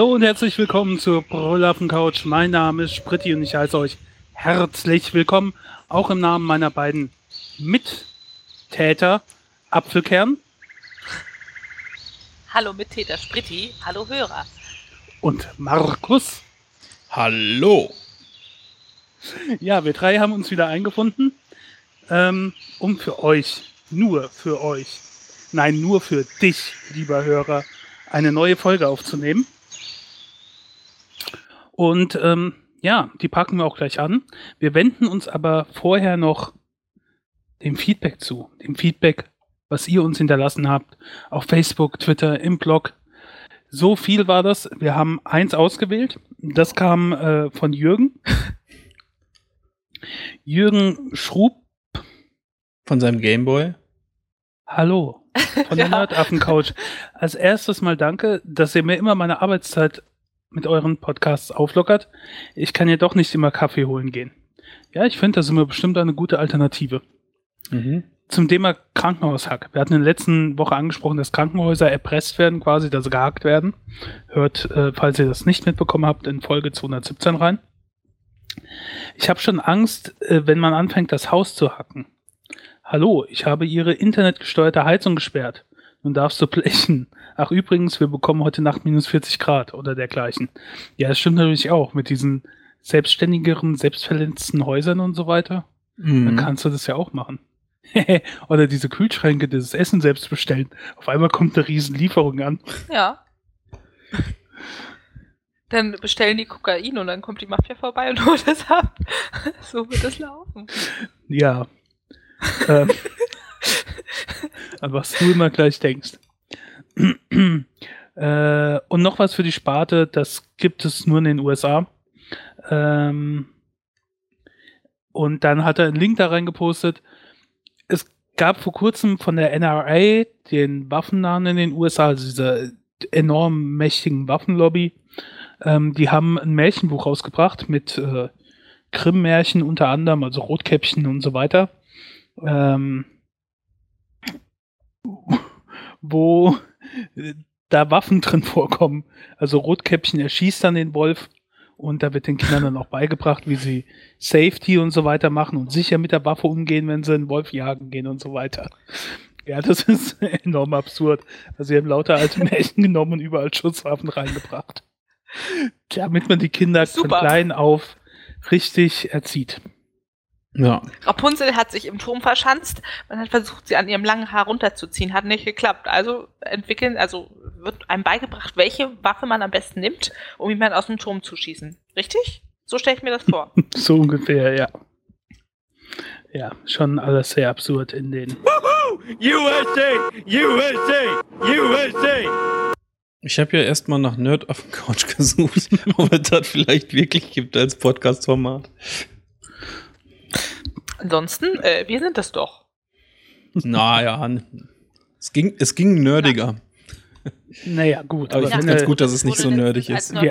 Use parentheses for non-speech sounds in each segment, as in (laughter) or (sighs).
Hallo und herzlich willkommen zur Brüllaffen Couch. Mein Name ist Spritti und ich heiße euch herzlich willkommen, auch im Namen meiner beiden Mittäter Apfelkern Hallo Mittäter Spritti, hallo Hörer. und Markus. Hallo. Ja, wir drei haben uns wieder eingefunden, ähm, um für euch, nur für euch, nein, nur für dich, lieber Hörer, eine neue Folge aufzunehmen. Und ähm, ja, die packen wir auch gleich an. Wir wenden uns aber vorher noch dem Feedback zu, dem Feedback, was ihr uns hinterlassen habt, auf Facebook, Twitter, im Blog. So viel war das. Wir haben eins ausgewählt. Das kam äh, von Jürgen. (laughs) Jürgen Schrub, Von seinem Gameboy. hallo, (laughs) von der Ja. Nerdaffen-Couch. Als erstes mal danke, dass ihr mir immer meine Arbeitszeit mit euren Podcasts auflockert. Ich kann ja doch nicht immer Kaffee holen gehen. Ja, ich finde, das ist immer bestimmt eine gute Alternative. Mhm. Zum Thema Krankenhaushack. Wir hatten in der letzten Woche angesprochen, dass Krankenhäuser erpresst werden, quasi, dass sie gehackt werden. Hört, äh, falls ihr das nicht mitbekommen habt, in Folge 217 rein. Ich habe schon Angst, äh, wenn man anfängt, das Haus zu hacken. Hallo, ich habe Ihre internetgesteuerte Heizung gesperrt. Nun darfst du blechen. Ach übrigens, wir bekommen heute Nacht minus 40 Grad oder dergleichen. Ja, das stimmt natürlich auch mit diesen selbstständigeren, selbstverletzten Häusern und so weiter. Dann Mhm. kannst du das ja auch machen. (laughs) Oder diese Kühlschränke, dieses Essen selbst bestellen. Auf einmal kommt eine riesen Lieferung an. Ja. Dann bestellen die Kokain und dann kommt die Mafia vorbei und holt es ab. (laughs) So wird es laufen. Ja. ähm, (laughs) (laughs) an was du immer gleich denkst. (clears throat) äh, und noch was für die Sparte, das gibt es nur in den USA. Ähm, und dann hat er einen Link da reingepostet. Es gab vor kurzem von der NRA den Waffennahen in den USA, also dieser enorm mächtigen Waffenlobby. Ähm, die haben ein Märchenbuch rausgebracht mit äh, Grimm-Märchen unter anderem, also Rotkäppchen und so weiter. Ähm, wo äh, da Waffen drin vorkommen. Also Rotkäppchen erschießt dann den Wolf und da wird den Kindern dann auch beigebracht, wie sie Safety und so weiter machen und sicher mit der Waffe umgehen, wenn sie einen Wolf jagen gehen und so weiter. Ja, das (laughs) ist enorm absurd. Also sie haben lauter alte Märchen genommen und überall Schusswaffen reingebracht. Damit man die Kinder von Super. klein auf richtig erzieht. Ja. Rapunzel hat sich im Turm verschanzt. Man hat versucht, sie an ihrem langen Haar runterzuziehen. Hat nicht geklappt. Also entwickeln, also wird einem beigebracht, welche Waffe man am besten nimmt, um jemanden aus dem Turm zu schießen. Richtig? So stelle ich mir das vor. (laughs) So ungefähr, ja. Ja, schon alles sehr absurd in den. USA! USA! USA! Ich habe ja erstmal nach Nerd auf dem Couch (laughs) gesucht, ob es das vielleicht wirklich gibt als Podcast-Format. Ansonsten, äh, wir sind das doch. Naja, es ging, es ging nerdiger. Naja, gut. Aber ich wenn find's ganz du- gut, dass es nicht so nerdig ist. Nerd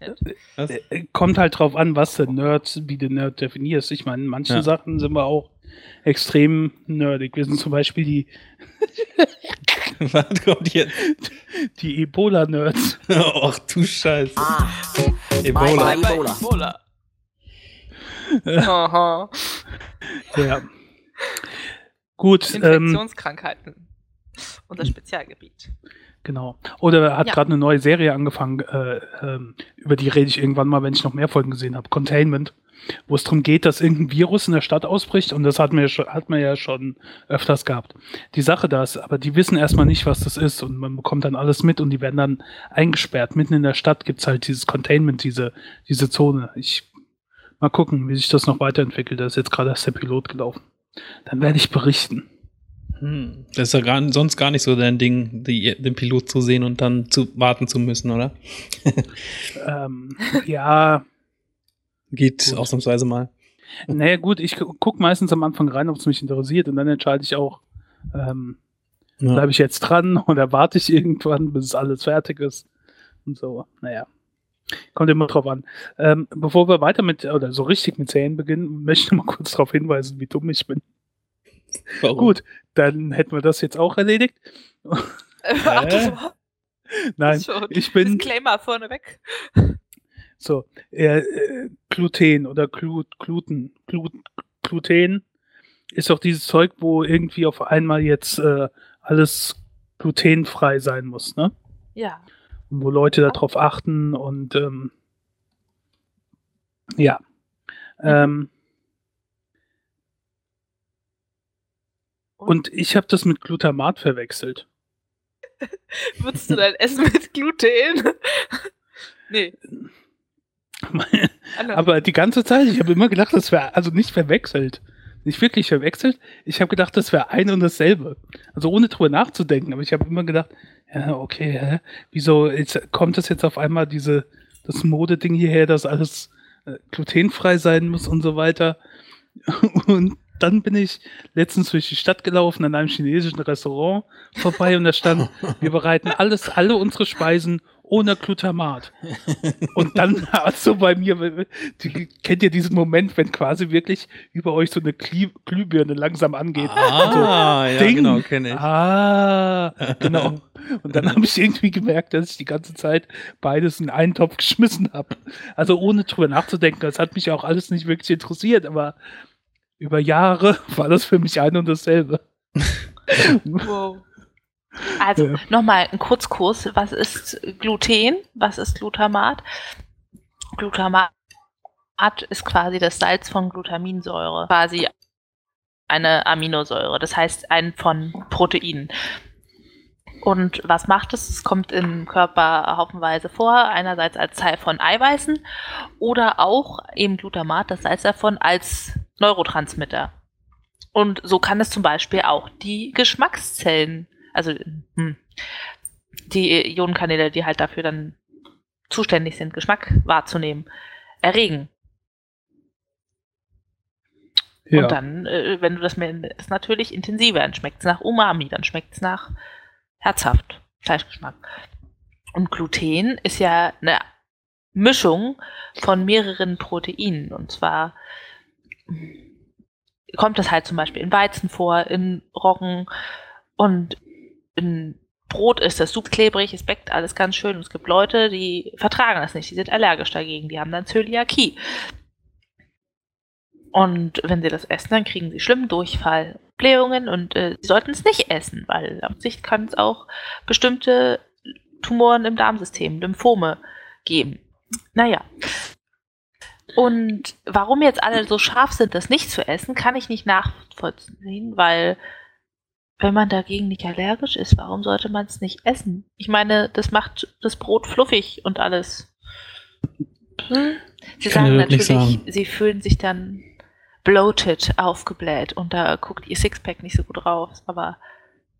Ja. Was? äh, Kommt halt drauf an, was der Nerd, wie du Nerd definierst. Ich meine, in manchen Ja. Sachen sind wir auch extrem nerdig. Wir sind zum Beispiel die, (laughs) Was kommt jetzt? die Ebola-Nerds. (laughs) Ach du Scheiße. Ebola. Bye, bye. Ebola. Ebola. Aha. Ja. Gut, ähm, Infektionskrankheiten. Unser Spezialgebiet. genau. Oder er hat Ja. gerade eine neue Serie angefangen, äh, ähm, über die rede ich irgendwann mal, wenn ich noch mehr Folgen gesehen habe. Containment. Wo es darum geht, dass irgendein Virus in der Stadt ausbricht und das hat man, ja schon, hat man ja schon öfters gehabt. Die Sache da ist, aber die wissen erstmal nicht, was das ist und man bekommt dann alles mit und die werden dann eingesperrt. Mitten in der Stadt gibt's halt dieses Containment, diese, diese Zone. Ich mal gucken, wie sich das noch weiterentwickelt. Da ist jetzt gerade erst der Pilot gelaufen. Dann werde ich berichten. Hm. Das ist ja gar, sonst gar nicht so dein Ding, die, den Pilot zu sehen und dann zu warten zu müssen, oder? (laughs) Ähm, ja, Geht Gut. ausnahmsweise mal. naja gut, ich gu- guck meistens am Anfang rein, ob es mich interessiert und dann entscheide ich auch, ähm, Ja. bleibe ich jetzt dran (laughs) oder warte ich irgendwann, bis alles fertig ist und so. Naja, kommt immer drauf an. Ähm, bevor wir weiter mit, oder so richtig mit Serien beginnen, möchte ich noch mal kurz darauf hinweisen, wie dumm ich bin. Warum? Gut, dann hätten wir das jetzt auch erledigt. (laughs) Ach, das Nein, Schon. ich bin Disclaimer vorneweg. so äh, äh, Gluten oder Glut, Gluten, Glut, Gluten ist doch dieses Zeug, wo irgendwie auf einmal jetzt äh, alles glutenfrei sein muss, ne? Ja. Wo Leute darauf achten und ähm, ja. Ähm, und ich habe das mit Glutamat verwechselt. (laughs) Würdest du dein Essen mit Gluten? (laughs) nee. (laughs) Aber die ganze Zeit, ich habe immer gedacht, das wäre also nicht verwechselt. Nicht wirklich verwechselt. Ich habe gedacht, das wäre ein und dasselbe. Also ohne drüber nachzudenken. Aber ich habe immer gedacht, ja, okay, hä? wieso jetzt, kommt das jetzt auf einmal diese, das Modeding hierher, dass alles äh, glutenfrei sein muss und so weiter. (laughs) Und dann bin ich letztens durch die Stadt gelaufen an einem chinesischen Restaurant vorbei und da stand, wir bereiten alles, alle unsere Speisen ohne Glutamat. Und dann (laughs) also bei mir, die, kennt ihr diesen Moment, wenn quasi wirklich über euch so eine Glüh Glühbirne langsam angeht? Ah, ja, Ding. genau, kenne ich. Ah, genau. (laughs) Und dann habe ich irgendwie gemerkt, dass ich die ganze Zeit beides in einen Topf geschmissen habe. Also ohne drüber nachzudenken. Das hat mich auch alles nicht wirklich interessiert, aber über Jahre (laughs) war das für mich ein und dasselbe. Wow. Also Ja. nochmal ein Kurzkurs. Was ist Gluten? Was ist Glutamat? Glutamat ist quasi das Salz von Glutaminsäure. Quasi eine Aminosäure. Das heißt ein von Proteinen. Und was macht es? Es kommt im Körper haufenweise vor. Einerseits als Teil von Eiweißen oder auch eben Glutamat, das Salz davon, als Neurotransmitter. Und so kann es zum Beispiel auch die Geschmackszellen, also hm, die Ionenkanäle, die halt dafür dann zuständig sind, Geschmack wahrzunehmen, erregen. Ja. Und dann, äh, wenn du das mehr ist natürlich intensiver, dann schmeckt es nach Umami, dann schmeckt es nach herzhaft, Fleischgeschmack. Und Gluten ist ja eine Mischung von mehreren Proteinen. Und zwar kommt das halt zum Beispiel in Weizen vor, in Roggen und in Brot ist das super klebrig, es backt alles ganz schön. Und es gibt Leute, die vertragen das nicht, die sind allergisch dagegen, die haben dann Zöliakie. Und wenn sie das essen, dann kriegen sie schlimmen Durchfall, Blähungen und äh, sie sollten es nicht essen, weil auf Sicht kann es auch bestimmte Tumoren im Darmsystem, Lymphome geben. Naja. Und warum jetzt alle so scharf sind, das nicht zu essen, kann ich nicht nachvollziehen, weil wenn man dagegen nicht allergisch ist, warum sollte man es nicht essen? Ich meine, das macht das Brot fluffig und alles. Hm? Sie kann sagen natürlich, sagen. sie fühlen sich dann bloated, aufgebläht und da guckt ihr Sixpack nicht so gut raus, aber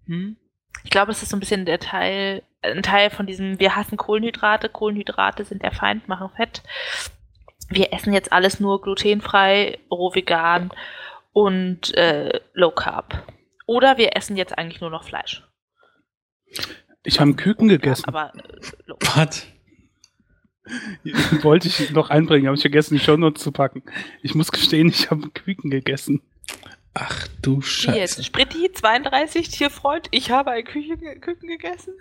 hm? ich glaube, es ist so ein bisschen der Teil, ein Teil von diesem, wir hassen Kohlenhydrate, Kohlenhydrate sind der Feind, machen Fett. Wir essen jetzt alles nur glutenfrei, roh vegan und äh, low carb. Oder wir essen jetzt eigentlich nur noch Fleisch. Ich habe einen Küken gegessen. Aber äh, Was? (laughs) Wollte ich noch einbringen, habe ich vergessen, die Shownotes zu packen. Ich muss gestehen, ich habe einen Küken gegessen. Ach du Wie jetzt? Scheiße. Spritti, 32, Tierfreund, ich habe ein Küche, Küken gegessen?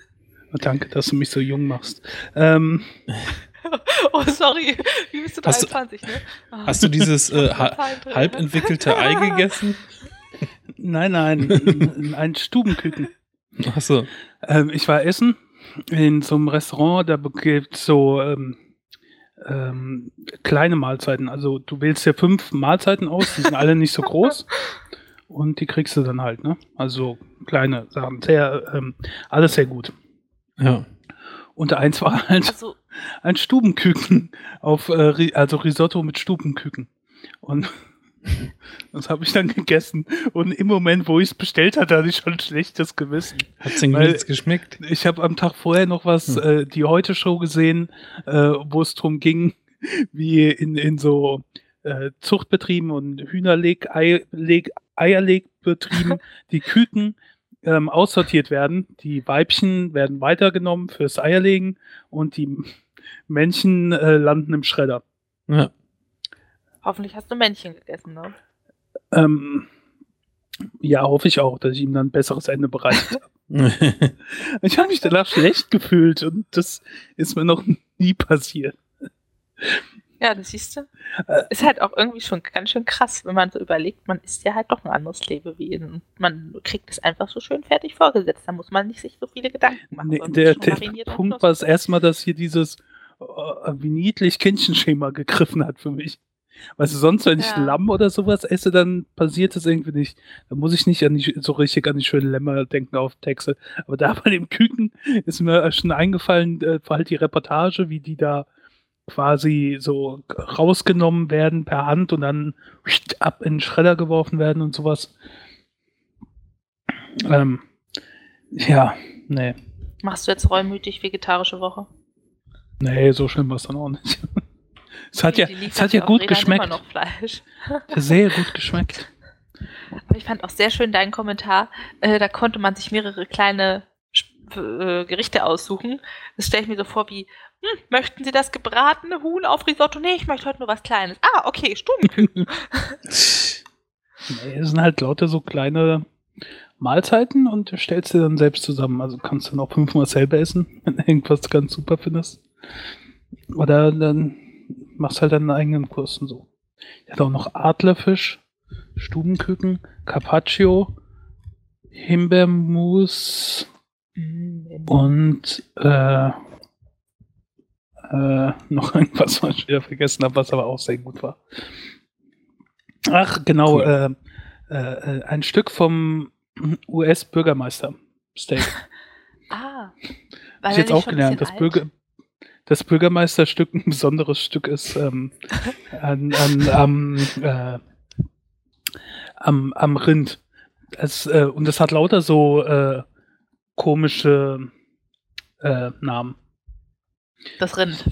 Oh, danke, dass du mich so jung machst. Ähm, (laughs) Oh, sorry. Wie bist du Hast du- 23, ne? Hast du dieses äh, (laughs) halb entwickelte Ei gegessen? Nein, nein, (laughs) ein- Stubenküken. Achso. Ähm, ich war essen in so einem Restaurant, da gibt es so ähm, ähm, kleine Mahlzeiten. Also du wählst ja fünf Mahlzeiten aus, die sind alle nicht so groß. (laughs) Und die kriegst du dann halt, ne? Also kleine Sachen. Sehr, ähm, alles sehr gut. Ja. Und eins war halt Also, ein Stubenküken auf, äh, also Risotto mit Stubenküken. Und (laughs) das habe ich dann gegessen. Und im Moment, wo ich es bestellt hatte, hatte ich schon ein schlechtes Gewissen. Hat's denn Weil- nichts geschmeckt? Ich habe am Tag vorher noch was, Hm. äh, die Heute-Show gesehen, äh, wo es darum ging, (laughs) wie in, in so äh, Zuchtbetrieben und Hühnerleg, Ei, Leg, Eierlegbetrieben (laughs) die Küken ähm, aussortiert werden. Die Weibchen werden weitergenommen fürs Eierlegen und die Männchen äh, landen im Schredder. Ja. Hoffentlich hast du Männchen gegessen, ne? Ähm, ja, hoffe ich auch, dass ich ihm dann ein besseres Ende bereitet habe. (laughs) Ich habe mich danach schlecht gefühlt und das ist mir noch nie passiert. Ja, das siehst du. Äh. Ist halt auch irgendwie schon ganz schön krass, wenn man so überlegt, man ist ja halt doch ein anderes Lebewesen. und Man kriegt es einfach so schön fertig vorgesetzt. Da muss man nicht sich so viele Gedanken machen. Nee, der der Punkt war das erste Mal, dass hier dieses äh, wie niedlich Kindchenschema gegriffen hat für mich. Weißt du, sonst, wenn ich Ja. Lamm oder sowas esse, dann passiert das irgendwie nicht. Da muss ich nicht an die, so richtig an die schönen Lämmer denken auf Texte. Aber da bei dem Küken ist mir schon eingefallen, äh, war halt die Reportage, wie die da quasi so rausgenommen werden per Hand und dann ab in den Schredder geworfen werden und sowas. Ähm, ja, nee. Machst du jetzt reumütig vegetarische Woche? Nee, so schlimm war es dann auch nicht. (laughs) Es hat ja, es hat ja gut geschmeckt. Immer noch Fleisch. (laughs) Sehr gut geschmeckt. Aber ich fand auch sehr schön deinen Kommentar. Äh, da konnte man sich mehrere kleine äh, Gerichte aussuchen. Das stelle ich mir so vor wie, hm, möchten Sie das gebratene Huhn auf Risotto? Nee, ich möchte heute nur was Kleines. Ah, okay, Stubenküken. (laughs) (laughs) Nee, es sind halt lauter so kleine Mahlzeiten und du stellst dir dann selbst zusammen. Also kannst du noch fünfmal selber essen, wenn du irgendwas ganz super findest. Oder dann machst halt deinen eigenen Kurs und so. Ich hatte auch noch Adlerfisch, Stubenküken, Carpaccio, Himbeermus und äh, äh, noch (laughs) irgendwas, was ich wieder vergessen habe, was aber auch sehr gut war. Ach, genau, Cool. äh, äh, äh, ein Stück vom US-Bürgermeister Steak. (laughs) ah. Hab War ich jetzt auch gelernt, das, bisschen alt? Bürger, das Bürgermeisterstück ein besonderes Stück ist ähm, an, an, am, äh, am, am Rind. Es, äh, und es hat lauter so äh, komische äh, Namen. Das Rind.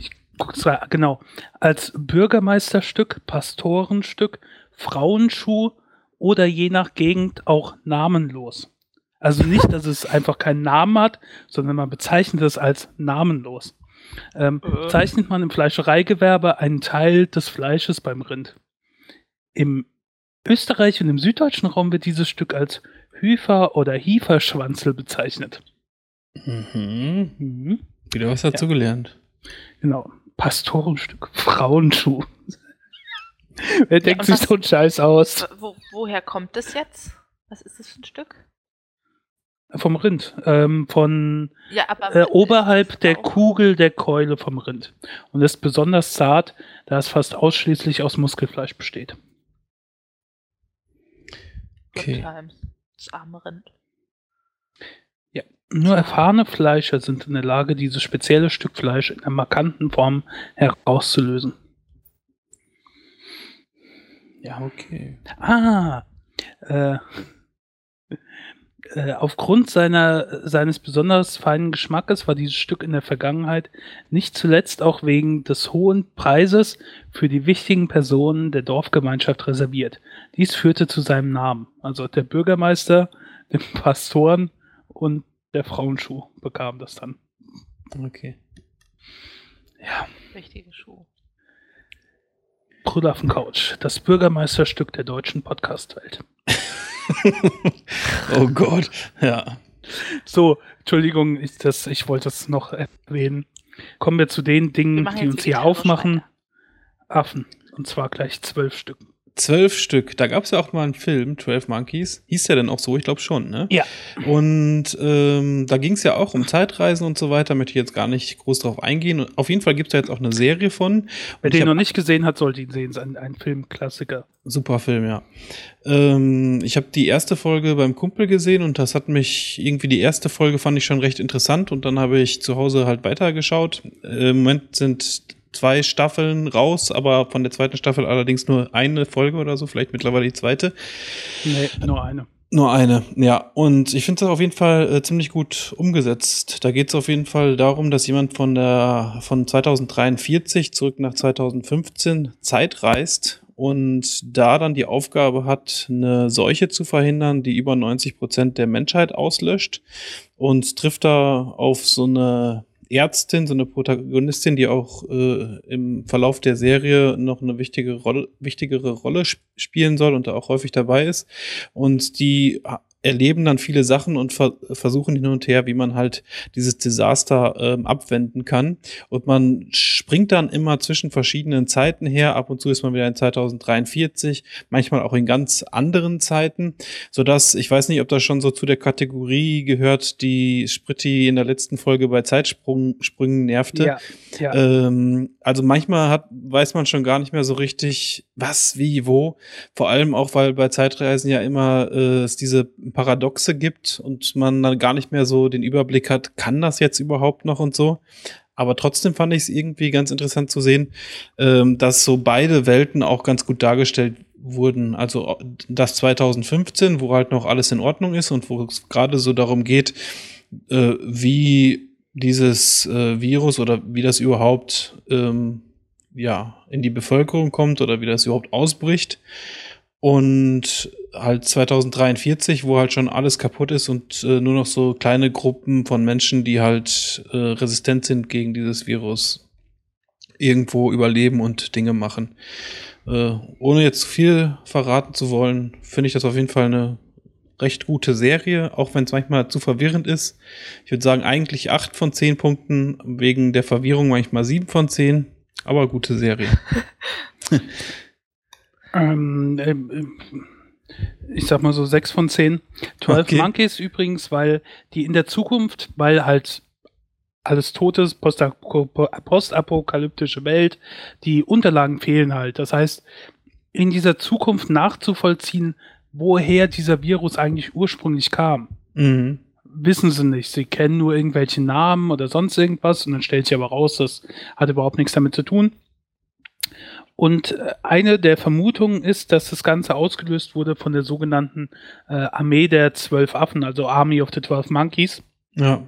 Mal, genau. Als Bürgermeisterstück, Pastorenstück, Frauenschuh oder je nach Gegend auch namenlos. Also nicht, dass es einfach keinen Namen hat, sondern man bezeichnet es als namenlos. Ähm, Äh. bezeichnet man im Fleischereigewerbe einen Teil des Fleisches beim Rind. Im Österreich und im süddeutschen Raum wird dieses Stück als Hüfer oder Hieferschwanzel bezeichnet. Mhm. Mhm. Wieder was dazu gelernt. Genau. Pastorenstück, Frauenschuh. (laughs) Wer denkt und sich was- so einen Scheiß aus? Wo, woher kommt das jetzt? Was ist das für ein Stück? Vom Rind. Ähm, von Ja, aber äh, oberhalb der auch- Kugel der Keule vom Rind. Und ist besonders zart, da es fast ausschließlich aus Muskelfleisch besteht. Okay. Das arme Rind. Nur erfahrene Fleischer sind in der Lage, dieses spezielle Stück Fleisch in einer markanten Form herauszulösen. Ja, okay. Ah, äh, äh, aufgrund seiner, seines besonders feinen Geschmackes war dieses Stück in der Vergangenheit nicht zuletzt auch wegen des hohen Preises für die wichtigen Personen der Dorfgemeinschaft reserviert. Dies führte zu seinem Namen. Also der Bürgermeister, (laughs) den Pastoren und der Frauenschuh bekam das dann. Okay. Ja, Richtige Schuh. Brüder auf dem Couch, das Bürgermeisterstück der deutschen Podcast-Welt. (laughs) (laughs) oh Gott. Ja. So, Entschuldigung, ich, das, ich wollte das noch erwähnen. Kommen wir zu den Dingen, die uns hier aufmachen. Affen. Und zwar gleich zwölf Stück. Zwölf Stück. Da gab es ja auch mal einen Film, 12 Monkeys. Hieß der denn auch so? Ich glaube schon, ne? Ja. Und ähm, da ging es ja auch um Zeitreisen und so weiter. Möchte ich jetzt gar nicht groß drauf eingehen. Und auf jeden Fall gibt es da jetzt auch eine Serie von. Wer den noch nicht gesehen hat, sollte ihn sehen. Ist ein, ein Filmklassiker. Super Film, ja. Ähm, ich habe die erste Folge beim Kumpel gesehen und das hat mich irgendwie die erste Folge fand ich schon recht interessant und dann habe ich zu Hause halt weitergeschaut. Äh, Im Moment sind zwei Staffeln raus, aber von der zweiten Staffel allerdings nur eine Folge oder so, vielleicht mittlerweile die zweite. Nee, nur eine. Nur eine, ja. Und ich finde das auf jeden Fall äh, ziemlich gut umgesetzt. Da geht es auf jeden Fall darum, dass jemand von der von 2043 zurück nach 2015 Zeit reist und da dann die Aufgabe hat, eine Seuche zu verhindern, die über 90 Prozent der Menschheit auslöscht und trifft da auf so eine Ärztin, so eine Protagonistin, die auch äh, im Verlauf der Serie noch eine wichtige Rolle, wichtigere Rolle sp spielen soll und da auch häufig dabei ist. Und die erleben dann viele Sachen und ver versuchen hin und her, wie man halt dieses Desaster ähm, abwenden kann. Und man springt dann immer zwischen verschiedenen Zeiten her. Ab und zu ist man wieder in 2043, manchmal auch in ganz anderen Zeiten, sodass ich weiß nicht, ob das schon so zu der Kategorie gehört, die Spritti in der letzten Folge bei Zeitsprüngen nervte. Ja, ja. Ähm, also manchmal hat, weiß man schon gar nicht mehr so richtig, was, wie, wo. Vor allem auch, weil bei Zeitreisen ja immer äh, es diese Paradoxe gibt und man dann gar nicht mehr so den Überblick hat, kann das jetzt überhaupt noch und so. Aber trotzdem fand ich es irgendwie ganz interessant zu sehen, ähm, dass so beide Welten auch ganz gut dargestellt wurden. Also das 2015, wo halt noch alles in Ordnung ist und wo es gerade so darum geht, äh, wie dieses äh, Virus oder wie das überhaupt ähm, ja, in die Bevölkerung kommt oder wie das überhaupt ausbricht. Und halt 2043, wo halt schon alles kaputt ist und äh, nur noch so kleine Gruppen von Menschen, die halt äh, resistent sind gegen dieses Virus, irgendwo überleben und Dinge machen. Äh, ohne jetzt zu viel verraten zu wollen, finde ich das auf jeden Fall eine recht gute Serie, auch wenn es manchmal zu verwirrend ist. Ich würde sagen, eigentlich acht von zehn Punkten, wegen der Verwirrung manchmal sieben von zehn, aber gute Serie. (laughs) (laughs) Ähm, ähm, ich sag mal so sechs von zehn. 12 Okay. Monkeys übrigens, weil die in der Zukunft, weil halt alles tot ist, postapo- postapokalyptische Welt, die Unterlagen fehlen halt. Das heißt, in dieser Zukunft nachzuvollziehen, woher dieser Virus eigentlich ursprünglich kam, mhm. wissen sie nicht. Sie kennen nur irgendwelche Namen oder sonst irgendwas und dann stellt sich aber raus, das hat überhaupt nichts damit zu tun. Und äh, eine der Vermutungen ist, dass das Ganze ausgelöst wurde von der sogenannten äh, Armee der zwölf Affen, also Army of the Twelve Monkeys. Ja.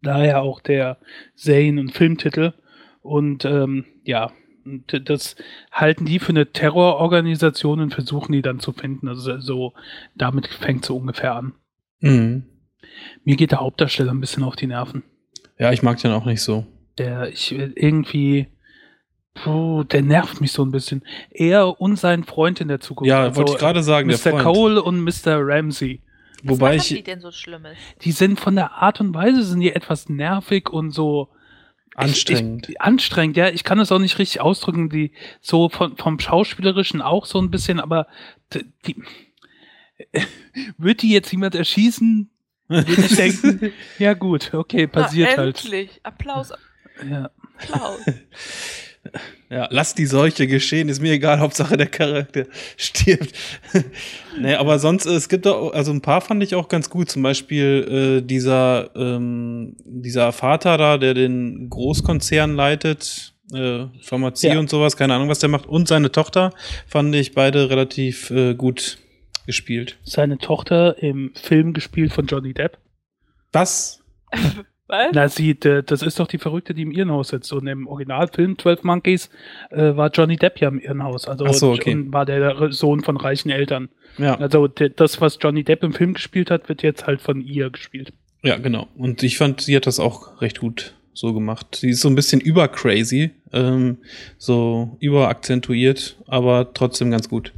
Daher auch der Serien- und Filmtitel. Und ähm, ja, und das halten die für eine Terrororganisation und versuchen die dann zu finden. Also so, damit fängt so ungefähr an. Mhm. Mir geht der Hauptdarsteller ein bisschen auf die Nerven. Ja, ich mag den auch nicht so. Der, ich irgendwie, puh, der nervt mich so ein bisschen. Er und sein Freund in der Zukunft. Ja, Also, wollte ich gerade sagen, der Mr. Freund. Cole und Mr. Ramsey. Wobei Was machen die ich denn so Schlimmes? Die sind von der Art und Weise sind die etwas nervig und so anstrengend. Ich, ich, anstrengend, ja. Ich kann es auch nicht richtig ausdrücken. Die so von, vom Schauspielerischen auch so ein bisschen, aber d- die, (laughs) wird die jetzt jemand erschießen? Würde ich denken, (laughs) ja gut, okay, passiert Na, halt. endlich. Applaus, Ja. Applaus. (laughs) Ja, lass die Seuche geschehen, ist mir egal, Hauptsache der Charakter (laughs) stirbt. nee, aber sonst, äh, es gibt auch, also ein paar fand ich auch ganz gut, zum Beispiel äh, dieser, ähm, dieser Vater da, der den Großkonzern leitet, äh, Pharmazie Ja. und sowas, keine Ahnung, was der macht, und seine Tochter fand ich beide relativ äh, gut gespielt. Seine Tochter im Film gespielt von Johnny Depp. Was? (laughs) Was? Na, sie, das ist doch die Verrückte, die im Irrenhaus sitzt. Und im Originalfilm 12 Monkeys äh, war Johnny Depp ja im Irrenhaus. Also Ach so, okay. war der Sohn von reichen Eltern. Ja, Also das, was Johnny Depp im Film gespielt hat, wird jetzt halt von ihr gespielt. ja, genau. Und ich fand, sie hat das auch recht gut so gemacht. Sie ist so ein bisschen übercrazy, ähm, so überakzentuiert, aber trotzdem ganz gut.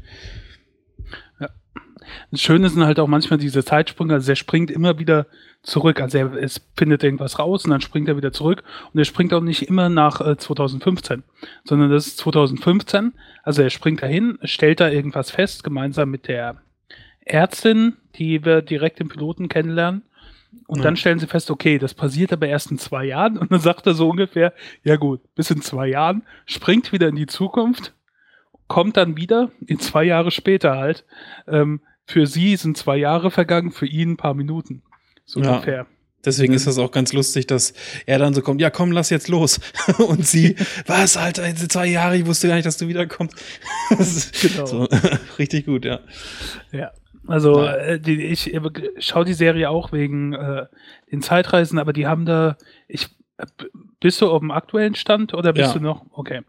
Das Schöne sind halt auch manchmal diese Zeitsprünge. Also er springt immer wieder zurück. Also er es findet irgendwas raus und dann springt er wieder zurück. Und er springt auch nicht immer nach äh, 2015, sondern das ist 2015. Also er springt dahin, stellt da irgendwas fest, gemeinsam mit der Ärztin, die wir direkt im Piloten kennenlernen. Und Ja. dann stellen sie fest, okay, das passiert aber erst in zwei Jahren. Und dann sagt er so ungefähr, ja gut, bis in zwei Jahren, springt wieder in die Zukunft, kommt dann wieder, in zwei Jahre später halt. Ähm, für sie sind zwei Jahre vergangen, für ihn ein paar Minuten. So Ja. ungefähr. Deswegen Mhm. ist das auch ganz lustig, dass er dann so kommt, ja komm, lass jetzt los. (laughs) Und sie, (laughs) was, Alter, sind zwei Jahre, ich wusste gar nicht, dass du wiederkommst. (laughs) Genau. so, richtig gut, ja. Ja. Also Ja. äh, die, ich äh, schaue die Serie auch wegen äh, den Zeitreisen, aber die haben da, ich äh, bist du auf dem aktuellen Stand oder bist Ja. du noch? Okay.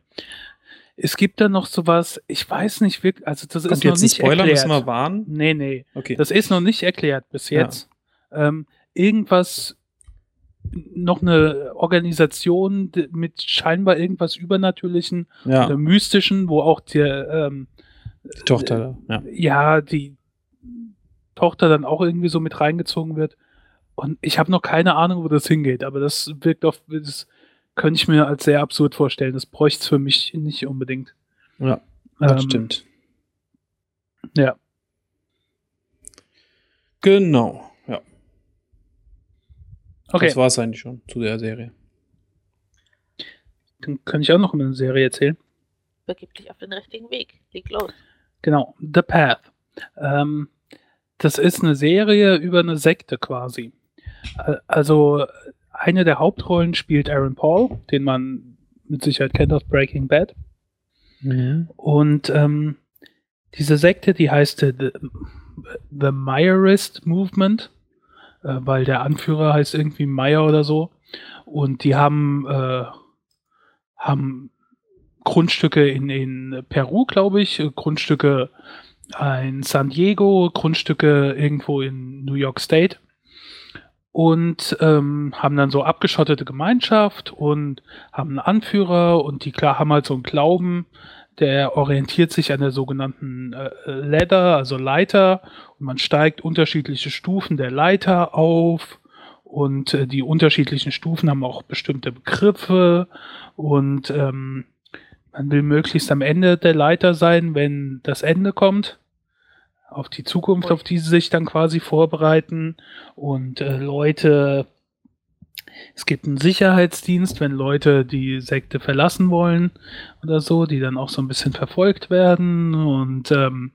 Es gibt da noch sowas, ich weiß nicht wirklich, also das Kommt ist noch jetzt nicht Spoiler, erklärt. müssen wir warnen? Nee, nee. Okay. Das ist noch nicht erklärt bis Ja. jetzt. Ähm, irgendwas, noch eine Organisation mit scheinbar irgendwas Übernatürlichen ja, oder Mystischen, wo auch der, ähm, die Tochter, ja. ja, die, Tochter dann auch irgendwie so mit reingezogen wird. Und ich habe noch keine Ahnung, wo das hingeht, aber das wirkt auf, das könnte ich mir als sehr absurd vorstellen. Das bräuchte es für mich nicht unbedingt. Ja, das Ähm, stimmt. Ja. Genau. Ja, Okay, das war es eigentlich schon zu der Serie. dann kann ich auch noch eine Serie erzählen. Begib dich auf den richtigen Weg. Leg los. Genau, The Path. Ähm, das ist eine Serie über eine Sekte quasi. Also eine der Hauptrollen spielt Aaron Paul, den man mit Sicherheit kennt aus Breaking Bad. Und ähm, diese Sekte, die heißt The, The Meyerist Movement, äh, weil der Anführer heißt irgendwie Meyer oder so. Und die haben, äh, haben Grundstücke in, in Peru, glaube ich, Grundstücke in San Diego, Grundstücke irgendwo in New York State und ähm, haben dann so abgeschottete Gemeinschaft und haben einen Anführer und die klar haben halt so einen Glauben, der orientiert sich an der sogenannten äh, Ladder, also Leiter und man steigt unterschiedliche Stufen der Leiter auf und äh, die unterschiedlichen Stufen haben auch bestimmte Begriffe und ähm, man will möglichst am Ende der Leiter sein, wenn das Ende kommt. Auf die Zukunft, auf die sie sich dann quasi vorbereiten. Und äh, Leute, es gibt einen Sicherheitsdienst, wenn Leute die Sekte verlassen wollen oder so, die dann auch so ein bisschen verfolgt werden. Und ähm,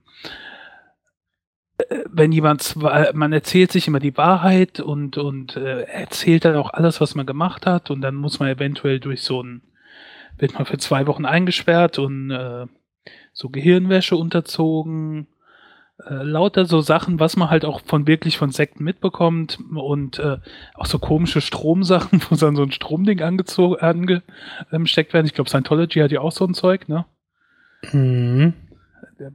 äh, wenn jemand, zwar- man erzählt sich immer die Wahrheit und, und äh, erzählt dann auch alles, was man gemacht hat. Und dann muss man eventuell durch so ein wird man für zwei Wochen eingesperrt und äh, so Gehirnwäsche unterzogen. Äh, lauter so Sachen, was man halt auch von wirklich von Sekten mitbekommt und äh, auch so komische Stromsachen, (laughs) wo dann so ein Stromding angezogen, angesteckt werden. Ich glaube, Scientology hat ja auch so ein Zeug, ne? Mhm.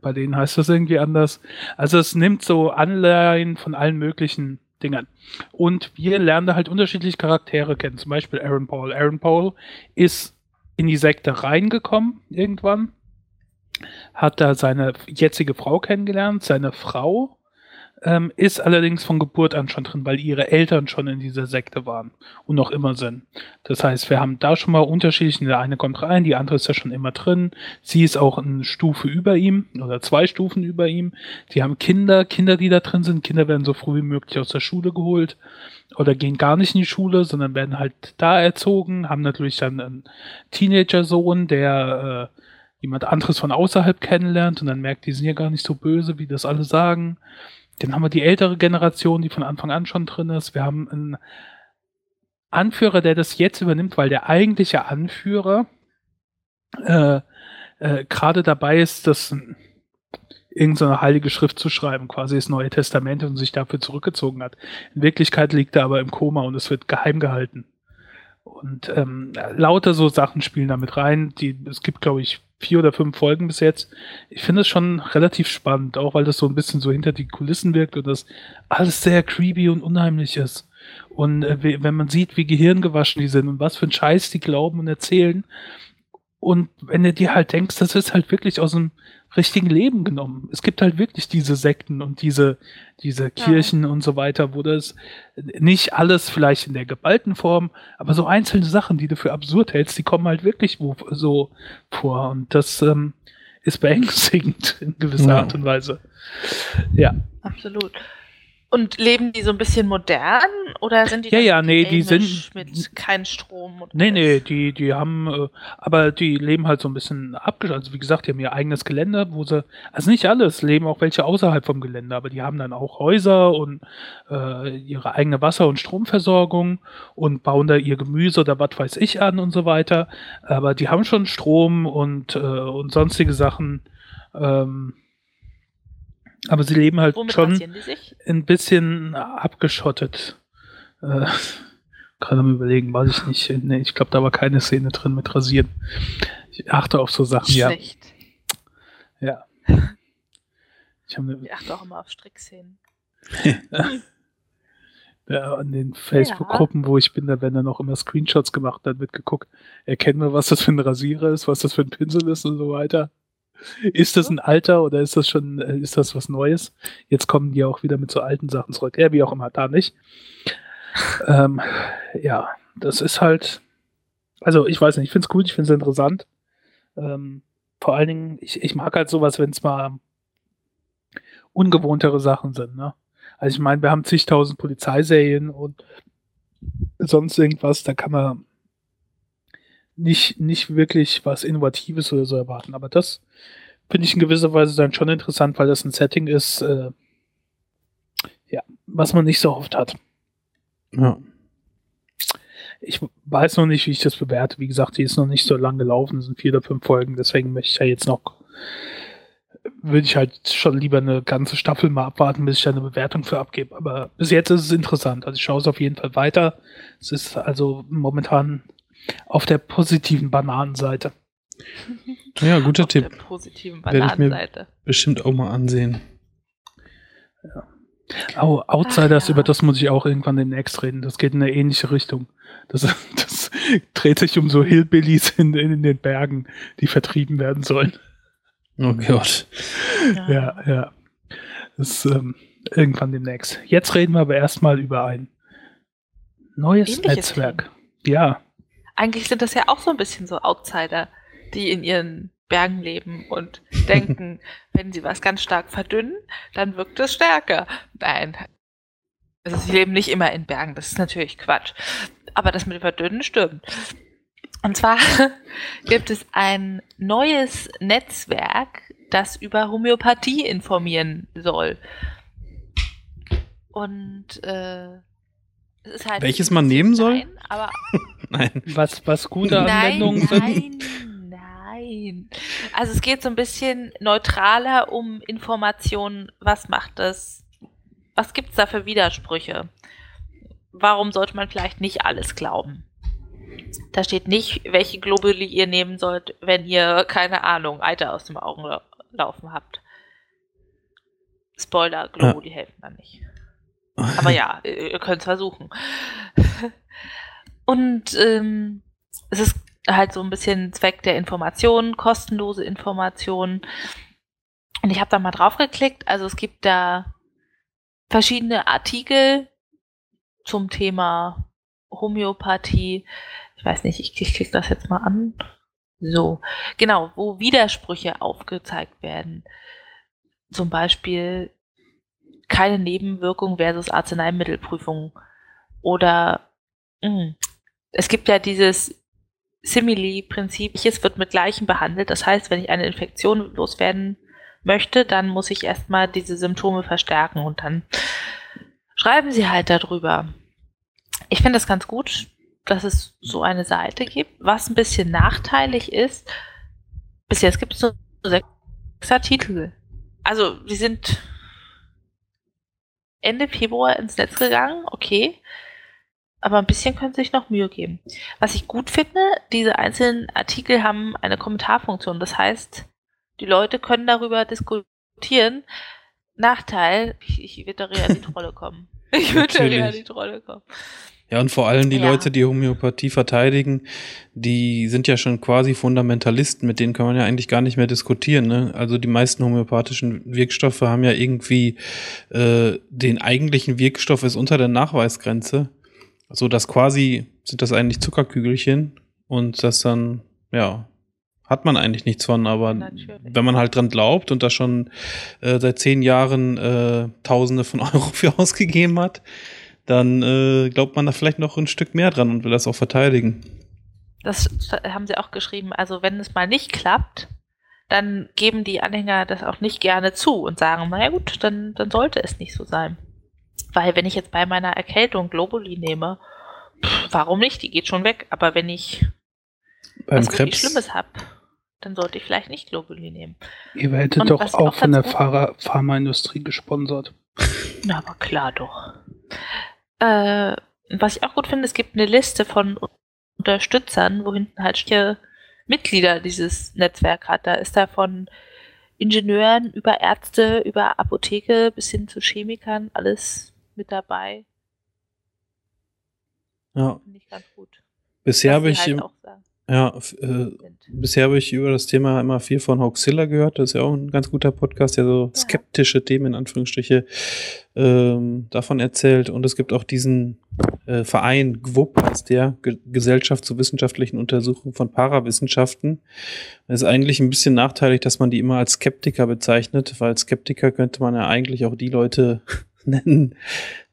Bei denen heißt das irgendwie anders. Also es nimmt so Anleihen von allen möglichen Dingern. Und wir lernen da halt unterschiedliche Charaktere kennen. Zum Beispiel Aaron Paul. Aaron Paul ist in die Sekte reingekommen irgendwann, hat da seine jetzige Frau kennengelernt. Seine Frau ähm, ist allerdings von Geburt an schon drin, weil ihre Eltern schon in dieser Sekte waren und noch immer sind. Das heißt, wir haben da schon mal unterschiedliche. Der eine kommt rein, die andere ist ja schon immer drin. Sie ist auch eine Stufe über ihm oder zwei Stufen über ihm. Die haben Kinder, Kinder, die da drin sind. Kinder werden so früh wie möglich aus der Schule geholt oder gehen gar nicht in die Schule, sondern werden halt da erzogen, haben natürlich dann einen Teenager-Sohn, der äh, jemand anderes von außerhalb kennenlernt und dann merkt, die sind ja gar nicht so böse, wie das alle sagen. Dann haben wir die ältere Generation, die von Anfang an schon drin ist. Wir haben einen Anführer, der das jetzt übernimmt, weil der eigentliche Anführer äh, äh, gerade dabei ist, das irgendeine heilige Schrift zu schreiben, quasi das Neue Testament und sich dafür zurückgezogen hat. In Wirklichkeit liegt er aber im Koma und es wird geheim gehalten. Und ähm, lauter so Sachen spielen damit rein. Die, es gibt, glaube ich, vier oder fünf Folgen bis jetzt. Ich finde es schon relativ spannend, auch weil das so ein bisschen so hinter die Kulissen wirkt und das alles sehr creepy und unheimlich ist. Und äh, wenn man sieht, wie gehirngewaschen die sind und was für ein Scheiß die glauben und erzählen. Und wenn du dir halt denkst, das ist halt wirklich aus dem richtigen Leben genommen. Es gibt halt wirklich diese Sekten und diese, diese Kirchen und so weiter, wo das nicht alles vielleicht in der geballten Form, aber so einzelne Sachen, die du für absurd hältst, die kommen halt wirklich wo, so vor. Und das ähm, ist beängstigend in gewisser Ja. Art und Weise. Ja. Absolut. Und leben die so ein bisschen modern oder sind die Ja, ja, nee, die sind- mit kein Strom und Nee, nee, alles? die, die haben, äh, aber die leben halt so ein bisschen abgeschottet. Also wie gesagt, die haben ihr eigenes Gelände, wo sie, also nicht alles, leben auch welche außerhalb vom Gelände, aber die haben dann auch Häuser und äh, ihre eigene Wasser- und Stromversorgung und bauen da ihr Gemüse oder was weiß ich an und so weiter. Aber die haben schon Strom und, äh, und sonstige Sachen. Ähm, aber sie leben halt Womit schon ein bisschen abgeschottet. Äh, Gerade am überlegen, weiß ich nicht. Nee, ich glaube, da war keine Szene drin mit Rasieren. Ich achte auf so Sachen, ja. Schlecht. ja. Ich habe Ich achte auch immer auf Strickszenen. (laughs) ja, an den Facebook-Gruppen, wo ich bin, da werden dann auch immer Screenshots gemacht, dann wird geguckt, erkennen wir, was das für ein Rasierer ist, was das für ein Pinsel ist und so weiter. Ist das ein Alter oder ist das schon, äh, ist das was Neues? Jetzt kommen die auch wieder mit so alten Sachen zurück. Ja, wie auch immer, da nicht. (laughs) ähm, ja, das ist halt, also ich weiß nicht, ich finde es gut, ich finde es interessant. Ähm, vor allen Dingen, ich, ich mag halt sowas, wenn es mal ungewohntere Sachen sind, ne? Also ich meine, wir haben zigtausend Polizeiserien und sonst irgendwas, da kann man nicht, nicht wirklich was Innovatives oder so erwarten. Aber das finde ich in gewisser Weise dann schon interessant, weil das ein Setting ist, äh, ja, was man nicht so oft hat. Ja. Ich weiß noch nicht, wie ich das bewerte. Wie gesagt, die ist noch nicht so lang gelaufen, es sind vier oder fünf Folgen, deswegen möchte ich ja jetzt noch, würde ich halt schon lieber eine ganze Staffel mal abwarten, bis ich da eine Bewertung für abgebe. Aber bis jetzt ist es interessant. Also ich schaue es auf jeden Fall weiter. Es ist also momentan auf der positiven Bananenseite. Ja, guter Auf Tipp. der positiven Werde ich mir- Bananenseite. Bestimmt auch mal ansehen. Oh, Outsiders, Ach ja. über das muss ich auch irgendwann demnächst reden. Das geht in eine ähnliche Richtung. Das, (laughs) das dreht sich um so Hillbillies in, in den Bergen, die vertrieben werden sollen. Oh Gott. Ja, ja. Das ist ähm, irgendwann demnächst. Jetzt reden wir aber erstmal über ein neues Ähnliches Netzwerk. Ja, Eigentlich sind das ja auch so ein bisschen so Outsider, die in ihren Bergen leben und (laughs) denken, wenn sie was ganz stark verdünnen, dann wirkt es stärker. Nein. Also sie leben nicht immer in Bergen, das ist natürlich Quatsch. Aber das mit dem Verdünnen stimmt. Und zwar (laughs) gibt es ein neues Netzwerk, das über Homöopathie informieren soll. Und äh, halt Welches man nehmen soll? Nein, aber (laughs) Nein. was, was gute Nein, Anwendungen sind. nein, nein. Also es geht so ein bisschen neutraler um Informationen. Was macht das? Was gibt es da für Widersprüche? Warum sollte man vielleicht nicht alles glauben? Da steht nicht, welche Globuli ihr nehmen sollt, wenn ihr, keine Ahnung, Eiter aus dem Augen lau- laufen habt. Spoiler, Globuli helfen da nicht. Aber (laughs) ja, ihr könnt es versuchen. Und ähm, es ist halt so ein bisschen Zweck der Informationen, kostenlose Informationen. Und ich habe da mal drauf geklickt. Also es gibt da verschiedene Artikel zum Thema Homöopathie. Ich weiß nicht, ich, ich klicke das jetzt mal an. So, genau, wo Widersprüche aufgezeigt werden. Zum Beispiel keine Nebenwirkung versus Arzneimittelprüfung. Oder mh, es gibt ja dieses Simili-Prinzip, es wird mit Gleichen behandelt. Das heißt, wenn ich eine Infektion loswerden möchte, dann muss ich erstmal diese Symptome verstärken und dann schreiben sie halt darüber. Ich finde das ganz gut, dass es so eine Seite gibt. Was ein bisschen nachteilig ist, bis jetzt gibt es nur sechs Artikel. Also, die sind Ende Februar ins Netz gegangen, okay. Aber ein bisschen können sie sich noch Mühe geben. Was ich gut finde, diese einzelnen Artikel haben eine Kommentarfunktion. Das heißt, die Leute können darüber diskutieren. Nachteil, ich, ich wird darin in die (laughs) Trolle kommen. Ich würde darin in Natürlich. die Trolle kommen. Ja, und vor allem die Ja. Leute, die Homöopathie verteidigen, die sind ja schon quasi Fundamentalisten, mit denen kann man ja eigentlich gar nicht mehr diskutieren. Ne? Also die meisten homöopathischen Wirkstoffe haben ja irgendwie äh, den eigentlichen Wirkstoff ist unter der Nachweisgrenze. So dass quasi sind das eigentlich Zuckerkügelchen und das dann, ja, hat man eigentlich nichts von, aber Natürlich. wenn man halt dran glaubt und da schon äh, seit zehn Jahren äh, Tausende von (laughs) Euro für ausgegeben hat, dann äh, glaubt man da vielleicht noch ein Stück mehr dran und will das auch verteidigen. Das haben sie auch geschrieben. Also wenn es mal nicht klappt, dann geben die Anhänger das auch nicht gerne zu und sagen, naja gut, dann, dann sollte es nicht so sein. Weil wenn ich jetzt bei meiner Erkältung Globuli nehme, pff, warum nicht? Die geht schon weg. Aber wenn ich Beim was Krebs. Schlimmes habe, dann sollte ich vielleicht nicht Globuli nehmen. Ihr werdet Und doch auch auch von der Pharmaindustrie gesponsert. Na, aber klar doch. Äh, was ich auch gut finde, es gibt eine Liste von Unterstützern, wo hinten halt steht, Mitglieder dieses Netzwerk hat. Da ist da von Ingenieuren über Ärzte, über Apotheke bis hin zu Chemikern alles mit dabei. Ja. Finde ich ganz gut. Bisher habe ich, halt im- auch sagen. Ja, äh, bisher habe ich über das Thema immer viel von Hoaxilla gehört. Das ist ja auch ein ganz guter Podcast, der so Ja. skeptische Themen in Anführungsstriche ähm, davon erzählt. Und es gibt auch diesen äh, Verein GWUP, heißt der Ge Gesellschaft zur wissenschaftlichen Untersuchung von Parawissenschaften. Es ist eigentlich ein bisschen nachteilig, dass man die immer als Skeptiker bezeichnet, weil Skeptiker könnte man ja eigentlich auch die Leute (laughs) nennen,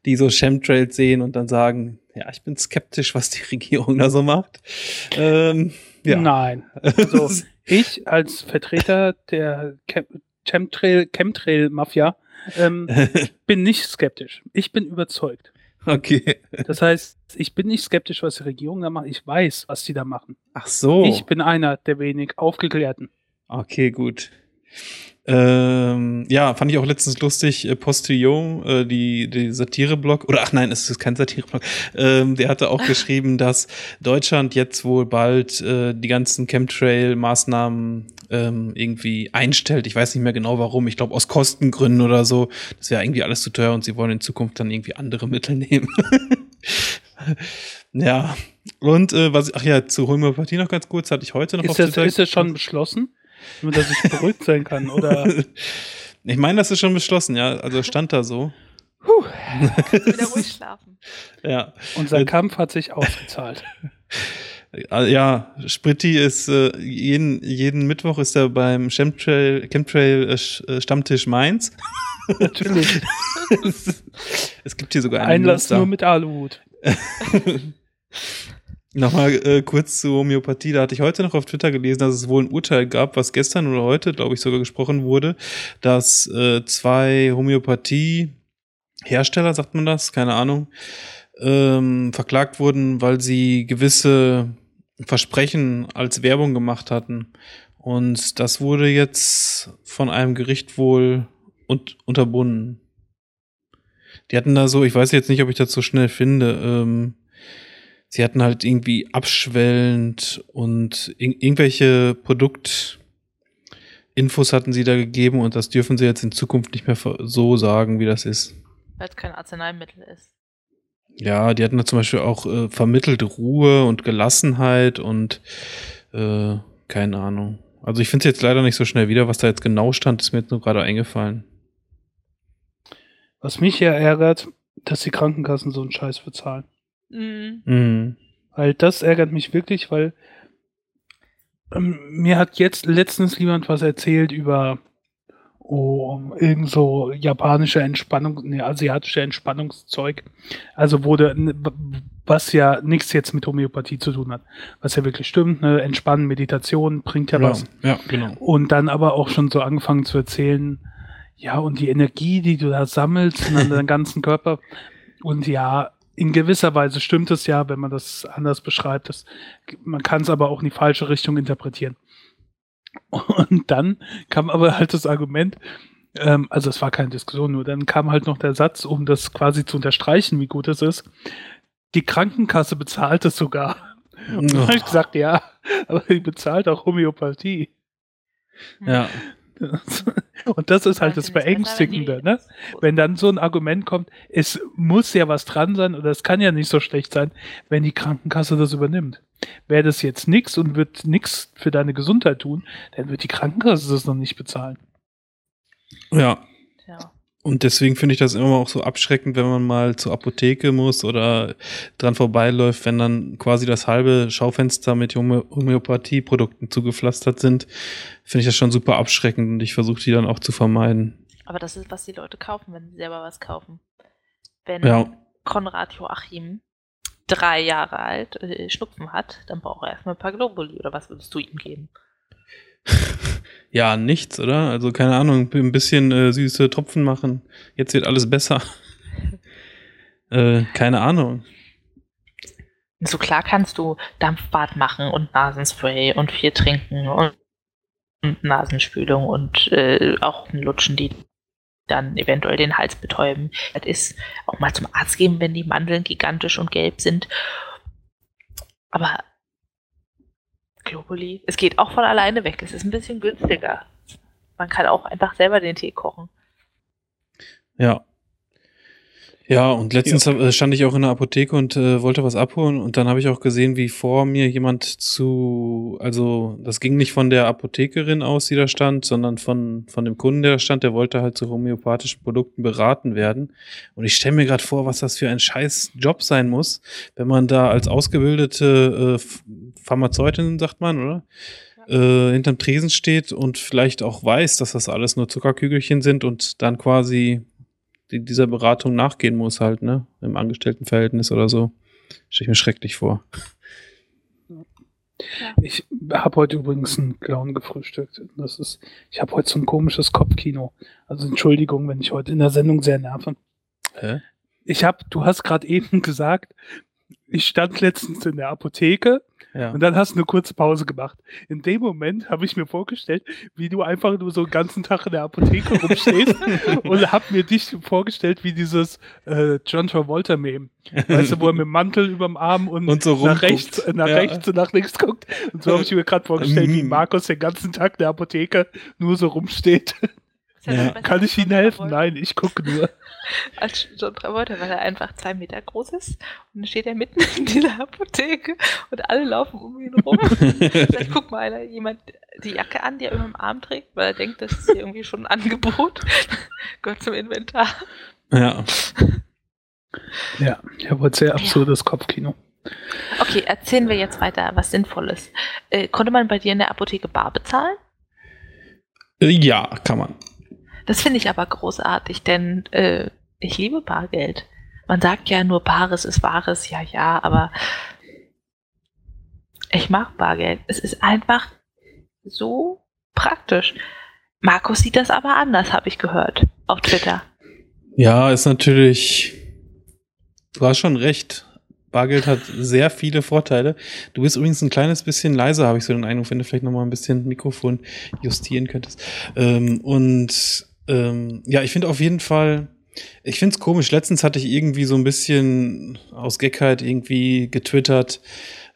die so Chemtrails sehen und dann sagen, ja, ich bin skeptisch, was die (laughs) Regierung da so macht. Ähm, ja. Nein. Also (laughs) ich als Vertreter der Chem Chemtrail, Chemtrail-Mafia ähm, (laughs) bin nicht skeptisch. Ich bin überzeugt. okay. Das heißt, ich bin nicht skeptisch, was die Regierung da macht. Ich weiß, was die da machen. Ach so. Ich bin einer der wenig Aufgeklärten. Okay, gut. Ähm, ja, fand ich auch letztens lustig, äh, Postillon, äh, die, die Satire-Blog, oder ach nein, es ist kein Satire-Blog, ähm, der hatte auch (laughs) geschrieben, dass Deutschland jetzt wohl bald äh, die ganzen Chemtrail-Maßnahmen ähm, irgendwie einstellt. Ich weiß nicht mehr genau warum, ich glaube aus Kostengründen oder so. Das wäre irgendwie alles zu teuer und sie wollen in Zukunft dann irgendwie andere Mittel (laughs) nehmen. ja, und äh, was, ach ja, zu Homöopathie noch ganz kurz, hatte ich heute noch Ist auf das, ist das schon beschlossen? Nur, dass ich beruhigt sein kann? Oder (laughs) Ich meine, das ist schon beschlossen, ja. Also stand da so. (laughs) Wieder ruhig schlafen. Ja. unser Äh, Kampf hat sich ausgezahlt. Äh, (laughs) Ja, Spritti ist äh, jeden, jeden Mittwoch ist er beim Chemtrail, Chemtrail äh, äh, Stammtisch Mainz. Natürlich. es gibt hier sogar einen Einlass Münster. nur mit Aluhut. Nochmal äh, kurz zur Homöopathie. Da hatte ich heute noch auf Twitter gelesen, dass es wohl ein Urteil gab, was gestern oder heute, glaube ich, sogar gesprochen wurde, dass äh, zwei Homöopathie-Hersteller, sagt man das, keine Ahnung, ähm, verklagt wurden, weil sie gewisse Versprechen als Werbung gemacht hatten. Und das wurde jetzt von einem Gericht wohl un unterbunden. Die hatten da so, ich weiß jetzt nicht, ob ich das so schnell finde, ähm, sie hatten halt irgendwie abschwellend und ir irgendwelche Produktinfos hatten sie da gegeben und das dürfen sie jetzt in Zukunft nicht mehr so sagen, wie das ist. Weil es kein Arzneimittel ist. Ja, die hatten da zum Beispiel auch äh, vermittelt Ruhe und Gelassenheit und äh, keine Ahnung. Also ich finde es jetzt leider nicht so schnell wieder, was da jetzt genau stand, ist mir jetzt nur gerade eingefallen. Was mich ja ärgert, dass die Krankenkassen so einen Scheiß bezahlen. Mhm. Mhm. Weil das ärgert mich wirklich, weil ähm, mir hat jetzt letztens jemand was erzählt über oh, irgend so japanische Entspannung, ne, asiatische Entspannungszeug. Also wurde, was ja nichts jetzt mit Homöopathie zu tun hat. Was ja wirklich stimmt, ne? Entspannen, Meditation bringt ja was. ja, genau. Und dann aber auch schon so angefangen zu erzählen, ja, und die Energie, die du da sammelst in deinem (laughs) ganzen Körper. Und ja, in gewisser Weise stimmt es ja, wenn man das anders beschreibt. Das, man kann es aber auch in die falsche Richtung interpretieren. Und dann kam aber halt das Argument, ähm, also es war keine Diskussion, nur dann kam halt noch der Satz, um das quasi zu unterstreichen, wie gut es ist. Die Krankenkasse bezahlt es sogar. (laughs) Und dann habe ich gesagt, ja, aber die bezahlt auch Homöopathie. Ja, (laughs) Und das ist halt das Beängstigende, ne? Wenn dann so ein Argument kommt, es muss ja was dran sein oder es kann ja nicht so schlecht sein, wenn die Krankenkasse das übernimmt. Wäre das jetzt nix und wird nix für deine Gesundheit tun, dann wird die Krankenkasse das noch nicht bezahlen. ja. Tja. Und deswegen finde ich das immer auch so abschreckend, wenn man mal zur Apotheke muss oder dran vorbeiläuft, wenn dann quasi das halbe Schaufenster mit Homö Homöopathieprodukten zugepflastert sind, finde ich das schon super abschreckend und ich versuche die dann auch zu vermeiden. Aber das ist, was die Leute kaufen, wenn sie selber was kaufen. Wenn Ja. Konrad Joachim drei Jahre alt äh, Schnupfen hat, dann braucht er erstmal ein paar Globuli oder was würdest du ihm geben? (laughs) Ja, nichts, oder? Also keine Ahnung, ein bisschen äh, süße Tropfen machen. Jetzt wird alles besser. (laughs) äh, keine Ahnung. So klar kannst du Dampfbad machen und Nasenspray und viel trinken und, und Nasenspülung und äh, auch Lutschen, die dann eventuell den Hals betäuben. Das ist auch mal zum Arzt gehen, wenn die Mandeln gigantisch und gelb sind. Aber Globuli, es geht auch von alleine weg. Es ist ein bisschen günstiger. Man kann auch einfach selber den Tee kochen. Ja. Ja, und letztens äh, stand ich auch in der Apotheke und äh, wollte was abholen und dann habe ich auch gesehen, wie vor mir jemand zu, also das ging nicht von der Apothekerin aus, die da stand, sondern von, von dem Kunden, der da stand, der wollte halt zu homöopathischen Produkten beraten werden. Und ich stelle mir gerade vor, was das für ein scheiß Job sein muss, wenn man da als ausgebildete äh, Pharmazeutin, sagt man, oder? Äh, hinterm Tresen steht und vielleicht auch weiß, dass das alles nur Zuckerkügelchen sind und dann quasi die, dieser Beratung nachgehen muss, halt, ne? Im Angestelltenverhältnis oder so. Stelle ich mir schrecklich vor. Ich habe heute übrigens einen Clown gefrühstückt. Das ist, ich habe heute so ein komisches Kopfkino. Also Entschuldigung, wenn ich heute in der Sendung sehr nerve. Hä? Ich habe, du hast gerade eben (laughs) gesagt, ich stand letztens in der Apotheke Ja. und dann hast du eine kurze Pause gemacht. In dem Moment habe ich mir vorgestellt, wie du einfach nur so den ganzen Tag in der Apotheke rumstehst (laughs) und habe mir dich vorgestellt wie dieses äh, John Travolta-Meme. Weißt du, wo er mit dem Mantel überm Arm und, Und so nach rechts, äh, nach Ja. rechts und nach links guckt. Und so habe ich mir gerade vorgestellt, wie. Markus den ganzen Tag in der Apotheke nur so rumsteht. Ja Ja. Kann ich Ihnen helfen? Nein, ich gucke nur. (laughs) Als John Travolta, weil er einfach zwei Meter groß ist. Und dann steht er mitten (laughs) in dieser Apotheke und alle laufen um ihn rum. (laughs) Vielleicht guckt mal einer jemand die Jacke an, die er über dem Arm trägt, weil er denkt, das ist hier irgendwie schon ein Angebot. Gehört zum Inventar. Ja. Ja, ich habe heute sehr absurdes Kopfkino. Okay, erzählen wir jetzt weiter was Sinnvolles. Äh, konnte man bei dir in der Apotheke bar bezahlen? Äh, Ja, kann man. Das finde ich aber großartig, denn äh, ich liebe Bargeld. Man sagt ja nur Bares ist Wahres, ja, ja, aber ich mag Bargeld. Es ist einfach so praktisch. Markus sieht das aber anders, habe ich gehört auf Twitter. Ja, ist natürlich. Du hast schon recht. Bargeld hat sehr viele Vorteile. Du bist übrigens ein kleines bisschen leiser, habe ich so den Eindruck, wenn du vielleicht noch mal ein bisschen Mikrofon justieren könntest. Ähm, und ähm, ja, ich finde auf jeden Fall, ich finde es komisch. Letztens hatte ich irgendwie so ein bisschen aus Geckheit irgendwie getwittert,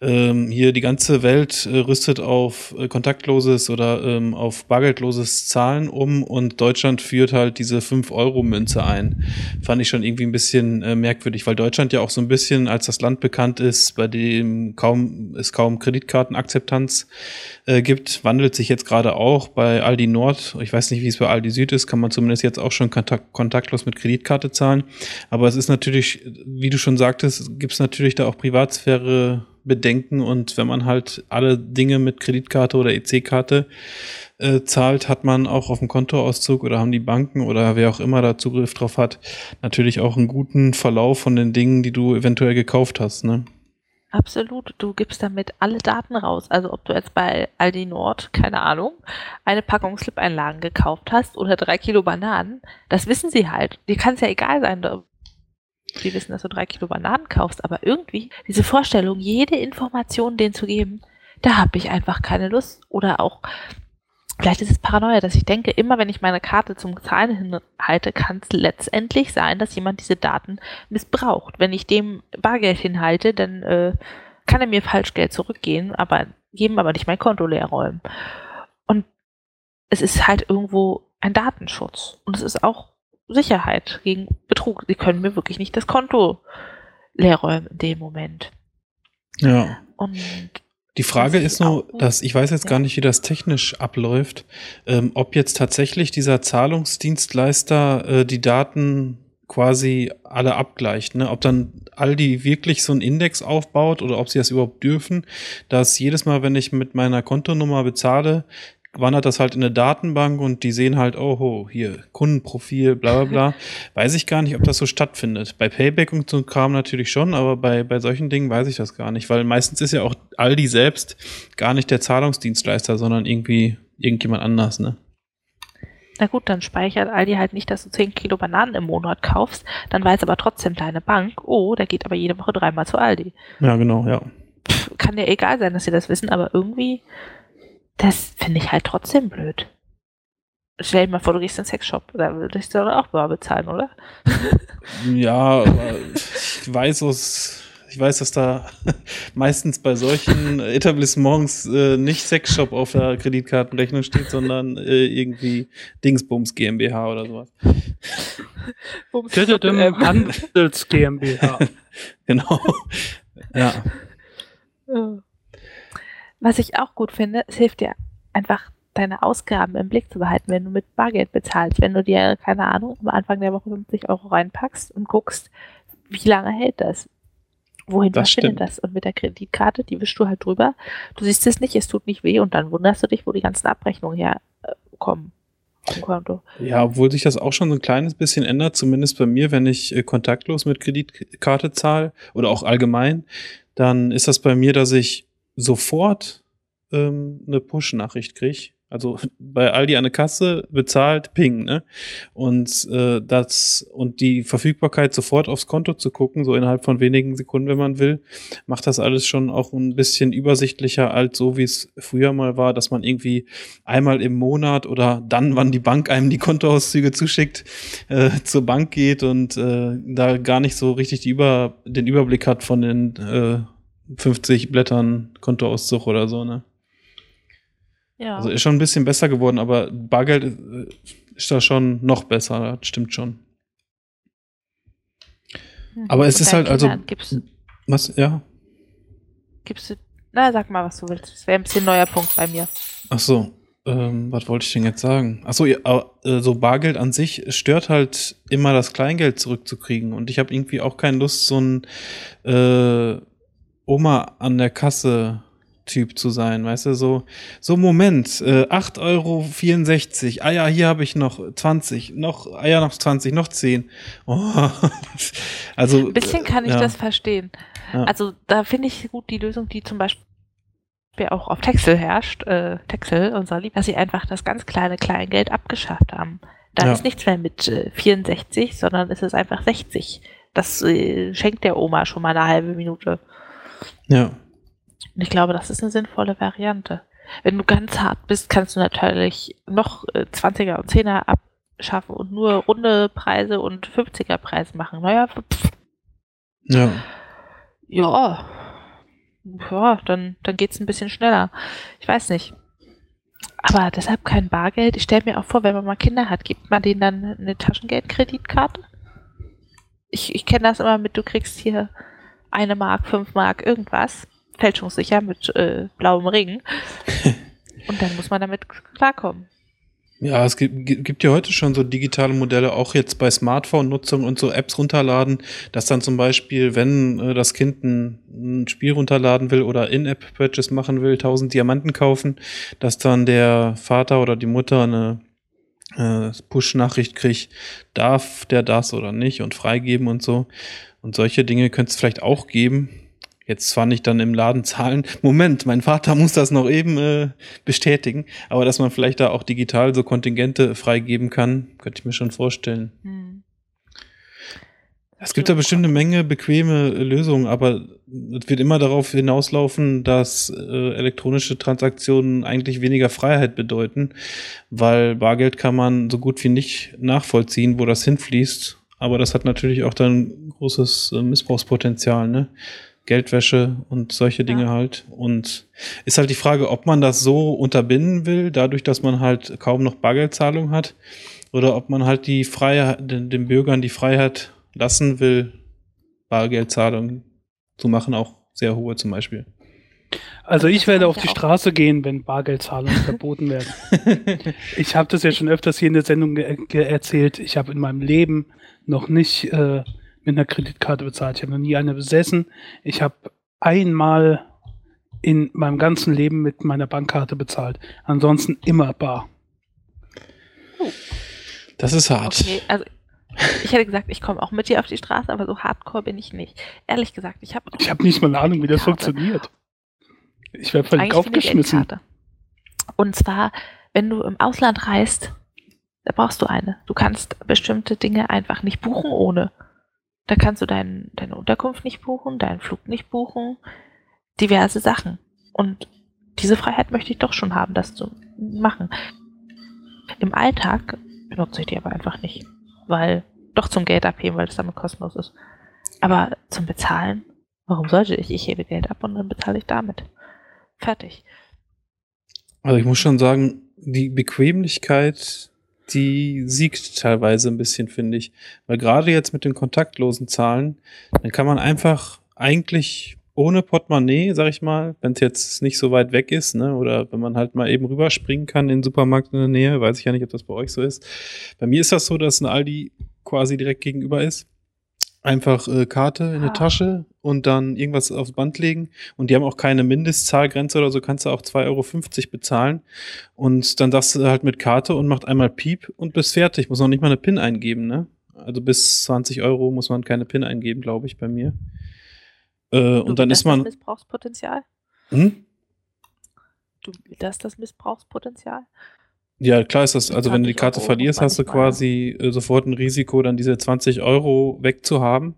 ähm, hier die ganze Welt äh, rüstet auf äh, kontaktloses oder ähm, auf bargeldloses Zahlen um und Deutschland führt halt diese 5-Euro-Münze ein. Fand ich schon irgendwie ein bisschen äh, merkwürdig, weil Deutschland ja auch so ein bisschen als das Land bekannt ist, bei dem kaum es kaum Kreditkartenakzeptanz äh, gibt, wandelt sich jetzt gerade auch bei Aldi Nord. Ich weiß nicht, wie es bei Aldi Süd ist, kann man zumindest jetzt auch schon kontakt kontaktlos mit Kreditkarte zahlen. Aber es ist natürlich, wie du schon sagtest, gibt es natürlich da auch Privatsphäre Bedenken und wenn man halt alle Dinge mit Kreditkarte oder EC-Karte äh, zahlt, hat man auch auf dem Kontoauszug oder haben die Banken oder wer auch immer da Zugriff drauf hat, natürlich auch einen guten Verlauf von den Dingen, die du eventuell gekauft hast. Ne? Absolut. Du gibst damit alle Daten raus. Also ob du jetzt bei Aldi Nord, keine Ahnung, eine Packung Slip-Einlagen gekauft hast oder drei Kilo Bananen, das wissen sie halt. Dir kann es ja egal sein, die wissen, dass du drei Kilo Bananen kaufst, aber irgendwie diese Vorstellung, jede Information denen zu geben, da habe ich einfach keine Lust. Oder auch, vielleicht ist es Paranoia, dass ich denke, immer wenn ich meine Karte zum Zahlen hinhalte, kann es letztendlich sein, dass jemand diese Daten missbraucht. Wenn ich dem Bargeld hinhalte, dann äh, kann er mir Falschgeld zurückgehen, aber geben aber nicht mein Konto leer räumen. Und es ist halt irgendwo ein Datenschutz. Und es ist auch Sicherheit gegen Betrug. Sie können mir wirklich nicht das Konto leer räumen in dem Moment. Ja. Und Die Frage ist nur, dass ich weiß jetzt ja. gar nicht, wie das technisch abläuft, ähm, ob jetzt tatsächlich dieser Zahlungsdienstleister äh, die Daten quasi alle abgleicht, ne? Ob dann Aldi wirklich so einen Index aufbaut oder ob sie das überhaupt dürfen, dass jedes Mal, wenn ich mit meiner Kontonummer bezahle, wandert das halt in eine Datenbank und die sehen halt, oh, ho, hier, Kundenprofil, bla bla bla. (laughs) weiß ich gar nicht, ob das so stattfindet. Bei Payback und so Kram natürlich schon, aber bei, bei solchen Dingen weiß ich das gar nicht, weil meistens ist ja auch Aldi selbst gar nicht der Zahlungsdienstleister, sondern irgendwie irgendjemand anders, ne? na gut, dann speichert Aldi halt nicht, dass du 10 Kilo Bananen im Monat kaufst, dann weiß aber trotzdem deine Bank, oh, der geht aber jede Woche dreimal zu Aldi. Ja, genau, ja. Pff, kann dir egal sein, dass sie das wissen, aber irgendwie, das finde ich halt trotzdem blöd. Stell dir mal vor, du gehst in den Sexshop, da würdest du doch auch bar bezahlen, oder? (laughs) Ja, aber ich weiß aus Ich weiß, dass da (laughs) meistens bei solchen Etablissements äh, nicht Sexshop auf der Kreditkartenrechnung steht, sondern äh, irgendwie Dingsbums GmbH oder sowas. Bums, (laughs) ähm, Handels GmbH. Genau. Ja. Äh. Was ich auch gut finde, es hilft dir einfach deine Ausgaben im Blick zu behalten, wenn du mit Bargeld bezahlst. Wenn du dir, keine Ahnung, am Anfang der Woche 50 Euro reinpackst und guckst, wie lange hält das? Wohin Das verschwindet das? Und mit der Kreditkarte, die wischst du halt drüber. Du siehst es nicht, es tut nicht weh und dann wunderst du dich, wo die ganzen Abrechnungen herkommen. Konto. Ja, obwohl sich das auch schon so ein kleines bisschen ändert, zumindest bei mir, wenn ich äh, kontaktlos mit Kreditkarte zahle oder auch allgemein, dann ist das bei mir, dass ich sofort ähm, eine Push-Nachricht kriege. Also (laughs) bei Aldi an der Kasse bezahlt, ping, ne? Und äh, das und die Verfügbarkeit sofort aufs Konto zu gucken, so innerhalb von wenigen Sekunden, wenn man will, macht das alles schon auch ein bisschen übersichtlicher als so, wie es früher mal war, dass man irgendwie einmal im Monat oder dann, wann die Bank einem die Kontoauszüge zuschickt, äh, zur Bank geht und äh, da gar nicht so richtig die Über den Überblick hat von den äh, 50 Blättern Kontoauszug oder so, ne? Ja. Also ist schon ein bisschen besser geworden, aber Bargeld äh, ist da schon noch besser, das stimmt schon. Aber es ist halt also- Gibst, Was, ja? gibst du, na, sag mal, was du willst. Das wäre ein bisschen neuer Punkt bei mir. Ach so, ähm, was wollte ich denn jetzt sagen? Ach so, ja, äh, so Bargeld an sich stört halt immer das Kleingeld zurückzukriegen und ich habe irgendwie auch keine Lust, so ein äh, Oma an der Kasse Typ zu sein, weißt du, so, so Moment, äh, 8,64 Euro, ah ja, hier habe ich noch 20, noch, ah ja, noch 20, noch 10. Oh. (laughs) also, Ein bisschen kann ich ja. das verstehen. Ja. Also da finde ich gut die Lösung, die zum Beispiel auch auf Texel herrscht, äh, Texel, unser Lieb, dass sie einfach das ganz kleine Kleingeld abgeschafft haben. Da Ja. ist nichts mehr mit äh, 64, sondern es ist einfach 60. Das äh, schenkt der Oma schon mal eine halbe Minute. Ja. Und ich glaube, das ist eine sinnvolle Variante. Wenn du ganz hart bist, kannst du natürlich noch äh, 20er und 10er abschaffen und nur runde Preise und 50er Preise machen. Naja, pff, Ja. ja, ja, dann, dann geht's ein bisschen schneller. Ich weiß nicht. Aber deshalb kein Bargeld. Ich stelle mir auch vor, wenn man mal Kinder hat, gibt man denen dann eine Taschengeldkreditkarte? Ich, ich kenne das immer mit, du kriegst hier eine Mark, fünf Mark, irgendwas. Fälschungssicher mit äh, blauem Ring. (laughs) Und dann muss man damit klarkommen. Ja, es gibt, gi- gibt ja heute schon so digitale Modelle, auch jetzt bei Smartphone-Nutzung und so Apps runterladen, dass dann zum Beispiel, wenn äh, das Kind ein, ein Spiel runterladen will oder In-App-Purchase machen will, 1000 Diamanten kaufen, dass dann der Vater oder die Mutter eine äh, Push-Nachricht kriegt, darf der das oder nicht und freigeben und so. Und solche Dinge könnte es vielleicht auch geben. Jetzt zwar nicht dann im Laden zahlen. Moment, mein Vater muss das noch eben äh, bestätigen. Aber dass man vielleicht da auch digital so Kontingente freigeben kann, könnte ich mir schon vorstellen. Hm. Es gibt da bestimmt eine Menge bequeme Lösungen, aber es wird immer darauf hinauslaufen, dass äh, elektronische Transaktionen eigentlich weniger Freiheit bedeuten, weil Bargeld kann man so gut wie nicht nachvollziehen, wo das hinfließt. Aber das hat natürlich auch dann großes äh, Missbrauchspotenzial, ne? Geldwäsche und solche Dinge Ja. halt. Und ist halt die Frage, ob man das so unterbinden will, dadurch, dass man halt kaum noch Bargeldzahlung hat, oder ob man halt die Freiheit, den, den Bürgern die Freiheit lassen will, Bargeldzahlungen zu machen, auch sehr hohe zum Beispiel. Also ich werde auf die auch. Straße gehen, wenn Bargeldzahlungen (laughs) verboten werden. Ich habe das ja schon öfters hier in der Sendung erzählt. Ich habe in meinem Leben noch nicht äh, mit einer Kreditkarte bezahlt. Ich habe noch nie eine besessen. Ich habe einmal in meinem ganzen Leben mit meiner Bankkarte bezahlt. Ansonsten immer bar. Das ist hart. Okay, also ich hätte gesagt, ich komme auch mit dir auf die Straße, aber so hardcore bin ich nicht. Ehrlich gesagt, ich habe Ich habe nicht mal eine Ahnung, wie das Karte. funktioniert. Ich werde völlig eigentlich aufgeschmissen. Und zwar, wenn du im Ausland reist, da brauchst du eine. Du kannst bestimmte Dinge einfach nicht buchen ohne. Da kannst du dein, deine Unterkunft nicht buchen, deinen Flug nicht buchen, diverse Sachen. Und diese Freiheit möchte ich doch schon haben, das zu machen. Im Alltag benutze ich die aber einfach nicht, weil doch zum Geld abheben, weil es damit kostenlos ist. Aber zum Bezahlen, Warum sollte ich? Ich hebe Geld ab und dann bezahle ich damit. Fertig. Also ich muss schon sagen, die Bequemlichkeit, die siegt teilweise ein bisschen, finde ich. Weil gerade jetzt mit den kontaktlosen Zahlen, dann kann man einfach eigentlich ohne Portemonnaie, sag ich mal, wenn es jetzt nicht so weit weg ist, ne, oder wenn man halt mal eben rüberspringen kann in den Supermarkt in der Nähe, weiß ich ja nicht, ob das bei euch so ist. Bei mir ist das so, dass ein Aldi quasi direkt gegenüber ist. Einfach äh, Karte in die Ah. Tasche und dann irgendwas aufs Band legen. Und die haben auch keine Mindestzahlgrenze oder so, kannst du auch 2,50 Euro bezahlen. Und dann sagst du halt mit Karte und macht einmal Piep und bist fertig. Muss noch nicht mal eine PIN eingeben, ne? Also bis 20 Euro muss man keine PIN eingeben, glaube ich, bei mir. Äh, Du, und dann ist man. Das Missbrauchspotenzial? Hm? Du, das das Missbrauchspotenzial? Ja, klar ist das. Also wenn du die 20 Karte Euro verlierst, hast du quasi äh, sofort ein Risiko, dann diese 20 Euro wegzuhaben.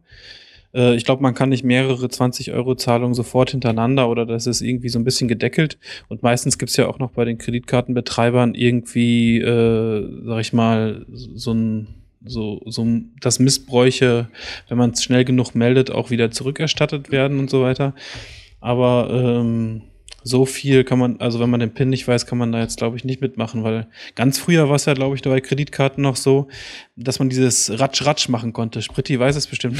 Äh, ich glaube, man kann nicht mehrere 20 Euro Zahlungen sofort hintereinander oder das ist irgendwie so ein bisschen gedeckelt. Und meistens gibt's ja auch noch bei den Kreditkartenbetreibern irgendwie, äh, sag ich mal, so ein so, so dass Missbräuche, wenn man es schnell genug meldet, auch wieder zurückerstattet werden und so weiter. Aber ähm, so viel kann man, also wenn man den PIN nicht weiß, kann man da jetzt, glaube ich, nicht mitmachen, weil ganz früher war es ja, glaube ich, bei Kreditkarten noch so, dass man dieses Ratsch-Ratsch machen konnte. Spritti weiß es bestimmt.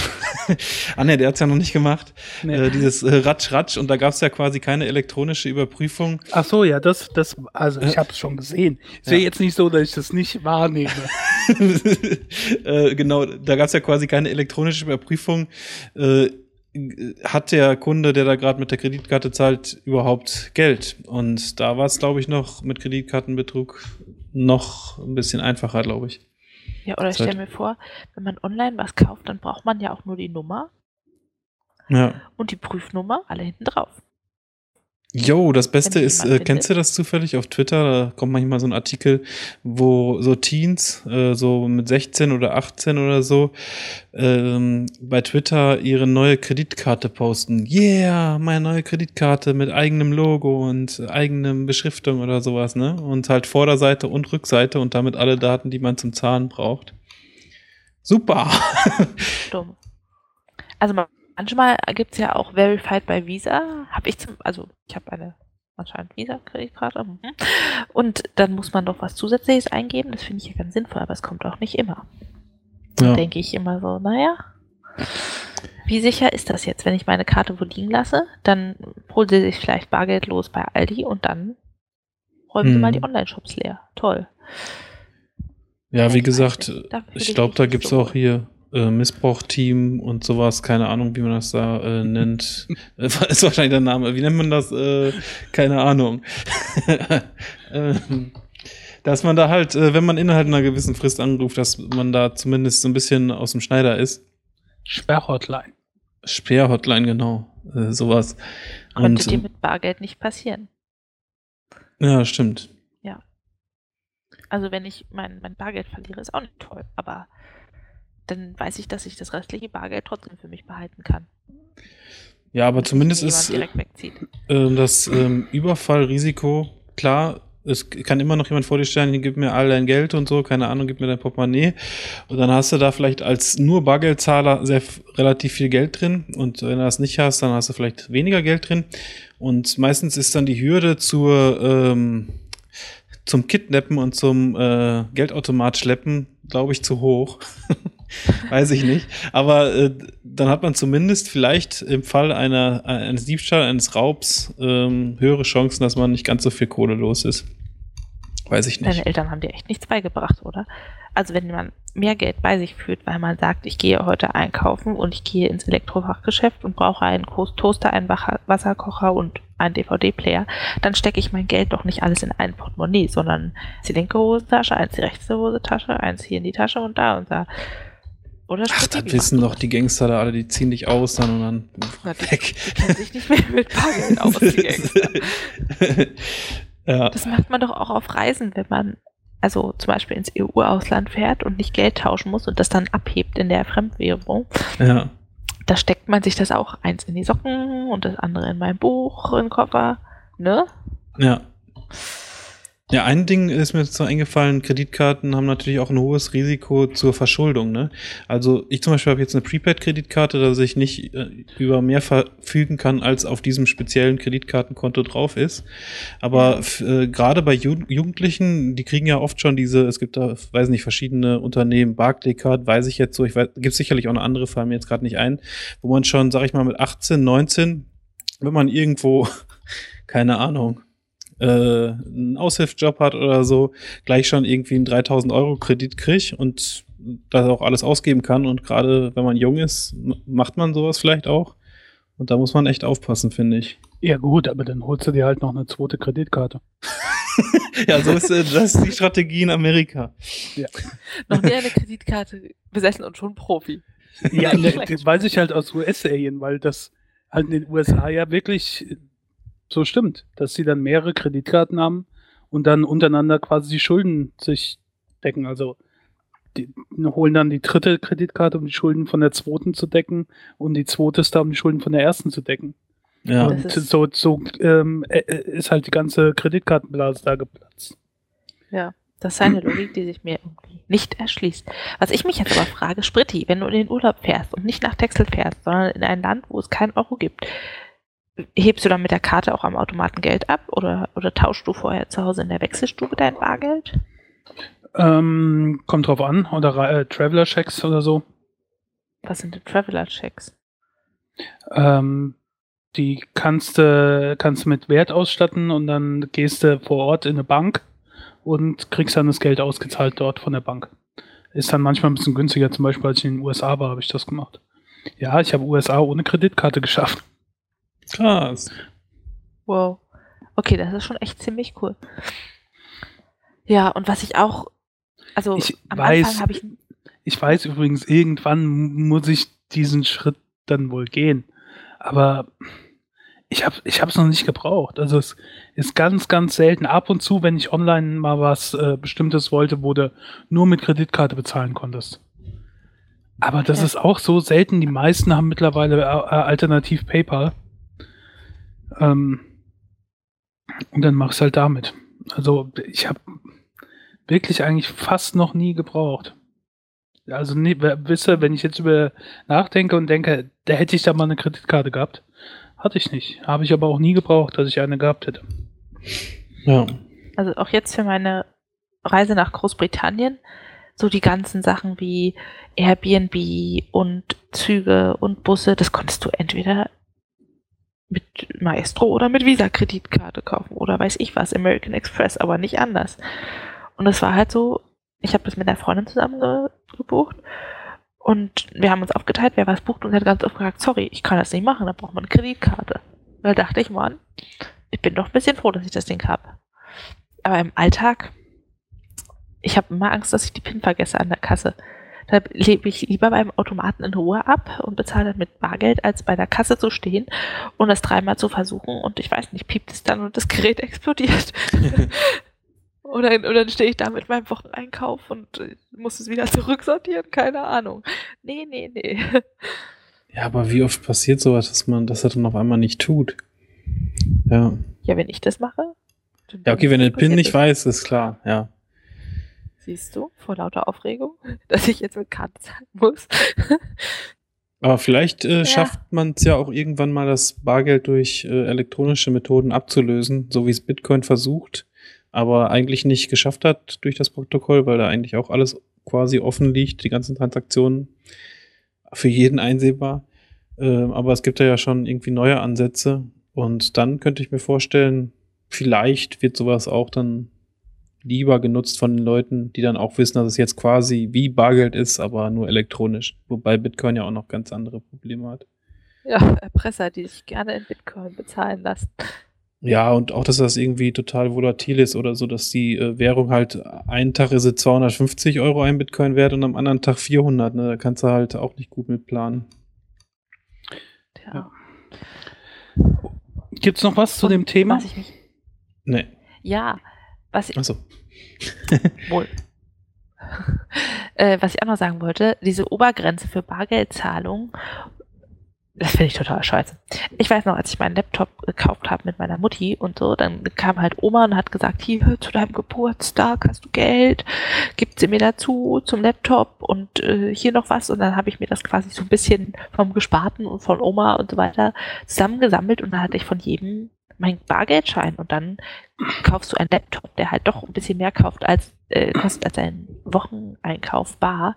(laughs) ah ne, der hat's ja noch nicht gemacht. Nee. Äh, dieses äh, Ratsch-Ratsch und da gab's ja quasi keine elektronische Überprüfung. Ach so, ja, das, das, also ich habe es schon gesehen. Ist ja. Ja. jetzt nicht so, dass ich das nicht wahrnehme. (laughs) äh, genau, da gab's ja quasi keine elektronische Überprüfung. Äh, hat der Kunde, der da gerade mit der Kreditkarte zahlt, überhaupt Geld? Und da war es, glaube ich, noch mit Kreditkartenbetrug noch ein bisschen einfacher, glaube ich. Ja, oder ich stelle mir vor, wenn man online was kauft, dann braucht man ja auch nur die Nummer Ja. und die Prüfnummer alle hinten drauf. Jo, das Beste ist, äh, kennst du das zufällig auf Twitter? Da kommt manchmal so ein Artikel, wo so Teens, äh, so mit 16 oder 18 oder so, ähm, bei Twitter ihre neue Kreditkarte posten. Yeah, meine neue Kreditkarte mit eigenem Logo und eigenem Beschriftung oder sowas, ne? Und halt Vorderseite und Rückseite und damit alle Daten, die man zum Zahlen braucht. Super! (laughs) Dumm. Also ma- manchmal gibt es ja auch Verified by Visa. Habe ich zum, also ich habe eine anscheinend Visa-Kreditkarte. Mhm. Und dann muss man doch was Zusätzliches eingeben. Das finde ich ja ganz sinnvoll, aber es kommt auch nicht immer. Ja. denke ich immer so, naja, wie sicher ist das jetzt, wenn ich meine Karte wo liegen lasse? Dann holt sie sich vielleicht bargeldlos bei Aldi und dann räumen sie Hm. mal die Online-Shops leer. Toll. Ja, wie gesagt, ich glaube, da gibt's so auch hier äh, Missbrauch-Team und sowas, keine Ahnung, wie man das da äh, (laughs) nennt. Äh, ist wahrscheinlich der Name. Wie nennt man das? Äh, keine Ahnung. (laughs) ähm, dass man da halt, äh, wenn man innerhalb einer gewissen Frist anruft, dass man da zumindest so ein bisschen aus dem Schneider ist. Sperrhotline. Sperrhotline, genau. Äh, sowas. Könnte Und, dir mit Bargeld nicht passieren. ja, stimmt. Also wenn ich mein, mein Bargeld verliere, ist auch nicht toll. Aber dann weiß ich, dass ich das restliche Bargeld trotzdem für mich behalten kann. Ja, aber Dass zumindest ist ähm, das ähm, Überfallrisiko, klar, es kann immer noch jemand vor dir stellen, gib mir all dein Geld und so, keine Ahnung, gib mir dein Portemonnaie. Und dann hast du da vielleicht als nur Bargeldzahler sehr relativ viel Geld drin. Und wenn du das nicht hast, dann hast du vielleicht weniger Geld drin. Und meistens ist dann die Hürde zur, ähm, zum Kidnappen und zum äh, Geldautomat schleppen, glaube ich, zu hoch. (laughs) Weiß ich nicht. Aber äh, dann hat man zumindest vielleicht im Fall einer, eines Diebstahls, eines Raubs ähm, höhere Chancen, dass man nicht ganz so viel Kohle los ist. Weiß ich nicht. Deine Eltern haben dir echt nichts beigebracht, oder? Also wenn man mehr Geld bei sich führt, weil man sagt, ich gehe heute einkaufen und ich gehe ins Elektrofachgeschäft und brauche einen Toaster, einen Wasserkocher und einen DVD-Player, dann stecke ich mein Geld doch nicht alles in ein Portemonnaie, sondern die linke Hosentasche, eins in die rechte Hosentasche, eins hier in die Tasche und da und da. Oder Ach, das wissen doch die Gangster da alle, die ziehen dich aus dann und dann Na, die- weg. Die kennen sich nicht mehr mit Bargeld (laughs) aus, die Gangster. (laughs) ja. Das macht man doch auch auf Reisen, wenn man also zum Beispiel ins EU-Ausland fährt und nicht Geld tauschen muss und das dann abhebt in der Fremdwährung. ja. Da steckt man sich das auch eins in die Socken und das andere in mein Buch, in den Koffer. Ne? Ja. Ja, ein Ding ist mir so eingefallen, Kreditkarten haben natürlich auch ein hohes Risiko zur Verschuldung. Ne? Also ich zum Beispiel habe jetzt eine Prepaid-Kreditkarte, dass ich nicht äh, über mehr verfügen kann, als auf diesem speziellen Kreditkartenkonto drauf ist. Aber äh, gerade bei Ju Jugendlichen, die kriegen ja oft schon diese, es gibt da, weiß nicht, verschiedene Unternehmen, Barclaycard, weiß ich jetzt so, ich weiß, gibt sicherlich auch eine andere, fallen mir jetzt gerade nicht ein, wo man schon, sag ich mal, mit 18, 19, wenn man irgendwo, (laughs) keine Ahnung, äh, einen Aushilfsjob hat oder so, gleich schon irgendwie einen 3000 Euro Kredit kriegt und das auch alles ausgeben kann. Und gerade wenn man jung ist, macht man sowas vielleicht auch. Und da muss man echt aufpassen, finde ich. Ja gut, aber dann holst du dir halt noch eine zweite Kreditkarte. (laughs) ja, so ist äh, das ist die Strategie in Amerika. Ja. (laughs) noch nie eine Kreditkarte besessen und schon Profi. Ja, (laughs) ne, das weiß ich halt aus US-Serien, weil das halt in den USA ja wirklich so stimmt, dass sie dann mehrere Kreditkarten haben und dann untereinander quasi die Schulden sich decken. Also die holen dann die dritte Kreditkarte, um die Schulden von der zweiten zu decken und die zweite ist da, um die Schulden von der ersten zu decken. Ja. Und so, so ähm, äh, äh, ist halt die ganze Kreditkartenblase da geplatzt. Ja, das ist eine Logik, die sich mir irgendwie nicht erschließt. Was ich mich jetzt aber frage, Spritti, wenn du in den Urlaub fährst und nicht nach Texel fährst, sondern in ein Land, wo es keinen Euro gibt, hebst du dann mit der Karte auch am Automaten Geld ab oder, oder tauschst du vorher zu Hause in der Wechselstube dein Bargeld? Ähm, kommt drauf an. Oder äh, Traveler-Checks oder so. Was sind denn Traveler-Checks? Ähm, die kannst du kannst mit Wert ausstatten und dann gehst du vor Ort in eine Bank und kriegst dann das Geld ausgezahlt dort von der Bank. Ist dann manchmal ein bisschen günstiger, zum Beispiel als ich in den USA war, habe ich das gemacht. Ja, ich habe USA ohne Kreditkarte (laughs) geschafft. Krass. Wow. Okay, das ist schon echt ziemlich cool. Ja, und was ich auch, also ich am weiß, Anfang habe ich. Ich weiß übrigens, irgendwann muss ich diesen Schritt dann wohl gehen. Aber ich habe ich es noch nicht gebraucht. Also es ist ganz, ganz selten. Ab und zu, wenn ich online mal was äh, Bestimmtes wollte, wo du nur mit Kreditkarte bezahlen konntest. Aber das ja. ist auch so selten. Die meisten haben mittlerweile äh, alternativ PayPal. Ähm, und dann mach's halt damit. Also ich habe wirklich eigentlich fast noch nie gebraucht. Also nie, wisse, wenn ich jetzt über nachdenke und denke, da hätte ich da mal eine Kreditkarte gehabt, hatte ich nicht. Habe ich aber auch nie gebraucht, dass ich eine gehabt hätte. Ja. Also auch jetzt für meine Reise nach Großbritannien, so die ganzen Sachen wie Airbnb und Züge und Busse, das konntest du entweder mit Maestro oder mit Visa-Kreditkarte kaufen oder weiß ich was, American Express, aber nicht anders. Und es war halt so, ich habe das mit einer Freundin zusammen ge gebucht und wir haben uns aufgeteilt, wer was bucht und hat ganz oft gesagt, sorry, ich kann das nicht machen, da braucht man eine Kreditkarte. Und da dachte ich, Mann, ich bin doch ein bisschen froh, dass ich das Ding habe. Aber im Alltag, ich habe immer Angst, dass ich die PIN vergesse an der Kasse. Da lebe ich lieber beim Automaten in Ruhe ab und bezahle dann mit Bargeld, als bei der Kasse zu stehen und das dreimal zu versuchen und ich weiß nicht, piept es dann und das Gerät (laughs) explodiert. (laughs) oder, oder dann stehe ich da mit meinem Wocheneinkauf und äh, muss es wieder zurücksortieren, keine Ahnung. Nee, nee, nee. (laughs) Ja, aber wie oft passiert sowas, dass man das dann auf einmal nicht tut? Ja. Ja, wenn ich das mache. Ja, okay, wenn du den PIN nicht weiß, ist klar, ja. Siehst du, vor lauter Aufregung, (laughs) dass ich jetzt mit Karte zahlen muss. (laughs) Aber vielleicht äh, ja. schafft man es ja auch irgendwann mal, das Bargeld durch äh, elektronische Methoden abzulösen, so wie es Bitcoin versucht, aber eigentlich nicht geschafft hat durch das Protokoll, weil da eigentlich auch alles quasi offen liegt, die ganzen Transaktionen für jeden einsehbar. Äh, aber es gibt ja schon irgendwie neue Ansätze und dann könnte ich mir vorstellen, vielleicht wird sowas auch dann lieber genutzt von den Leuten, die dann auch wissen, dass es jetzt quasi wie Bargeld ist, aber nur elektronisch. Wobei Bitcoin ja auch noch ganz andere Probleme hat. Ja, Erpresser, die sich gerne in Bitcoin bezahlen lassen. Ja, und auch, dass das irgendwie total volatil ist oder so, dass die äh, Währung halt einen Tag ist sie 250 Euro ein Bitcoin wert und am anderen Tag 400. Ne? Da kannst du halt auch nicht gut mit planen. Ja. Gibt es noch was zu dem Thema? Was ich nicht. Nee. Ja, was ich, so. (laughs) wohl. (laughs) äh, was ich auch noch sagen wollte, diese Obergrenze für Bargeldzahlung Das finde ich total scheiße. Ich weiß noch, als ich meinen Laptop gekauft habe mit meiner Mutti und so, dann kam halt Oma und hat gesagt, hier zu deinem Geburtstag hast du Geld, gibt sie mir dazu zum Laptop und äh, hier noch was. Und dann habe ich mir das quasi so ein bisschen vom Gesparten und von Oma und so weiter zusammengesammelt und dann hatte ich von jedem mein Bargeldschein und dann kaufst du einen Laptop, der halt doch ein bisschen mehr kauft als, äh, kostet als ein Wocheneinkauf bar.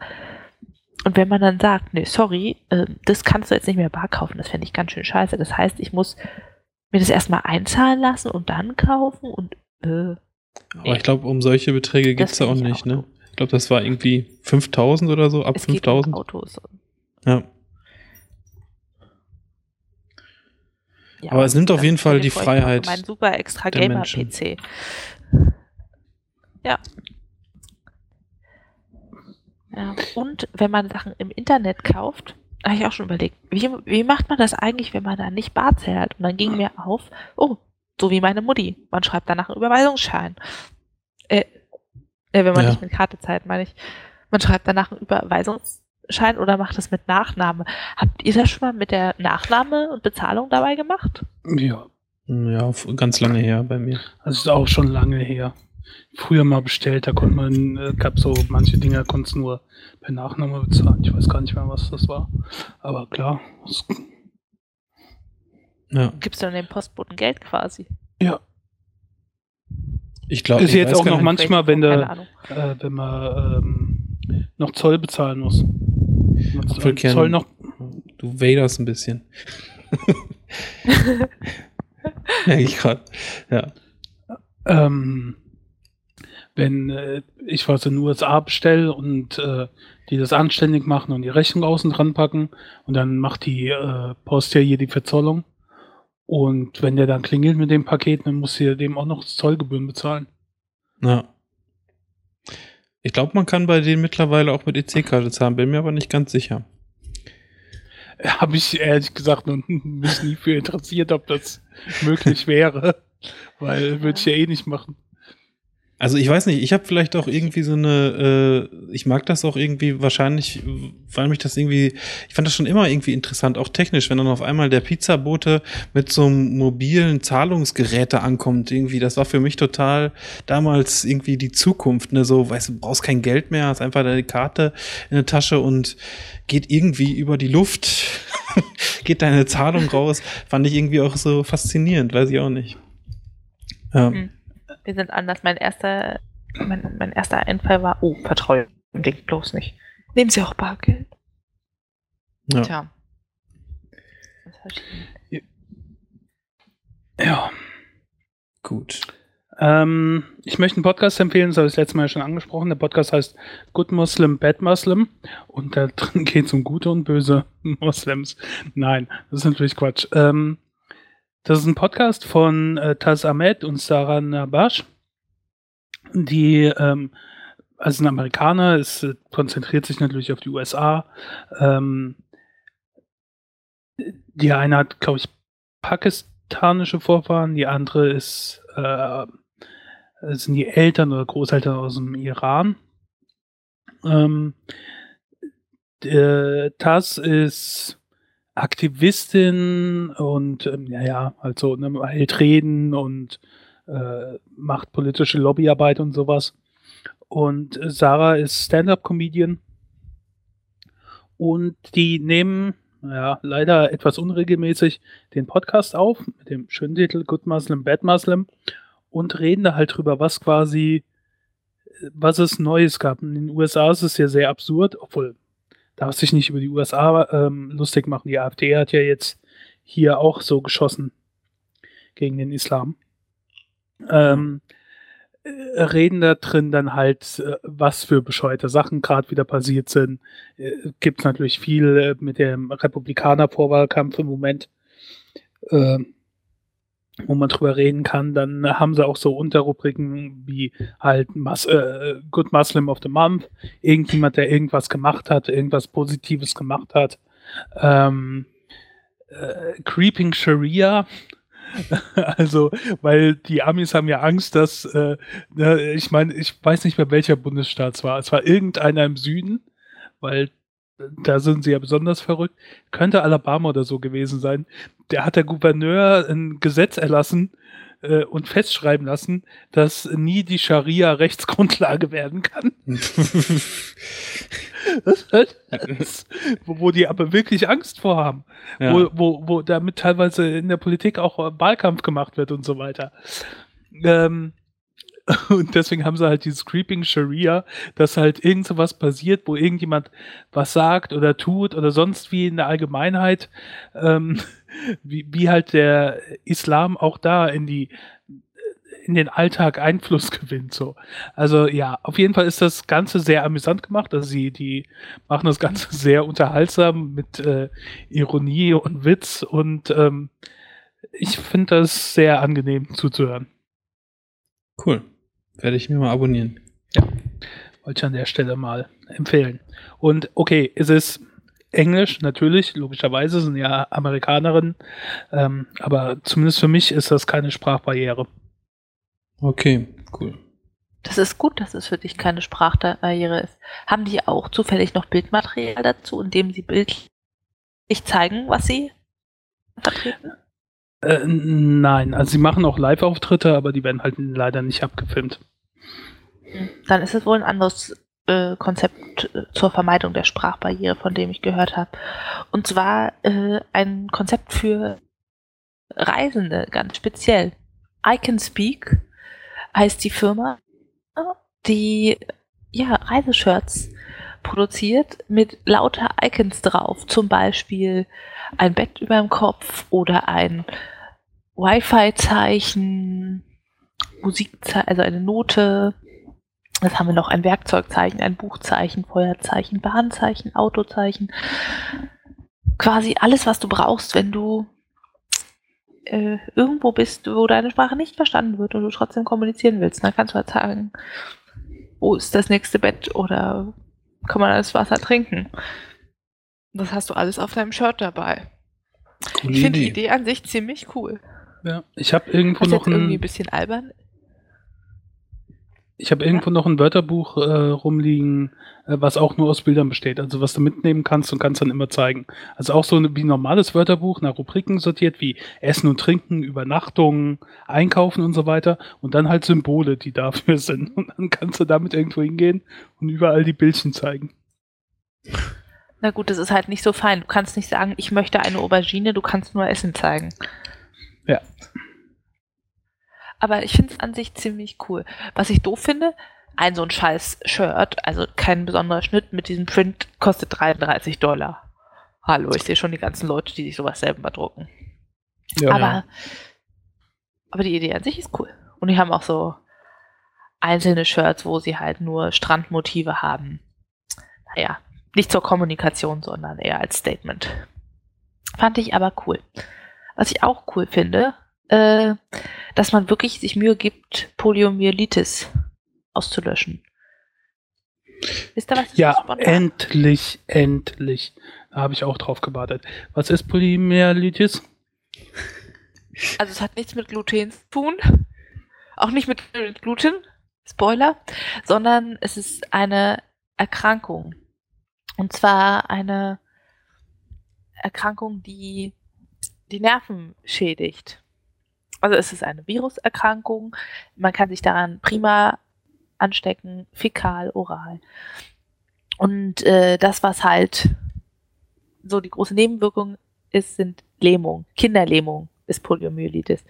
Und wenn man dann sagt, nee, sorry, äh, das kannst du jetzt nicht mehr bar kaufen, das fände ich ganz schön scheiße. Das heißt, ich muss mir das erstmal einzahlen lassen und dann kaufen und äh, Aber ich glaube, um solche Beträge geht es ja auch nicht, auch ne? Ich glaube, das war irgendwie 5000 oder so, ab es geht um 5000. Autos. Ja. Ja, Aber es nimmt auf jeden Fall die Freiheit Mein super extra Gamer-PC. Ja. Ja. Und wenn man Sachen im Internet kauft, habe ich auch schon überlegt, wie, wie macht man das eigentlich, wenn man da nicht bar zählt? Und dann ging mir auf, oh, so wie meine Mutti. Man schreibt danach einen Überweisungsschein. Äh, äh wenn man Ja. nicht mit Karte zahlt, meine ich. Man schreibt danach einen Überweisungsschein oder macht das mit Nachname. Habt ihr das schon mal mit der Nachname und Bezahlung dabei gemacht? Ja, Ja, ganz lange her bei mir. das ist auch schon lange her. Früher mal bestellt, da konnte man, äh, gab so manche Dinge, konntest nur per Nachname bezahlen. Ich weiß gar nicht mehr, was das war. Aber klar, Ja. Gibst du dann dem Postboten Geld quasi? ja, Ich glaube, Ist jetzt auch noch manchmal, wenn der, äh, wenn man ähm, noch Zoll bezahlen muss. Apfelkern. Zoll noch, Du waderst ein bisschen. (laughs) Merke ich gerade. Ja. ähm, wenn äh, ich was in den USA bestelle und äh, die das anständig machen und die Rechnung außen dran packen und dann macht die äh, Post ja hier die Verzollung. Und wenn der dann klingelt mit dem Paket, dann muss sie dem auch noch Zollgebühren bezahlen. ja. Ich glaube, man kann bei denen mittlerweile auch mit EC-Karte zahlen, bin mir aber nicht ganz sicher. Habe ich ehrlich gesagt noch mich nie für interessiert, ob das möglich wäre. (laughs) Weil würde ich ja eh nicht machen. Also ich weiß nicht, ich habe vielleicht auch irgendwie so eine, äh, ich mag das auch irgendwie wahrscheinlich, weil mich das irgendwie, ich fand das schon immer irgendwie interessant, auch technisch, wenn dann auf einmal der Pizzabote mit so einem mobilen Zahlungsgerät da ankommt, irgendwie, das war für mich total damals irgendwie die Zukunft, ne, so, weißt du, brauchst kein Geld mehr, hast einfach deine Karte in der Tasche und geht irgendwie über die Luft, (laughs) geht deine Zahlung raus, fand ich irgendwie auch so faszinierend, weiß ich auch nicht. Ja. Hm. Wir sind anders. Mein erster, mein, mein erster Einfall war, oh, vertraue dem Ding bloß nicht. Nehmen Sie auch Bargeld? Ja. Tja. Ja. Gut. Ähm, ich möchte einen Podcast empfehlen, das habe ich das letzte Mal schon angesprochen. Der Podcast heißt Good Muslim, Bad Muslim. Und da drin (laughs) geht es um gute und böse (laughs) Moslems. Nein, das ist natürlich Quatsch. Ähm, das ist ein Podcast von äh, Taz Ahmed und Sarah Nabash. Die, ähm, also ein Amerikaner, es äh, konzentriert sich natürlich auf die USA. Ähm, die eine hat, glaube ich, pakistanische Vorfahren, die andere ist, äh, sind die Eltern oder Großeltern aus dem Iran. Ähm, äh, Taz ist Aktivistin und ähm, ja, ja, also ne, hält Reden und äh, macht politische Lobbyarbeit und sowas. Und Sarah ist Stand-up-Comedian. Und die nehmen, ja, leider etwas unregelmäßig den Podcast auf mit dem schönen Titel Good Muslim, Bad Muslim und reden da halt drüber, was quasi, äh, was es Neues gab. In den USA ist es ja sehr absurd, obwohl darf sich nicht über die USA ähm, lustig machen. Die AfD hat ja jetzt hier auch so geschossen gegen den Islam. Ähm, äh, reden da drin dann halt, äh, was für bescheuerte Sachen gerade wieder passiert sind. Äh, Gibt es natürlich viel mit dem Republikaner-Vorwahlkampf im Moment, äh, wo man drüber reden kann. Dann haben sie auch so Unterrubriken wie halt Mus äh, Good Muslim of the Month, irgendjemand, der irgendwas gemacht hat, irgendwas Positives gemacht hat. Ähm, äh, Creeping Sharia, (laughs) also, weil die Amis haben ja Angst, dass, äh, ich meine, ich weiß nicht mehr, welcher Bundesstaat es war. Es war irgendeiner im Süden, weil da sind sie ja besonders verrückt, könnte Alabama oder so gewesen sein. Der hat der Gouverneur ein Gesetz erlassen äh, und festschreiben lassen, dass nie die Scharia (laughs) Rechtsgrundlage werden kann. das, (laughs) das, wo, wo die aber wirklich Angst vor haben. Ja. Wo, wo, wo damit teilweise in der Politik auch Wahlkampf gemacht wird und so weiter. Ähm, (laughs) und deswegen haben sie halt dieses Creeping Sharia, dass halt irgend so was passiert, wo irgendjemand was sagt oder tut oder sonst wie in der Allgemeinheit, ähm, (laughs) wie, wie halt der Islam auch da in die in den Alltag Einfluss (laughs) gewinnt. So. Also ja, auf jeden Fall ist das Ganze sehr amüsant gemacht. Also sie, die machen das Ganze sehr unterhaltsam mit äh, Ironie und Witz und ähm, ich finde das sehr angenehm zuzuhören. Cool. Werde ich mir mal abonnieren. Wollte ich an der Stelle mal empfehlen. Und okay, es ist Englisch, natürlich, logischerweise sind ja Amerikanerinnen, ähm, aber zumindest für mich ist das keine Sprachbarriere. Okay, cool. Das ist gut, dass es für dich keine Sprachbarriere ist. Haben die auch zufällig noch Bildmaterial dazu, in dem sie bildlich zeigen, was sie vertreten? Äh, nein, also sie machen auch Live-Auftritte, aber die werden halt leider nicht abgefilmt. Dann ist es wohl ein anderes äh, Konzept äh, zur Vermeidung der Sprachbarriere, von dem ich gehört habe. Und zwar äh, ein Konzept für Reisende, ganz speziell. I Can Speak heißt die Firma, die ja, Reiseshirts produziert mit lauter Icons drauf. Zum Beispiel ein Bett über dem Kopf oder ein Wi-Fi-Zeichen, Musikzeichen, also eine Note. Das haben wir noch ein Werkzeugzeichen, ein Buchzeichen, Feuerzeichen, Bahnzeichen, Autozeichen. Quasi alles, was du brauchst, wenn du äh, irgendwo bist, wo deine Sprache nicht verstanden wird und du trotzdem kommunizieren willst. Dann kannst du halt sagen, wo ist das nächste Bett oder kann man das Wasser trinken. Das hast du alles auf deinem Shirt dabei. Coole Ich finde die Idee. An sich ziemlich cool. Ja, ich habe irgendwo Was noch jetzt irgendwie ein ein, bisschen albern. Ich habe irgendwo noch ein Wörterbuch äh, rumliegen, äh, was auch nur aus Bildern besteht. Also was du mitnehmen kannst und kannst dann immer zeigen. Also auch so ein- wie ein normales Wörterbuch nach Rubriken sortiert, wie Essen und Trinken, Übernachtungen, Einkaufen und so weiter. Und dann halt Symbole, die dafür (laughs) sind. Und dann kannst du damit irgendwo hingehen und überall die Bildchen zeigen. Na gut, das ist halt nicht so fein. Du kannst nicht sagen, ich möchte eine Aubergine, du kannst nur Essen zeigen. Ja. Aber ich finde es an sich ziemlich cool. Was ich doof finde, ein so ein scheiß Shirt, also kein besonderer Schnitt mit diesem Print, kostet 33 Dollar. Hallo, ich sehe schon die ganzen Leute, die sich sowas selber drucken. Ja, aber, aber die Idee an sich ist cool. Und die haben auch so einzelne Shirts, wo sie halt nur Strandmotive haben. Naja, nicht zur Kommunikation, sondern eher als Statement. Fand ich aber cool. Was ich auch cool finde, äh, dass man wirklich sich Mühe gibt, Poliomyelitis auszulöschen. Wisst ihr, was Ja, endlich, endlich. Da habe ich auch drauf gewartet. Was ist Polymyelitis? Also es hat nichts mit Gluten zu tun, auch nicht mit Gluten, Spoiler, sondern es ist eine Erkrankung. Und zwar eine Erkrankung, die die Nerven schädigt. Also es ist eine Viruserkrankung. Man kann sich daran prima anstecken, fäkal, oral. Und äh, das, was halt so die große Nebenwirkung ist, sind Lähmung, Kinderlähmung ist Poliomyelitis.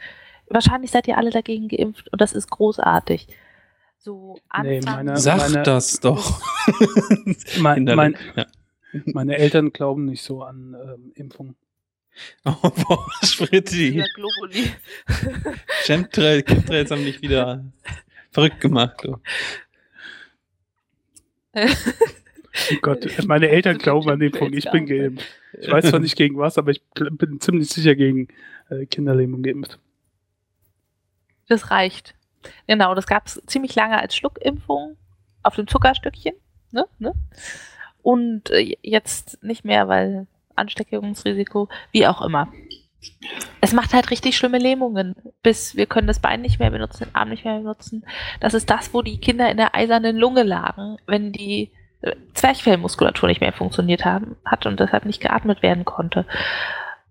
Wahrscheinlich seid ihr alle dagegen geimpft und das ist großartig. So Nee, Anfang meine- Sag meine- das doch. (laughs) Mein, mein, ja. meine Eltern glauben nicht so an ähm, Impfungen. (laughs) Oh, boah, Spritti. Globuli. (laughs) Chemtrails Chemtrails haben mich wieder verrückt gemacht. Du. Oh Gott, meine Eltern glauben an die Impfungen. Ich bin geimpft. Ich weiß zwar nicht gegen was, aber ich bin ziemlich sicher gegen äh, Kinderlähmung geimpft. Das reicht. Genau, das gab es ziemlich lange als Schluckimpfung auf dem Zuckerstückchen. Ne? Ne? Und äh, jetzt nicht mehr, weil Ansteckungsrisiko, wie auch immer. Es macht halt richtig schlimme Lähmungen, bis wir können das Bein nicht mehr benutzen, den Arm nicht mehr benutzen. Das ist das, wo die Kinder in der eisernen Lunge lagen, wenn die äh, Zwerchfellmuskulatur nicht mehr funktioniert haben, hat und deshalb nicht geatmet werden konnte.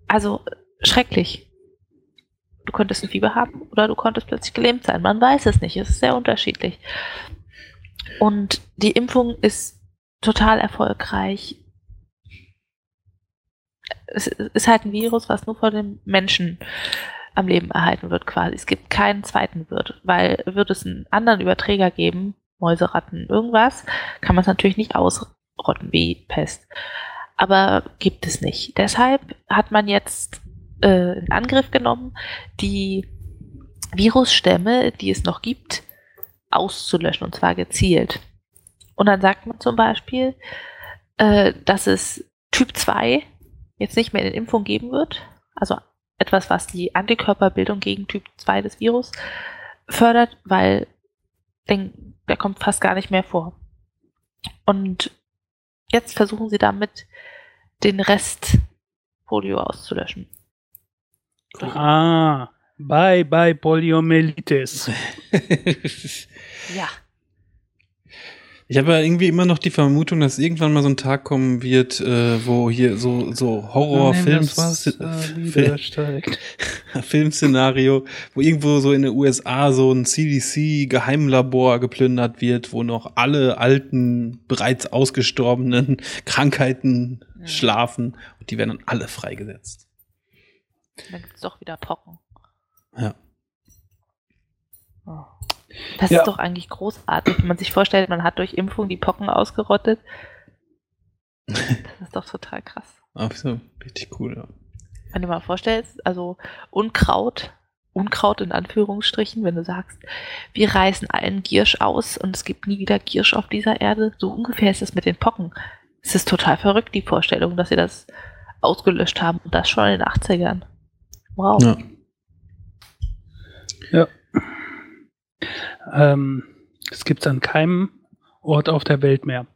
Also schrecklich. Du könntest ein Fieber haben oder du konntest plötzlich gelähmt sein. Man weiß es nicht. Es ist sehr unterschiedlich. Und die Impfung ist total erfolgreich. Es ist halt ein Virus, was nur vor dem Menschen am Leben erhalten wird quasi. Es gibt keinen zweiten Wirt, weil würde es einen anderen Überträger geben, Mäuse, Ratten, irgendwas, kann man es natürlich nicht ausrotten wie Pest. Aber gibt es nicht. Deshalb hat man jetzt äh, in Angriff genommen, die Virusstämme, die es noch gibt, auszulöschen und zwar gezielt. Und dann sagt man zum Beispiel, äh, dass es Typ 2 jetzt nicht mehr in Impfung geben wird. Also etwas, was die Antikörperbildung gegen Typ 2 des Virus fördert, weil den, der kommt fast gar nicht mehr vor. Und jetzt versuchen sie damit den Rest Polio auszulöschen. Ah, bye bye Poliomyelitis. (laughs) Ja. Ich habe ja irgendwie immer noch die Vermutung, dass irgendwann mal so ein Tag kommen wird, äh, wo hier so, so Horrorfilms, Film, steigt. (laughs) Filmszenario, wo irgendwo so in den USA so ein CDC-Geheimlabor geplündert wird, wo noch alle alten, bereits ausgestorbenen (laughs) Krankheiten Ja. schlafen und die werden dann alle freigesetzt. Dann gibt es doch wieder Pocken. Ja. Das Ja. ist doch eigentlich großartig, wenn man sich vorstellt, man hat durch Impfung die Pocken ausgerottet. Das ist doch total krass. (laughs) So, richtig cool, ja. Wenn du mal vorstellst, also Unkraut, Unkraut in Anführungsstrichen, wenn du sagst, wir reißen allen Giersch aus und es gibt nie wieder Giersch auf dieser Erde, so ungefähr ist es mit den Pocken. Es ist total verrückt, die Vorstellung, dass sie das ausgelöscht haben und das schon in den 80ern. Wow. ja. Ähm, es gibt an keinem Ort auf der Welt mehr.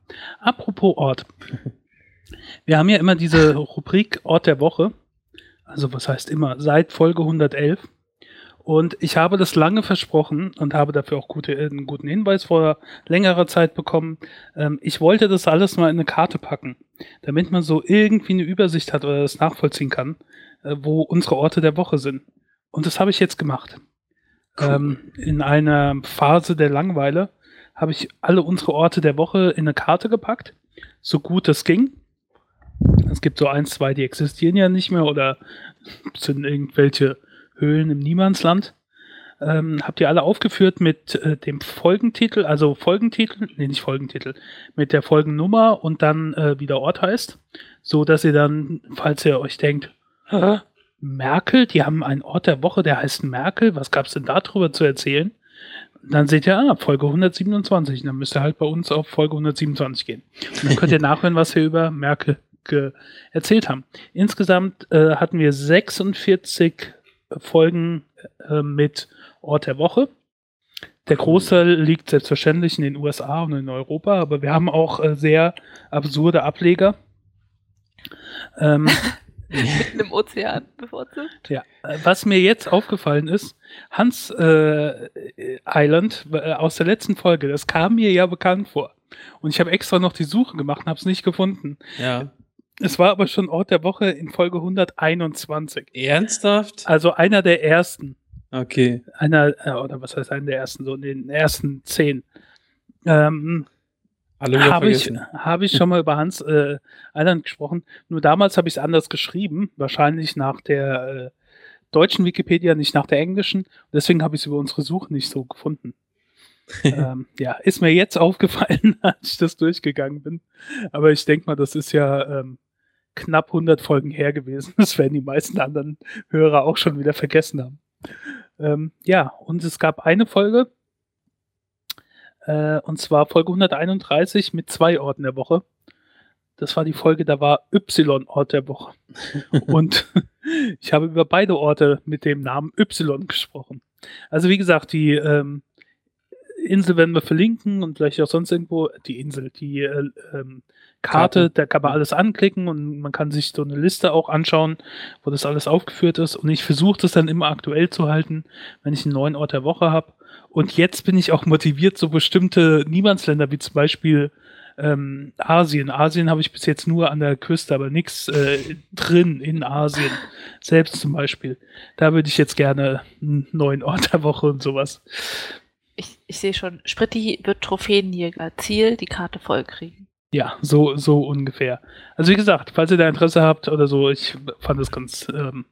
Apropos Ort. (laughs) Wir haben ja immer diese Rubrik Ort der Woche. Also was heißt immer? Seit Folge 111. Und ich habe das lange versprochen und habe dafür auch gute, einen guten Hinweis vor längerer Zeit bekommen. Ähm, ich wollte das alles mal in eine Karte packen, damit man so irgendwie eine Übersicht hat oder das nachvollziehen kann, äh, wo unsere Orte der Woche sind. Und das habe ich jetzt gemacht. Ähm, in einer Phase der Langweile habe ich alle unsere Orte der Woche in eine Karte gepackt, so gut es ging. Es gibt so eins, zwei, die existieren ja nicht mehr oder sind irgendwelche Höhlen im Niemandsland. Ähm, habt ihr alle aufgeführt mit äh, dem Folgentitel, also Folgentitel, nee, nicht Folgentitel, mit der Folgennummer und dann äh, wie der Ort heißt, so dass ihr dann, falls ihr euch denkt? Merkel, die haben einen Ort der Woche, der heißt Merkel, was gab's denn darüber zu erzählen? Dann seht ihr, ah, Folge 127, dann müsst ihr halt bei uns auf Folge 127 gehen. Und dann könnt ihr (laughs) nachhören, was wir über Merkel erzählt haben. Insgesamt äh, hatten wir 46 Folgen äh, mit Ort der Woche. Der Großteil liegt selbstverständlich in den USA und in Europa, aber wir haben auch äh, sehr absurde Ableger. Ähm, (laughs) (laughs) Mitten im Ozean bevorzugt. ja, was mir jetzt aufgefallen ist, Hans äh, Island äh, aus der letzten Folge, das kam mir ja bekannt vor. Und ich habe extra noch die Suche gemacht und habe es nicht gefunden. ja. Es war aber schon Ort der Woche in Folge 121. Ernsthaft? Also einer der ersten. Okay. Einer, äh, oder was heißt einer der ersten, so in den ersten zehn. Ähm, habe ich, habe ich schon mal über Hans äh, Island gesprochen. Nur damals habe ich es anders geschrieben, wahrscheinlich nach der äh, deutschen Wikipedia, nicht nach der englischen. Deswegen habe ich es über unsere Suche nicht so gefunden. (laughs) ähm, ja, ist mir jetzt aufgefallen, (laughs) als ich das durchgegangen bin. Aber ich denke mal, das ist ja ähm, knapp 100 Folgen her gewesen. (laughs) Das werden die meisten anderen Hörer auch schon wieder vergessen haben. Ähm, ja, und es gab eine Folge, äh, und zwar Folge 131 mit zwei Orten der Woche. Das war die Folge, da war Y-Ort der Woche. (laughs) und (laughs) ich habe über beide Orte mit dem Namen Y gesprochen. Also wie gesagt, die ähm, Insel werden wir verlinken und vielleicht auch sonst irgendwo die Insel, die äh, ähm, Karte, da kann man alles anklicken und man kann sich so eine Liste auch anschauen, wo das alles aufgeführt ist. Und ich versuche das dann immer aktuell zu halten, wenn ich einen neuen Ort der Woche habe. Und jetzt bin ich auch motiviert, so bestimmte Niemandsländer wie zum Beispiel ähm, Asien. Asien habe ich bis jetzt nur an der Küste, aber nichts äh, drin in Asien. Selbst zum Beispiel. Da würde ich jetzt gerne einen neuen Ort der Woche und sowas. Ich, ich sehe schon, Spritti wird Trophäenjäger. Ziel, die Karte voll kriegen. Ja, so, so ungefähr. Also wie gesagt, falls ihr da Interesse habt oder so, ich fand es ganz ähm,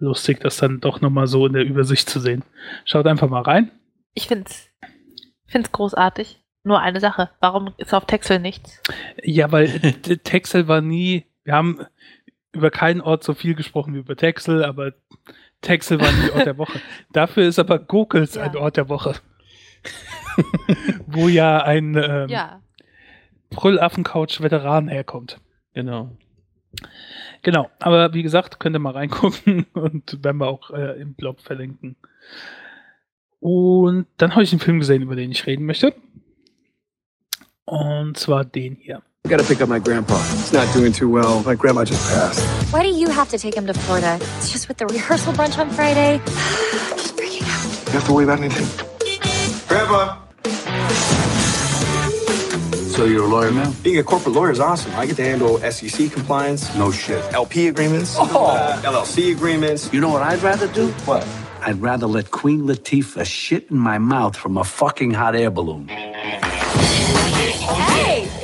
lustig, das dann doch nochmal so in der Übersicht zu sehen. Schaut einfach mal rein. Ich find's, find's großartig. Nur eine Sache. Warum ist auf Texel nichts? Ja, weil (laughs) Texel war nie, wir haben über keinen Ort so viel gesprochen wie über Texel, aber Texel war nie Ort der Woche. (laughs) Dafür ist aber Gokels Ja. ein Ort der Woche. (laughs) Wo ja ein ähm, Ja. Brüllaffen-Couch-Veteran herkommt. Genau. Genau, aber wie gesagt, könnt ihr mal reingucken (laughs) und werden wir auch äh, im Blog verlinken. Und dann habe ich einen Film gesehen, über den ich reden möchte. Und zwar den hier. I gotta pick up my grandpa. He's not doing too well. My grandma just passed. Why do you have to take him to Florida? It's just with the rehearsal brunch on Friday. (sighs) Just freaking out. You have to worry about anything? Grandpa! So you're a lawyer now? Being a corporate lawyer is awesome. I get to handle SEC compliance, No shit. LP agreements, uh, LLC agreements. You know what I'd rather do? What? I'd rather let Queen Latifah shit in my mouth from a fucking hot air balloon.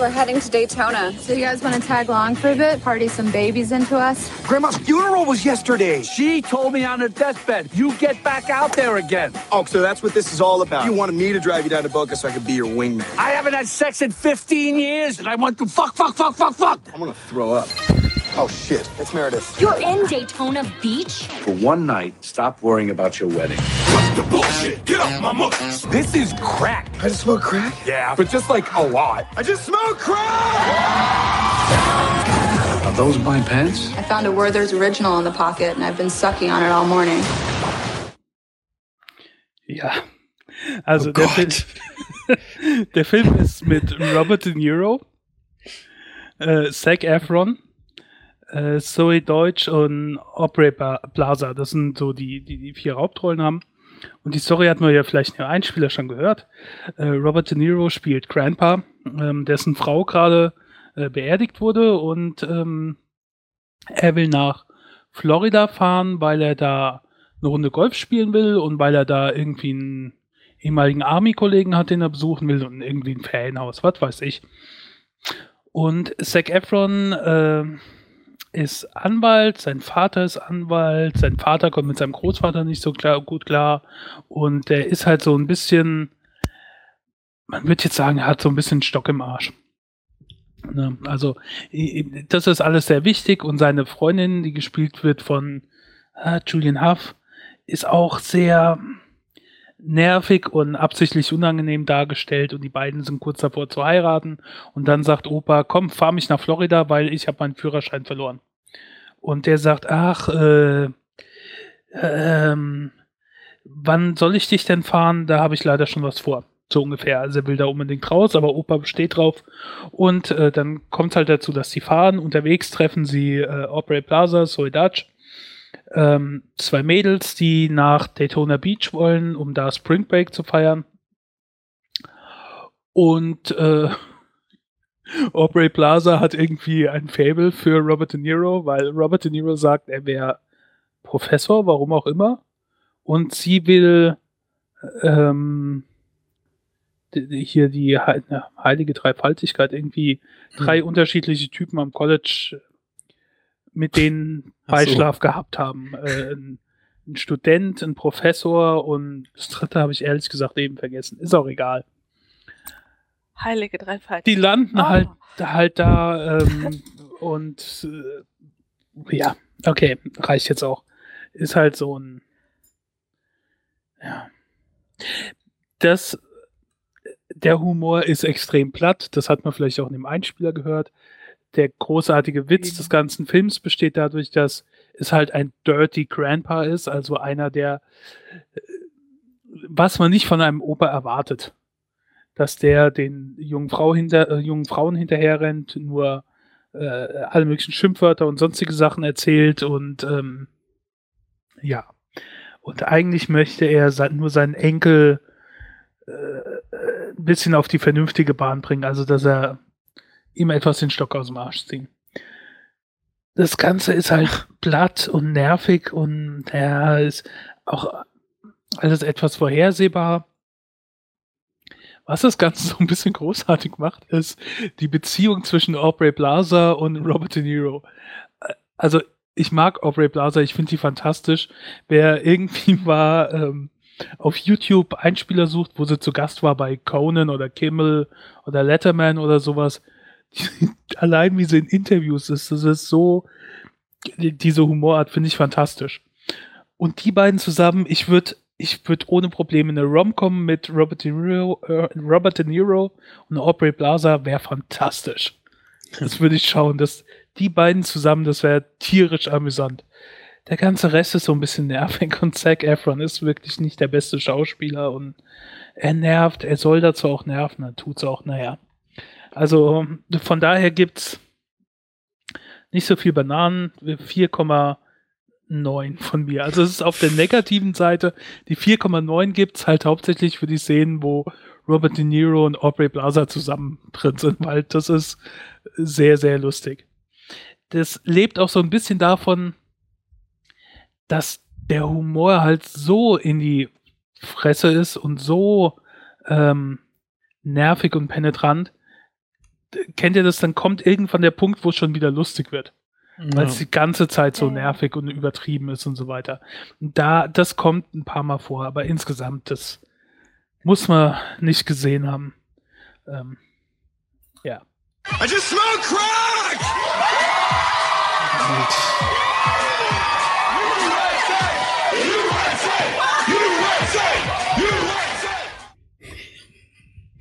Hey! We're heading to Daytona. So you guys want to tag along for a bit? Party some babies into us? Grandma's funeral was yesterday. She told me on her deathbed, you get back out there again. Oh, so that's what this is all about. You wanted me to drive you down to Boca so I could be your wingman. I haven't had sex in 15 years and I want to fuck, fuck, fuck, fuck, fuck. I'm gonna throw up. Oh shit, it's Meredith. You're in Daytona Beach? For one night, stop worrying about your wedding. The bullshit! Get off my muck! This is crack. I just smoke crack? Yeah, but just like a lot. I just smoke crack! Are those my pants? I found a Werther's original in the pocket and I've been sucking on it all morning. Ja. Also Oh der, Gott. Film, der Film ist mit Robert De Niro, äh, Zac Efron, äh, Zoe Deutsch und Aubrey Plaza. Das sind so die, die die vier Hauptrollen haben. Und die Story hatten wir ja vielleicht im Einspieler schon gehört. Äh, Robert De Niro spielt Grandpa, ähm, dessen Frau gerade äh, beerdigt wurde und ähm, er will nach Florida fahren, weil er da eine Runde Golf spielen will und weil er da irgendwie einen ehemaligen Army-Kollegen hat, den er besuchen will und irgendwie ein Ferienhaus, was weiß ich. Und Zac Efron äh, ist Anwalt, sein Vater ist Anwalt, sein Vater kommt mit seinem Großvater nicht so klar, gut klar und der ist halt so ein bisschen, man würde jetzt sagen, er hat so ein bisschen Stock im Arsch. Ne? Also, das ist alles sehr wichtig und seine Freundin, die gespielt wird von äh, Julian Huff, ist auch sehr nervig und absichtlich unangenehm dargestellt und die beiden sind kurz davor zu heiraten und dann sagt Opa, komm, fahr mich nach Florida, weil ich habe meinen Führerschein verloren. Und der sagt, ach, äh, ähm, wann soll ich dich denn fahren? Da habe ich leider schon was vor. So ungefähr. Also er will da unbedingt raus, aber Opa besteht drauf. Und äh, dann kommt es halt dazu, dass sie fahren. Unterwegs treffen sie äh, Aubrey Plaza, Zoe Dutch, ähm, zwei Mädels, die nach Daytona Beach wollen, um da Spring Break zu feiern. Und äh, (laughs) Aubrey Plaza hat irgendwie ein Fable für Robert De Niro, weil Robert De Niro sagt, er wäre Professor, warum auch immer. Und sie will ähm, hier die heilige Dreifaltigkeit, irgendwie drei unterschiedliche Typen am College, mit denen Ach so. Beischlaf gehabt haben. Äh, ein, ein Student, ein Professor und das dritte habe ich ehrlich gesagt eben vergessen. Ist auch egal. Heilige Dreifalt. Die landen Oh. halt, halt da ähm, (laughs) und äh, ja, okay, reicht jetzt auch. Ist halt so ein ja. Das der Humor ist extrem platt, das hat man vielleicht auch in dem Einspieler gehört. Der großartige Witz des ganzen Films besteht dadurch, dass es halt ein Dirty Grandpa ist, also einer, der äh, was man nicht von einem Opa erwartet dass der den jungen, Frau hinter, äh, jungen Frauen hinterher rennt, nur äh, alle möglichen Schimpfwörter und sonstige Sachen erzählt und ähm, ja. Und eigentlich möchte er nur seinen Enkel äh, äh, ein bisschen auf die vernünftige Bahn bringen. Also, dass er ihm etwas den Stock aus dem Arsch ziehen. Das Ganze ist halt platt und nervig und ja, ist auch alles etwas vorhersehbar. Was das Ganze (laughs) so ein bisschen großartig macht, ist die Beziehung zwischen Aubrey Plaza und Robert De Niro. Also ich mag Aubrey Plaza, ich finde die fantastisch. Wer irgendwie (laughs) mal ähm, auf YouTube Einspieler sucht, wo sie zu Gast war bei Conan oder Kimmel oder Letterman oder sowas, (laughs) allein wie sie in Interviews ist, das ist so, diese Humorart finde ich fantastisch. Und die beiden zusammen, ich würde ich würde ohne Probleme eine Rom-Com mit Robert De, Niro, äh, Robert De Niro und Aubrey Plaza wäre fantastisch. Das würde ich schauen. Das, die beiden zusammen, das wäre tierisch amüsant. Der ganze Rest ist so ein bisschen nervig und Zac Efron ist wirklich nicht der beste Schauspieler und er nervt, er soll dazu auch nerven, er tut's auch, naja. Also von daher gibt's nicht so viel Bananen, 4,5 9 von mir. Also es ist auf der negativen Seite. Die 4,9 gibt es halt hauptsächlich für die Szenen, wo Robert De Niro und Aubrey Plaza zusammen drin sind, weil das ist sehr, sehr lustig. Das lebt auch so ein bisschen davon, dass der Humor halt so in die Fresse ist und so ähm, nervig und penetrant. Kennt ihr das? Dann kommt irgendwann der Punkt, wo es schon wieder lustig wird weil es die ganze Zeit so nervig und übertrieben ist und so weiter. Und da, das kommt ein paar Mal vor, aber insgesamt, das muss man nicht gesehen haben. Ähm, ja. I just smoked crack!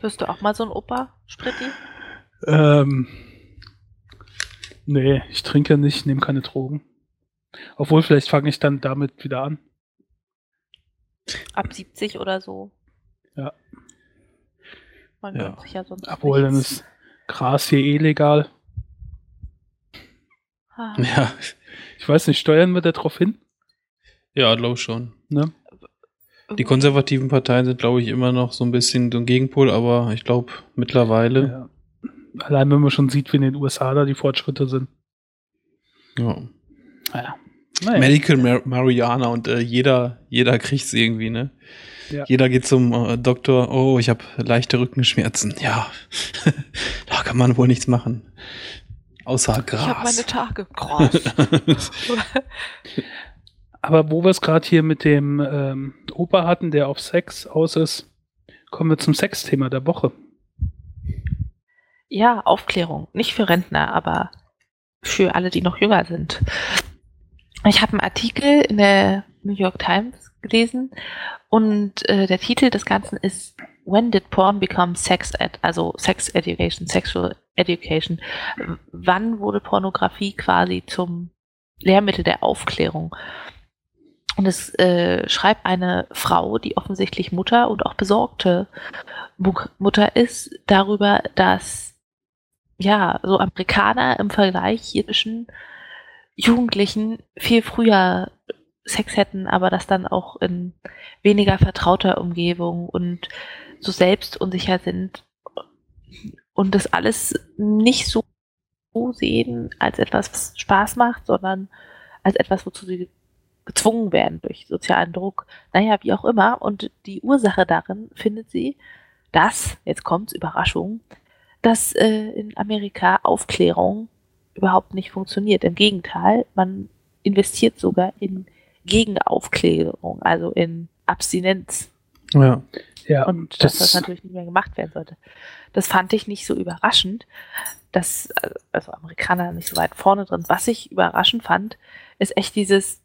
Wirst du auch mal so ein Opa, Spritti? Ähm, Nee, ich trinke nicht, nehme keine Drogen. Obwohl, vielleicht fange ich dann damit wieder an. Ab 70 oder so. Ja. Man ja. sich ja sonst Obwohl, dann nichts. ist Gras hier eh legal. Ah. Ja, Ich weiß nicht, steuern wir da drauf hin? ja glaube schon. Ne? Die konservativen Parteien sind, glaube ich, immer noch so ein bisschen so ein Gegenpol, aber ich glaube mittlerweile. Ja. Allein wenn man schon sieht, wie in den USA da die Fortschritte sind. Ja. Naja. naja. Medical Mar Mariana und äh, jeder, jeder kriegt es irgendwie, ne? Ja. Jeder geht zum äh, Doktor, oh, ich habe leichte Rückenschmerzen. Ja, (laughs) da kann man wohl nichts machen. Außer Ich habe meine Gras. Tage. Krass. (laughs) Aber wo wir es gerade hier mit dem ähm, Opa hatten, der auf Sex aus ist, kommen wir zum Sexthema der Woche. Ja, Aufklärung. Nicht für Rentner, aber für alle, die noch jünger sind. Ich habe einen Artikel in der New York Times gelesen und äh, der Titel des Ganzen ist When did porn become sex ed? Also Sex Education, Sexual Education. Wann wurde Pornografie quasi zum Lehrmittel der Aufklärung? Und es äh, schreibt eine Frau, die offensichtlich Mutter und auch besorgte Mu- Mutter ist, darüber, dass ja, so Amerikaner im Vergleich zwischen Jugendlichen viel früher Sex hätten, aber das dann auch in weniger vertrauter Umgebung und so selbstunsicher sind und das alles nicht so sehen als etwas, was Spaß macht, sondern als etwas, wozu sie gezwungen werden durch sozialen Druck. Naja, wie auch immer. Und die Ursache darin findet sie, dass, jetzt kommt's, Überraschung, dass äh, in Amerika Aufklärung überhaupt nicht funktioniert. Im Gegenteil, man investiert sogar in Gegenaufklärung, also in Abstinenz. Ja. Ja, Und dass das natürlich nicht mehr gemacht werden sollte. Das fand ich nicht so überraschend, dass also Amerikaner nicht so weit vorne drin. Was ich überraschend fand, ist echt dieses,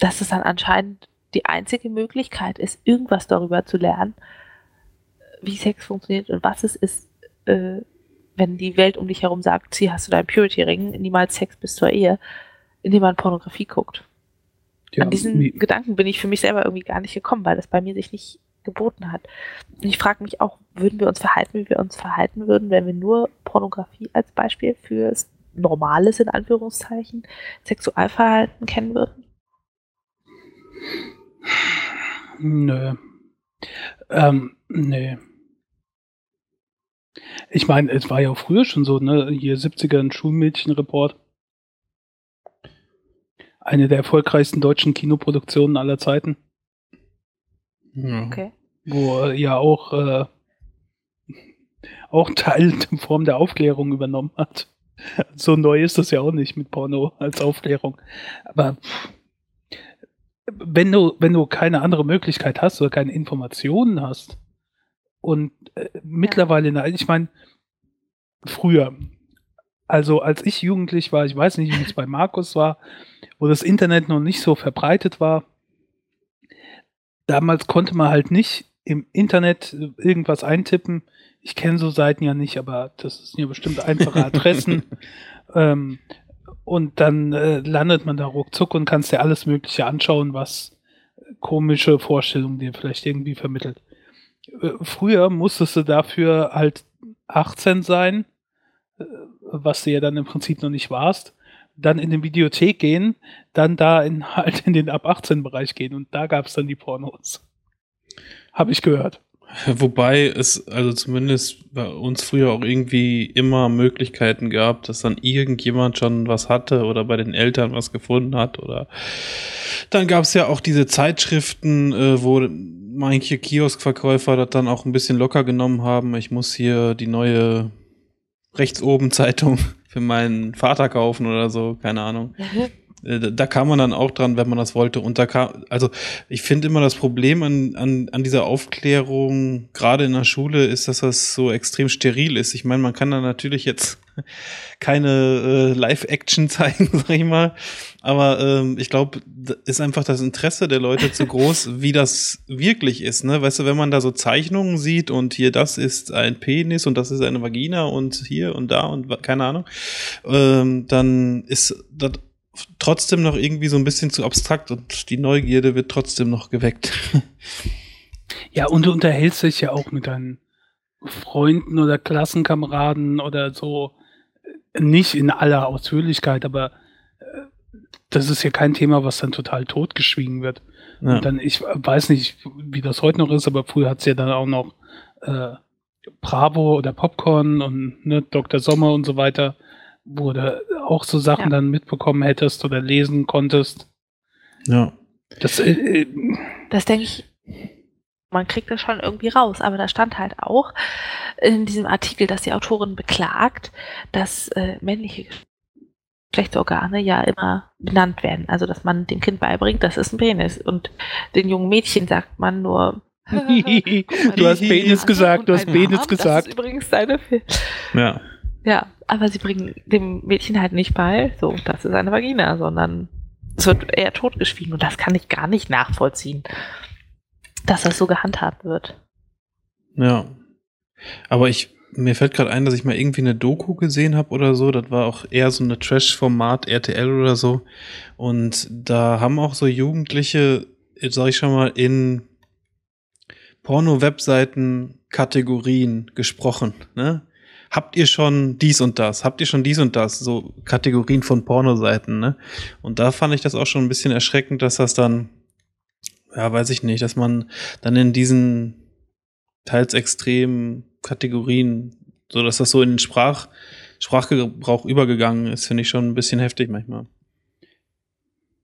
dass es dann anscheinend die einzige Möglichkeit ist, irgendwas darüber zu lernen, wie Sex funktioniert und was es ist, äh, wenn die Welt um dich herum sagt, hier hast du deinen Purity-Ring, niemals Sex bis zur Ehe, indem man Pornografie guckt. ja, An diesen mi- Gedanken bin ich für mich selber irgendwie gar nicht gekommen, weil das bei mir sich nicht geboten hat. Und ich frage mich auch, würden wir uns verhalten, wie wir uns verhalten würden, wenn wir nur Pornografie als Beispiel für normales, in Anführungszeichen, Sexualverhalten kennen würden? Nö. Ähm, nee. Ich meine, es war ja auch früher schon so, ne? Hier 70er ein Schulmädchenreport. Eine der erfolgreichsten deutschen Kinoproduktionen aller Zeiten. Ja. Okay. wo äh, ja auch, äh, auch Teil (laughs) in Form der Aufklärung übernommen hat. So neu ist das ja auch nicht mit Porno als Aufklärung. Aber pff, wenn du, wenn du keine andere Möglichkeit hast oder keine Informationen hast und äh, mittlerweile, na, ich meine, früher, also als ich jugendlich war, ich weiß nicht, wie es bei Markus war, wo das Internet noch nicht so verbreitet war, damals konnte man halt nicht im Internet irgendwas eintippen. Ich kenne so Seiten ja nicht, aber das sind ja bestimmt einfache Adressen. (laughs) ähm, und dann äh, landet man da ruckzuck und kannst dir alles Mögliche anschauen, was komische Vorstellungen dir vielleicht irgendwie vermittelt. Äh, früher musstest du dafür halt 18 sein, äh, was du ja dann im Prinzip noch nicht warst, dann in den Videothek gehen, dann da in (laughs) halt in den ab 18 Bereich gehen und da gab es dann die Pornos. Habe ich gehört. Wobei es also zumindest bei uns früher auch irgendwie immer Möglichkeiten gab, dass dann irgendjemand schon was hatte oder bei den Eltern was gefunden hat oder dann gab es ja auch diese Zeitschriften, äh, wo manche Kioskverkäufer das dann auch ein bisschen locker genommen haben. Ich muss hier die neue rechts oben Zeitung (laughs) für meinen Vater kaufen oder so, keine Ahnung. (laughs) Äh, da- kam man dann auch dran, wenn man das wollte. Und da kam, also ich finde immer das Problem an, an, an dieser Aufklärung, gerade in der Schule, ist, dass das so extrem steril ist. Ich meine, man kann da natürlich jetzt (laughs) keine äh, Live-Action (laughs) zeigen, sag ich mal. Aber ähm, ich glaube, ist einfach das Interesse der Leute zu groß, (laughs) wie das wirklich ist. Ne? Weißt du, wenn man da so Zeichnungen sieht und hier das ist ein Penis und das ist eine Vagina und hier und da und keine Ahnung, ähm, dann ist das trotzdem noch irgendwie so ein bisschen zu abstrakt und die Neugierde wird trotzdem noch geweckt. (laughs) Ja, und du unterhältst dich ja auch mit deinen Freunden oder Klassenkameraden oder so. Nicht in aller Ausführlichkeit, aber äh, das ist ja kein Thema, was dann total totgeschwiegen wird. Ja. Und dann, ich weiß nicht, wie das heute noch ist, aber früher hat es ja dann auch noch äh, Bravo oder Popcorn und ne, Dr. Sommer und so weiter, wo du auch so Sachen Ja. dann mitbekommen hättest oder lesen konntest. ja. Das, äh, äh, Das denke ich, man kriegt das schon irgendwie raus, aber da stand halt auch in diesem Artikel, dass die Autorin beklagt, dass äh, männliche Geschlechtsorgane ja immer benannt werden. Also, dass man dem Kind beibringt, das ist ein Penis. Und den jungen Mädchen sagt man nur. "Guck (laughs) mal, Du hast Penis Nase gesagt, du hast Penis gesagt. Das ist übrigens deine Fil Ja. Ja, aber sie bringen dem Mädchen halt nicht bei, so, das ist eine Vagina, sondern es wird eher totgeschwiegen. Und das kann ich gar nicht nachvollziehen, dass das so gehandhabt wird. Ja. Aber ich, mir fällt gerade ein, dass ich mal irgendwie eine Doku gesehen habe oder so. Das war auch eher so eine Trash-Format, RTL oder so. Und da haben auch so Jugendliche, jetzt sag ich schon mal, in Porno-Webseiten Kategorien gesprochen. Ne? Habt ihr schon dies und das? Habt ihr schon dies und das? So Kategorien von Pornoseiten, ne? Und da fand ich das auch schon ein bisschen erschreckend, dass das dann, ja, weiß ich nicht, dass man dann in diesen teils extremen Kategorien, so dass das so in den Sprach, Sprachgebrauch übergegangen ist, finde ich schon ein bisschen heftig manchmal.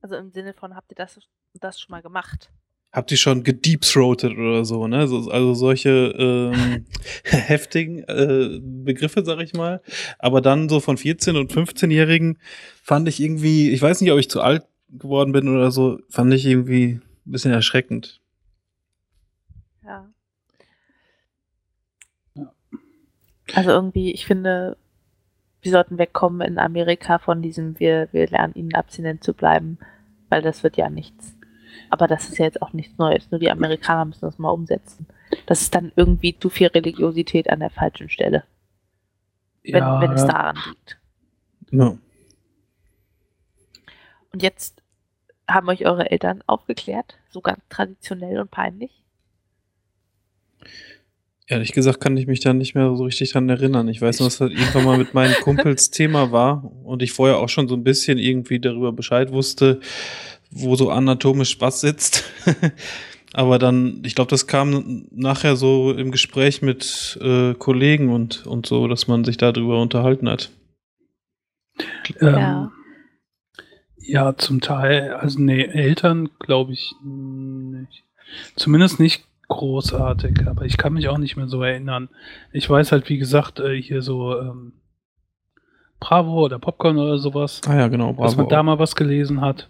Also im Sinne von, habt ihr das, das schon mal gemacht? Habt ihr schon gedeepthroated oder so, ne? So, also solche ähm, (laughs) heftigen äh, Begriffe, sag ich mal. Aber dann so von 14- und 15-Jährigen fand ich irgendwie, ich weiß nicht, ob ich zu alt geworden bin oder so, fand ich irgendwie ein bisschen erschreckend. Ja. Also irgendwie, ich finde, wir sollten wegkommen in Amerika von diesem, wir, wir lernen ihnen abstinent zu bleiben, weil das wird ja nichts. Aber das ist ja jetzt auch nichts Neues, nur die Amerikaner müssen das mal umsetzen. Das ist dann irgendwie zu viel Religiosität an der falschen Stelle, wenn, ja, wenn es daran liegt. Ja. Und jetzt haben euch eure Eltern aufgeklärt, so ganz traditionell und peinlich. Ehrlich gesagt kann ich mich da nicht mehr so richtig dran erinnern. Ich weiß nur, dass das irgendwann mal mit meinen (laughs) Kumpels Thema war und ich vorher auch schon so ein bisschen irgendwie darüber Bescheid wusste, wo so anatomisch was sitzt. (laughs) Aber dann, ich glaube, das kam nachher so im Gespräch mit äh, Kollegen und, und so, dass man sich darüber unterhalten hat. Ähm, Ja. ja, zum Teil, also nee, Eltern glaube ich nicht. Zumindest nicht großartig, aber ich kann mich auch nicht mehr so erinnern. Ich weiß halt, wie gesagt, äh, hier so ähm, Bravo oder Popcorn oder sowas, Ah ja, genau. dass man Bravo. da mal was gelesen hat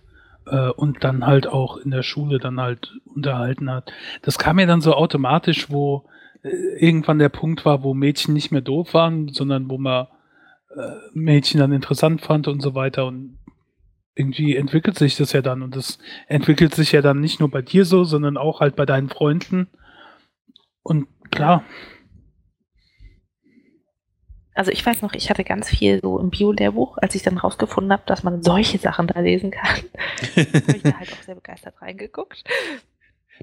äh, und dann halt auch in der Schule dann halt unterhalten hat. Das kam mir dann so automatisch, wo äh, irgendwann der Punkt war, wo Mädchen nicht mehr doof waren, sondern wo man äh, Mädchen dann interessant fand und so weiter. Und irgendwie entwickelt sich das ja dann. Und das entwickelt sich ja dann nicht nur bei dir so, sondern auch halt bei deinen Freunden. Und klar, Also ich weiß noch, ich hatte ganz viel so im Bio-Lehrbuch, als ich dann rausgefunden habe, dass man solche Sachen da lesen kann. (laughs) habe ich da halt auch sehr begeistert reingeguckt.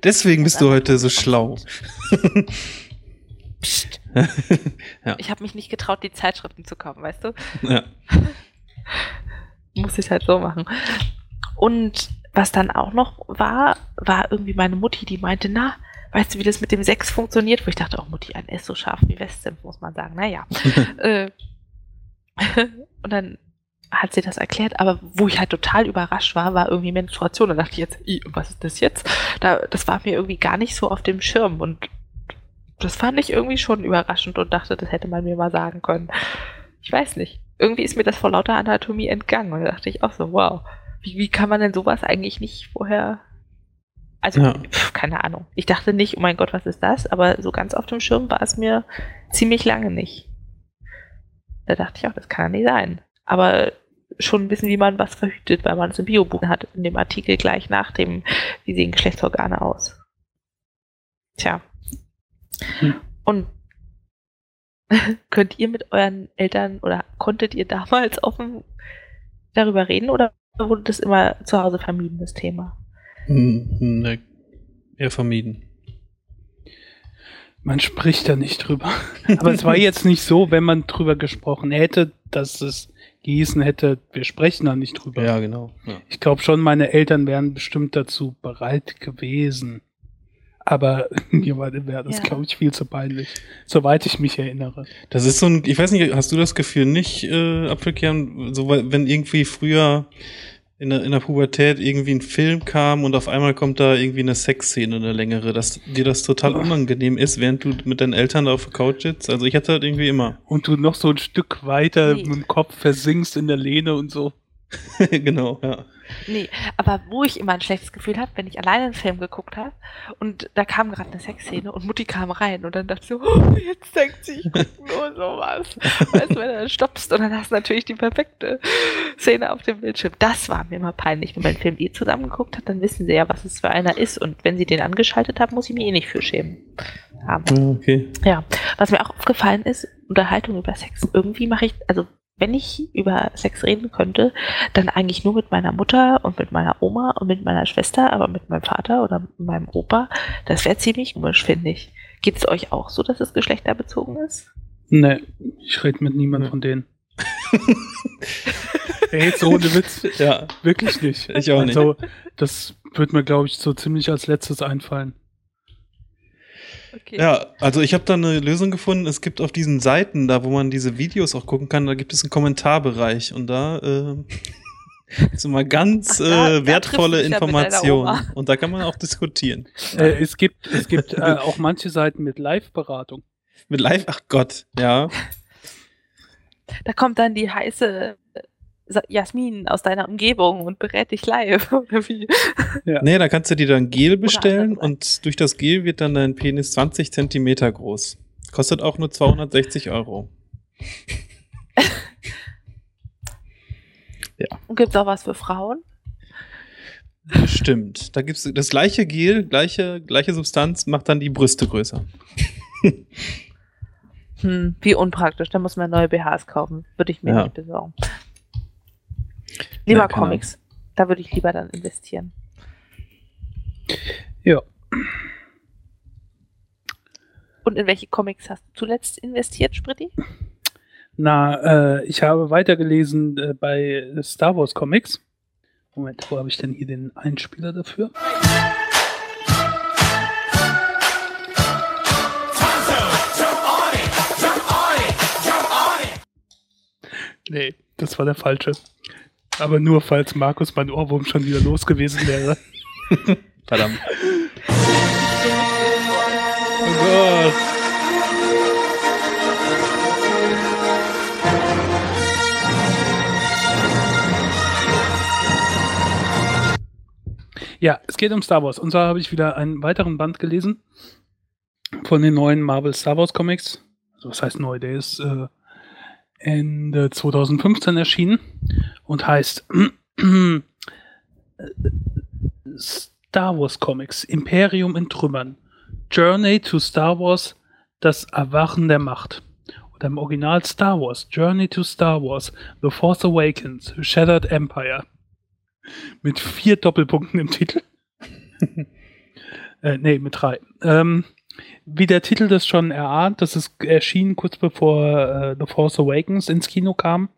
Deswegen bist du heute so schlau. Psst. (laughs) Ja. Ich habe mich nicht getraut, die Zeitschriften zu kaufen, weißt du? ja. (laughs) Muss ich halt so machen. Und was dann auch noch war, war irgendwie meine Mutti, die meinte, na, weißt du, wie das mit dem Sex funktioniert? Wo ich dachte, oh Mutti, ein S so scharf wie Weste, muss man sagen. Naja. (laughs) äh, (laughs) und dann hat sie das erklärt, aber wo ich halt total überrascht war, war irgendwie Menstruation. Da dachte ich jetzt, "I, was ist das jetzt? Da, das war mir irgendwie gar nicht so auf dem Schirm und das fand ich irgendwie schon überraschend und dachte, das hätte man mir mal sagen können. Ich weiß nicht. Irgendwie ist mir das vor lauter Anatomie entgangen und da dachte ich auch so, wow, wie, wie kann man denn sowas eigentlich nicht vorher. Also, Ja. pf, keine Ahnung. Ich dachte nicht, oh mein Gott, was ist das? Aber so ganz auf dem Schirm war es mir ziemlich lange nicht. Da dachte ich auch, das kann ja nicht sein. Aber schon wissen, wie man was verhütet, weil man es im Biobuch hat, in dem Artikel gleich nach dem, wie sehen Geschlechtsorgane aus. Tja. Hm. Und (laughs) könnt ihr mit euren Eltern oder konntet ihr damals offen darüber reden oder wurde das immer zu Hause vermieden, das Thema? Hm, ne, eher vermieden. man spricht da nicht drüber. (laughs) Aber es war jetzt nicht so, wenn man drüber gesprochen hätte, dass es gießen hätte, wir sprechen da nicht drüber. Ja, genau. Ja. Ich glaube schon, meine Eltern wären bestimmt dazu bereit gewesen. Aber (laughs) mir war- wäre das, Ja. glaube ich, viel zu peinlich. Soweit ich mich erinnere. Das ist so ein, ich weiß nicht, hast du das Gefühl nicht, äh, Apfelkern, so wenn irgendwie früher in der, in der Pubertät irgendwie ein Film kam und auf einmal kommt da irgendwie eine Sexszene, eine längere, dass dir das total unangenehm ist, während du mit deinen Eltern da auf der Couch sitzt? Also ich hatte das irgendwie immer. Und du noch so ein Stück weiter Nee. mit dem Kopf versinkst in der Lehne und so. (laughs) genau, ja. Nee, aber wo ich immer ein schlechtes Gefühl habe, wenn ich alleine einen Film geguckt habe und da kam gerade eine Sexszene und Mutti kam rein und dann dachte ich so, oh, jetzt denkt sie, ich guck nur sowas. weißt du, wenn du dann stoppst und dann hast du natürlich die perfekte Szene auf dem Bildschirm. Das war mir immer peinlich. Wenn man den Film eh zusammen geguckt hat, dann wissen sie ja, was es für einer ist und wenn sie den angeschaltet haben, muss ich mich eh nicht für schämen. Haben. Ja, Okay. Ja, was mir auch aufgefallen ist, Unterhaltung über Sex. Irgendwie mache ich, also wenn ich über Sex reden könnte, dann eigentlich nur mit meiner Mutter und mit meiner Oma und mit meiner Schwester, aber mit meinem Vater oder mit meinem Opa, das wäre ziemlich komisch, finde ich. Geht es euch auch so, dass es geschlechterbezogen ist? Ne, ich rede mit niemandem von denen. (laughs) Ey, jetzt ohne Witz. Ja, Wirklich nicht. ich auch nicht. Also, das wird mir, glaube ich, so ziemlich als letztes einfallen. Okay. Ja, also ich habe da eine Lösung gefunden. Es gibt auf diesen Seiten, da wo man diese Videos auch gucken kann, da gibt es einen Kommentarbereich und da äh, (laughs) ist immer ganz Ach, da- äh, wertvolle Informationen und da kann man auch diskutieren. Äh, es gibt, es gibt äh, (laughs) auch manche Seiten mit Live-Beratung. Mit Live, ach Gott, ja. Da kommt dann die heiße Jasmin aus deiner Umgebung und berät dich live, (laughs) oder wie? Nee, da kannst du dir dann Gel bestellen und durch das Gel wird dann dein Penis 20 Zentimeter groß. Kostet auch nur 260 Euro. (laughs) Und gibt es auch was für Frauen? Stimmt. Da gibt's das gleiche Gel, gleiche, gleiche Substanz, macht dann die Brüste größer. Hm, wie unpraktisch. Da muss man neue BHs kaufen. Würde ich mir Ja. nicht besorgen. Lieber ja, Comics. Da würde ich lieber dann investieren. Ja. Und in welche Comics hast du zuletzt investiert, Spritti? Na, äh, ich habe weitergelesen äh, bei Star Wars Comics. Moment, wo habe ich denn hier den Einspieler dafür? Nee, das war der falsche. Aber nur falls Markus mein Ohrwurm schon wieder los gewesen wäre. Verdammt. Oh Gott. Ja, es geht um Star Wars. Und zwar habe ich wieder einen weiteren Band gelesen von den neuen Marvel Star Wars Comics. Also was heißt neu? Der ist äh, Ende 2015 erschienen und heißt (clears throat) Star Wars Comics Imperium in Trümmern. Journey to Star Wars, das Erwachen der Macht. Oder im Original Star Wars, Journey to Star Wars, The Force Awakens, Shattered Empire. Mit vier Doppelpunkten im Titel. (laughs) äh, nee, mit drei. Ähm, wie der Titel das schon erahnt, das ist erschienen kurz bevor äh, The Force Awakens ins Kino kam.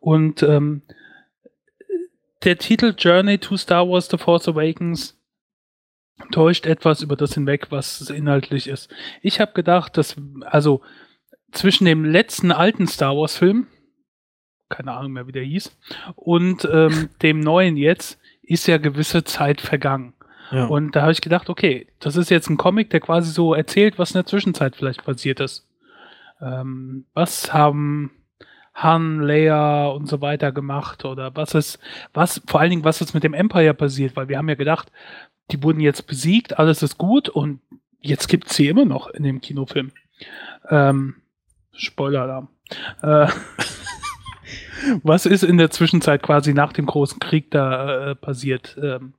Und ähm, der Titel Journey to Star Wars The Force Awakens täuscht etwas über das hinweg, was inhaltlich ist. Ich habe gedacht, dass, also zwischen dem letzten alten Star Wars Film, keine Ahnung mehr, wie der hieß, und ähm, (laughs) dem neuen jetzt, ist ja gewisse Zeit vergangen. Ja. Und da habe ich gedacht, okay, das ist jetzt ein Comic, der quasi so erzählt, was in der Zwischenzeit vielleicht passiert ist. Ähm, was haben Han, Leia und so weiter gemacht oder was ist, was, vor allen Dingen, was ist mit dem Empire passiert, weil wir haben ja gedacht, die wurden jetzt besiegt, alles ist gut und jetzt gibt es sie immer noch in dem Kinofilm. Ähm, Spoiler-Alarm. Äh, (laughs) was ist in der Zwischenzeit quasi nach dem großen Krieg da äh, passiert? Ähm,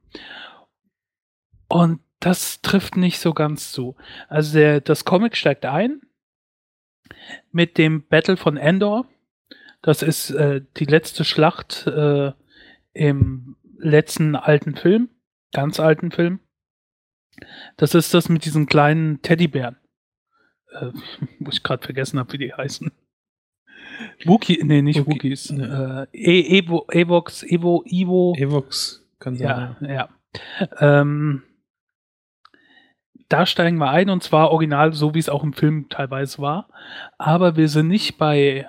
und das trifft nicht so ganz zu. Also der, das Comic steigt ein mit dem Battle von Endor. Das ist äh, die letzte Schlacht äh, im letzten alten Film, ganz alten Film. Das ist das mit diesen kleinen Teddybären. Äh, (laughs) wo ich gerade vergessen habe, wie die heißen. Wookie, nee, nicht Wookie, Wookies. ne. Äh, e Evo, Evox, Evo, Ivo. Evox kann sein. Ja, ja. Ähm, da steigen wir ein und zwar original, so wie es auch im Film teilweise war. Aber wir sind nicht bei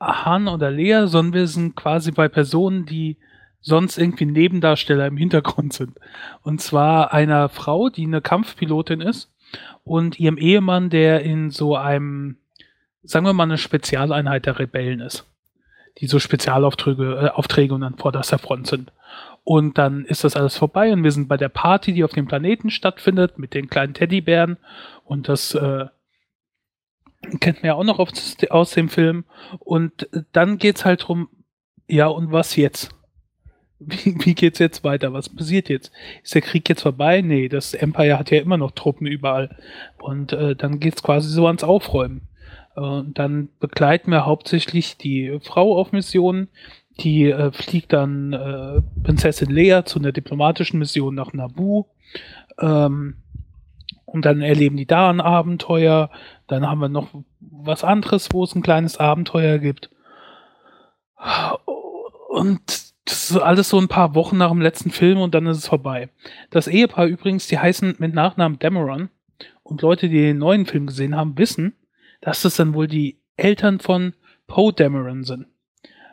Han oder Lea, sondern wir sind quasi bei Personen, die sonst irgendwie Nebendarsteller im Hintergrund sind. Und zwar einer Frau, die eine Kampfpilotin ist und ihrem Ehemann, der in so einem, sagen wir mal, eine Spezialeinheit der Rebellen ist. Die so Spezialaufträge äh, Aufträge und an vorderster Front sind. Und dann ist das alles vorbei und wir sind bei der Party, die auf dem Planeten stattfindet, mit den kleinen Teddybären. Und das äh, kennt man ja auch noch aus, dem Film. Und dann geht's halt drum, ja, und was jetzt? (laughs) Wie, wie geht's jetzt weiter? Was passiert jetzt? Ist der Krieg jetzt vorbei? Nee, das Empire hat ja immer noch Truppen überall. Und äh, dann geht's quasi so ans Aufräumen. Und dann begleiten wir hauptsächlich die Frau auf Missionen. Die äh, fliegt dann äh, Prinzessin Leia zu einer diplomatischen Mission nach Naboo. Ähm, und dann erleben die da ein Abenteuer. Dann haben wir noch was anderes, wo es ein kleines Abenteuer gibt. Und das ist alles so ein paar Wochen nach dem letzten Film und dann ist es vorbei. Das Ehepaar übrigens, die heißen mit Nachnamen Dameron. Und Leute, die den neuen Film gesehen haben, wissen, dass das dann wohl die Eltern von Poe Dameron sind.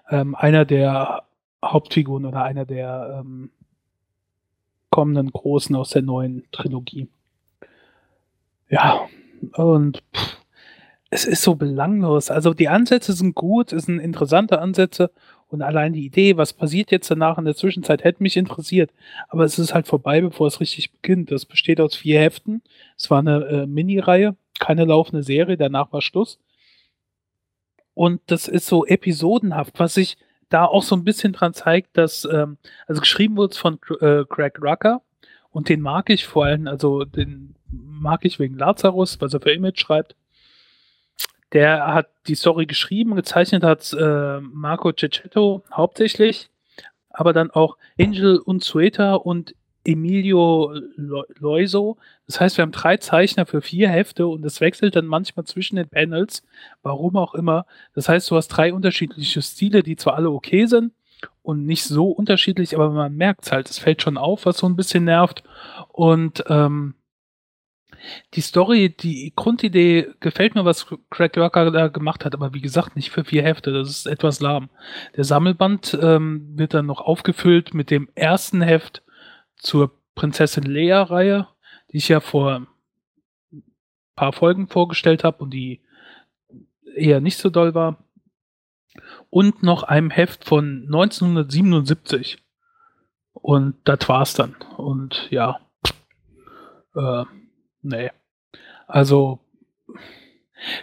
Ähm, einer der Hauptfiguren oder einer der ähm, kommenden Großen aus der neuen Trilogie. Ja, und pff, es ist so belanglos. Also die Ansätze sind gut, es sind interessante Ansätze und allein die Idee, was passiert jetzt danach in der Zwischenzeit, hätte mich interessiert. Aber es ist halt vorbei, bevor es richtig beginnt. Das besteht aus vier Heften. Es war eine äh, Mini-Reihe, keine laufende Serie, danach war Schluss. Und das ist so episodenhaft, was sich da auch so ein bisschen dran zeigt, dass, ähm, also geschrieben wurde es von äh, Greg Rucker und den mag ich vor allem, also den mag ich wegen Lazarus, was er für Image schreibt. Der hat die Story geschrieben, gezeichnet hat äh, Marco Cecchetto hauptsächlich, aber dann auch Angel Unzueta und Emilio Lo- Loiso. Das heißt, wir haben drei Zeichner für vier Hefte und es wechselt dann manchmal zwischen den Panels, warum auch immer. Das heißt, du hast drei unterschiedliche Stile, die zwar alle okay sind und nicht so unterschiedlich, aber man merkt es halt, es fällt schon auf, was so ein bisschen nervt. Und ähm, Die Story, die Grundidee gefällt mir, was Craig Rucker da gemacht hat, aber wie gesagt, nicht für vier Hefte. Das ist etwas lahm. Der Sammelband ähm, wird dann noch aufgefüllt mit dem ersten Heft zur Prinzessin Leia-Reihe, die ich ja vor ein paar Folgen vorgestellt habe und die eher nicht so doll war. Und noch einem Heft von 1977. Und das war's dann. Und ja, äh, nee. Also,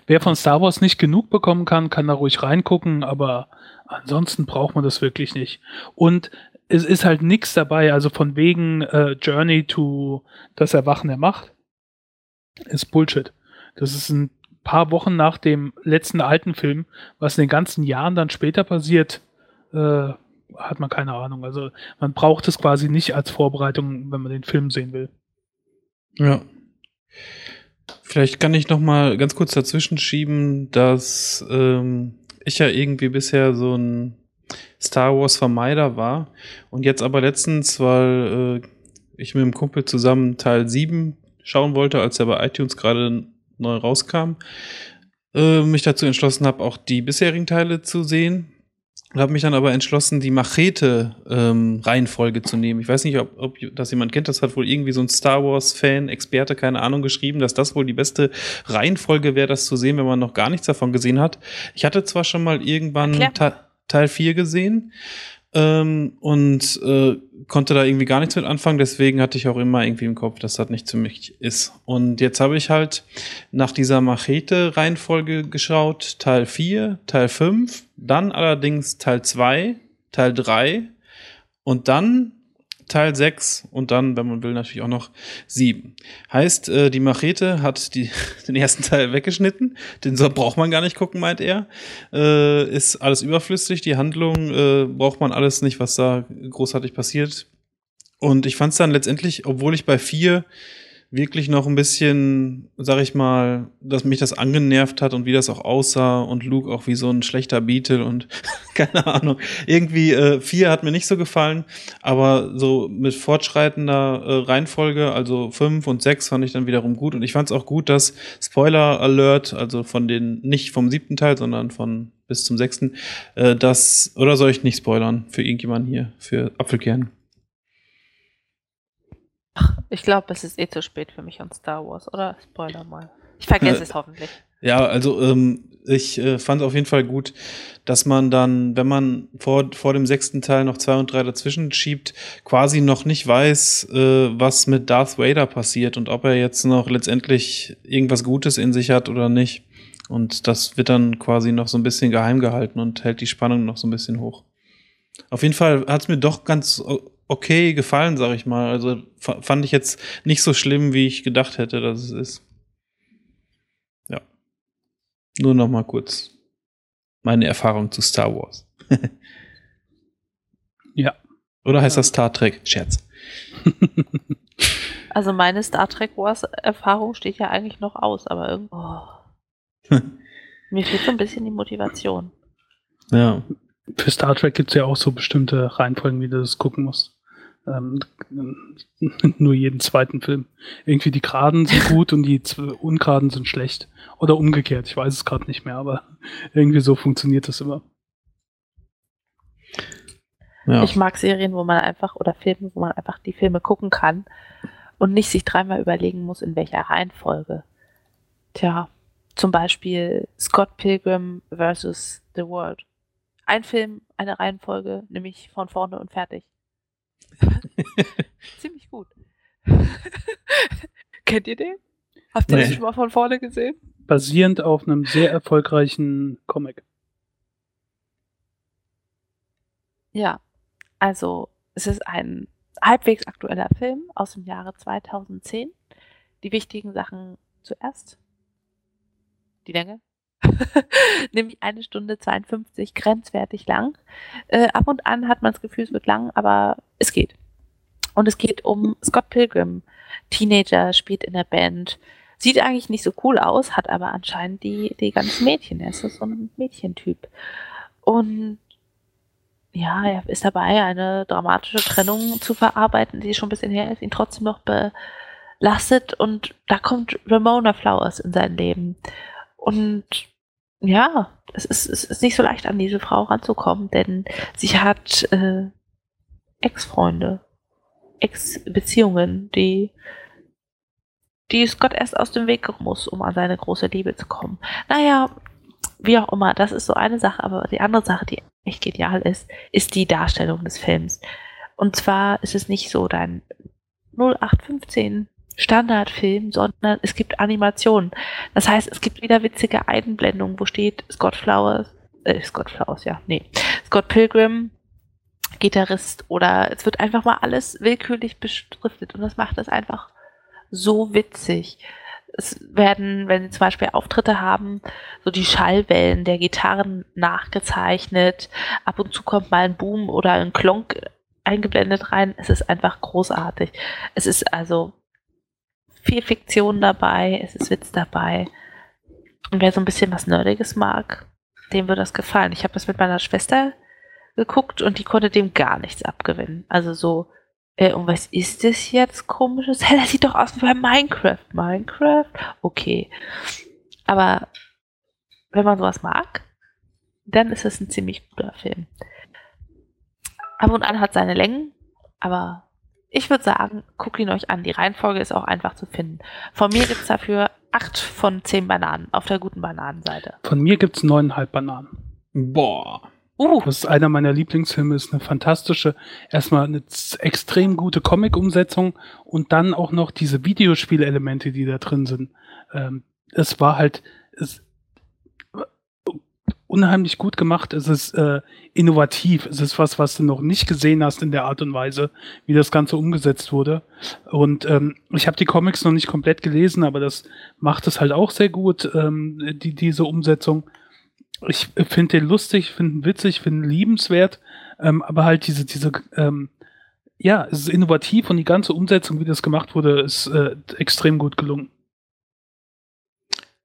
wer von Star Wars nicht genug bekommen kann, kann da ruhig reingucken, aber ansonsten braucht man das wirklich nicht. Und es ist halt nichts dabei, also von wegen äh, Journey to das Erwachen der Macht ist Bullshit. Das ist ein paar Wochen nach dem letzten alten Film, was in den ganzen Jahren dann später passiert, äh, hat man keine Ahnung. Also man braucht es quasi nicht als Vorbereitung, wenn man den Film sehen will. Ja. Vielleicht kann ich noch mal ganz kurz dazwischen schieben, dass ähm, ich ja irgendwie bisher so ein Star Wars Vermeider war und jetzt aber letztens, weil äh, ich mit dem Kumpel zusammen Teil 7 schauen wollte, als er bei iTunes gerade neu rauskam, äh, mich dazu entschlossen habe, auch die bisherigen Teile zu sehen und habe mich dann aber entschlossen, die Machete-Reihenfolge ähm, zu nehmen. Ich weiß nicht, ob, ob das jemand kennt. Das hat wohl irgendwie so ein Star Wars-Fan, Experte, keine Ahnung, geschrieben, dass das wohl die beste Reihenfolge wäre, das zu sehen, wenn man noch gar nichts davon gesehen hat. Ich hatte zwar schon mal irgendwann Te Teil 4 gesehen, ähm, und äh, konnte da irgendwie gar nichts mit anfangen. Deswegen hatte ich auch immer irgendwie im Kopf, dass das nicht für mich ist. Und jetzt habe ich halt nach dieser Machete-Reihenfolge geschaut. Teil 4, Teil 5, dann allerdings Teil 2, Teil 3 und dann Teil 6 und dann, wenn man will, natürlich auch noch 7. Heißt, äh, die Machete hat die, (laughs) den ersten Teil weggeschnitten. Den so braucht man gar nicht gucken, meint er. Äh, ist alles überflüssig. Die Handlung äh, braucht man alles nicht, was da großartig passiert. Und ich fand es dann letztendlich, obwohl ich bei 4 wirklich noch ein bisschen, sag ich mal, dass mich das angenervt hat und wie das auch aussah und Luke auch wie so ein schlechter Beetle und (laughs) keine Ahnung. Irgendwie äh, vier hat mir nicht so gefallen, aber so mit fortschreitender äh, Reihenfolge, also fünf und sechs fand ich dann wiederum gut und ich fand es auch gut, dass Spoiler Alert, also von den nicht vom siebten Teil, sondern von bis zum sechsten, äh, das oder soll ich nicht spoilern für irgendjemanden hier für Apfelkern? Ach, ich glaube, es ist eh zu spät für mich an Star Wars, oder? Spoiler mal. Ich vergesse äh, es hoffentlich. Ja, also ähm, ich äh, fand auf jeden Fall gut, dass man dann, wenn man vor, vor dem sechsten Teil noch zwei und drei dazwischen schiebt, quasi noch nicht weiß, äh, was mit Darth Vader passiert und ob er jetzt noch letztendlich irgendwas Gutes in sich hat oder nicht. Und das wird dann quasi noch so ein bisschen geheim gehalten und hält die Spannung noch so ein bisschen hoch. Auf jeden Fall hat es mir doch ganz okay gefallen, sag ich mal. Also fand ich jetzt nicht so schlimm, wie ich gedacht hätte, dass es ist. Ja. Nur noch mal kurz meine Erfahrung zu Star Wars. (laughs) ja. Oder heißt das Star Trek? Scherz. (laughs) Also meine Star Trek Wars Erfahrung steht ja eigentlich noch aus, aber irgendwo. Oh. (laughs) Mir fehlt so ein bisschen die Motivation. Ja. Für Star Trek gibt es ja auch so bestimmte Reihenfolgen, wie du das gucken musst. Ähm, (laughs) nur jeden zweiten Film. Irgendwie die Geraden sind (laughs) gut und die Ungeraden sind schlecht. Oder umgekehrt, ich weiß es gerade nicht mehr, aber (laughs) irgendwie so funktioniert das immer. Ja. Ich mag Serien, wo man einfach, oder Filme, wo man einfach die Filme gucken kann und nicht sich dreimal überlegen muss, in welcher Reihenfolge. Tja, zum Beispiel Scott Pilgrim versus The World. Ein Film, eine Reihenfolge, nämlich von vorne und fertig. (laughs) Ziemlich gut. (laughs) Kennt ihr den? Habt ihr nee. das schon mal von vorne gesehen? Basierend auf einem sehr erfolgreichen Comic. Ja, also es ist ein halbwegs aktueller Film aus dem Jahre 2010. Die wichtigen Sachen zuerst. Die Länge. (laughs) Nämlich eine Stunde 52, grenzwertig lang. Äh, ab und an hat man das Gefühl, es wird lang, aber es geht. Und es geht um Scott Pilgrim. Teenager, spielt in der Band. Sieht eigentlich nicht so cool aus, hat aber anscheinend die, die ganzen Mädchen. Er ist so ein Mädchentyp. Und ja, er ist dabei, eine dramatische Trennung zu verarbeiten, die schon ein bisschen her ist, ihn trotzdem noch be, lastet und da kommt Ramona Flowers in sein Leben. Und ja, es ist, es ist nicht so leicht an diese Frau ranzukommen, denn sie hat äh, Ex-Freunde, Ex-Beziehungen, die, die Scott erst aus dem Weg muss, um an seine große Liebe zu kommen. Naja, wie auch immer, das ist so eine Sache, aber die andere Sache, die echt genial ist, ist die Darstellung des Films. Und zwar ist es nicht so dein 0815 Standardfilm, sondern es gibt Animationen. Das heißt, es gibt wieder witzige Einblendungen, wo steht Scott Flowers, äh, Scott Flowers, ja, nee, Scott Pilgrim, Gitarrist oder es wird einfach mal alles willkürlich beschriftet und das macht es einfach so witzig. Es werden, wenn sie zum Beispiel Auftritte haben, so die Schallwellen der Gitarren nachgezeichnet. Ab und zu kommt mal ein Boom oder ein Klonk eingeblendet rein. Es ist einfach großartig. Es ist also viel Fiktion dabei, es ist Witz dabei. Und wer so ein bisschen was Nerdiges mag, dem wird das gefallen. Ich habe das mit meiner Schwester geguckt und die konnte dem gar nichts abgewinnen. Also so, äh, und was ist das jetzt komisches? Hä, das sieht doch aus wie bei Minecraft. Minecraft? Okay. Aber wenn man sowas mag, dann ist es ein ziemlich guter Film. Ab und an hat seine Längen, aber ich würde sagen, guckt ihn euch an. Die Reihenfolge ist auch einfach zu finden. Von mir gibt es dafür acht von zehn Bananen auf der guten Bananenseite. Von mir gibt es neuneinhalb Bananen. Boah. Uh. Das ist einer meiner Lieblingsfilme, ist eine fantastische, erstmal eine extrem gute Comic-Umsetzung und dann auch noch diese Videospielelemente, die da drin sind. Ähm, es war halt, es, unheimlich gut gemacht. Es ist äh, innovativ. Es ist was, was du noch nicht gesehen hast in der Art und Weise, wie das Ganze umgesetzt wurde. Und ähm, ich habe die Comics noch nicht komplett gelesen, aber das macht es halt auch sehr gut, ähm, die, diese Umsetzung. Ich finde den lustig, finde ihn witzig, finde ihn liebenswert, ähm, aber halt diese, diese, ähm, ja, es ist innovativ und die ganze Umsetzung, wie das gemacht wurde, ist äh, extrem gut gelungen.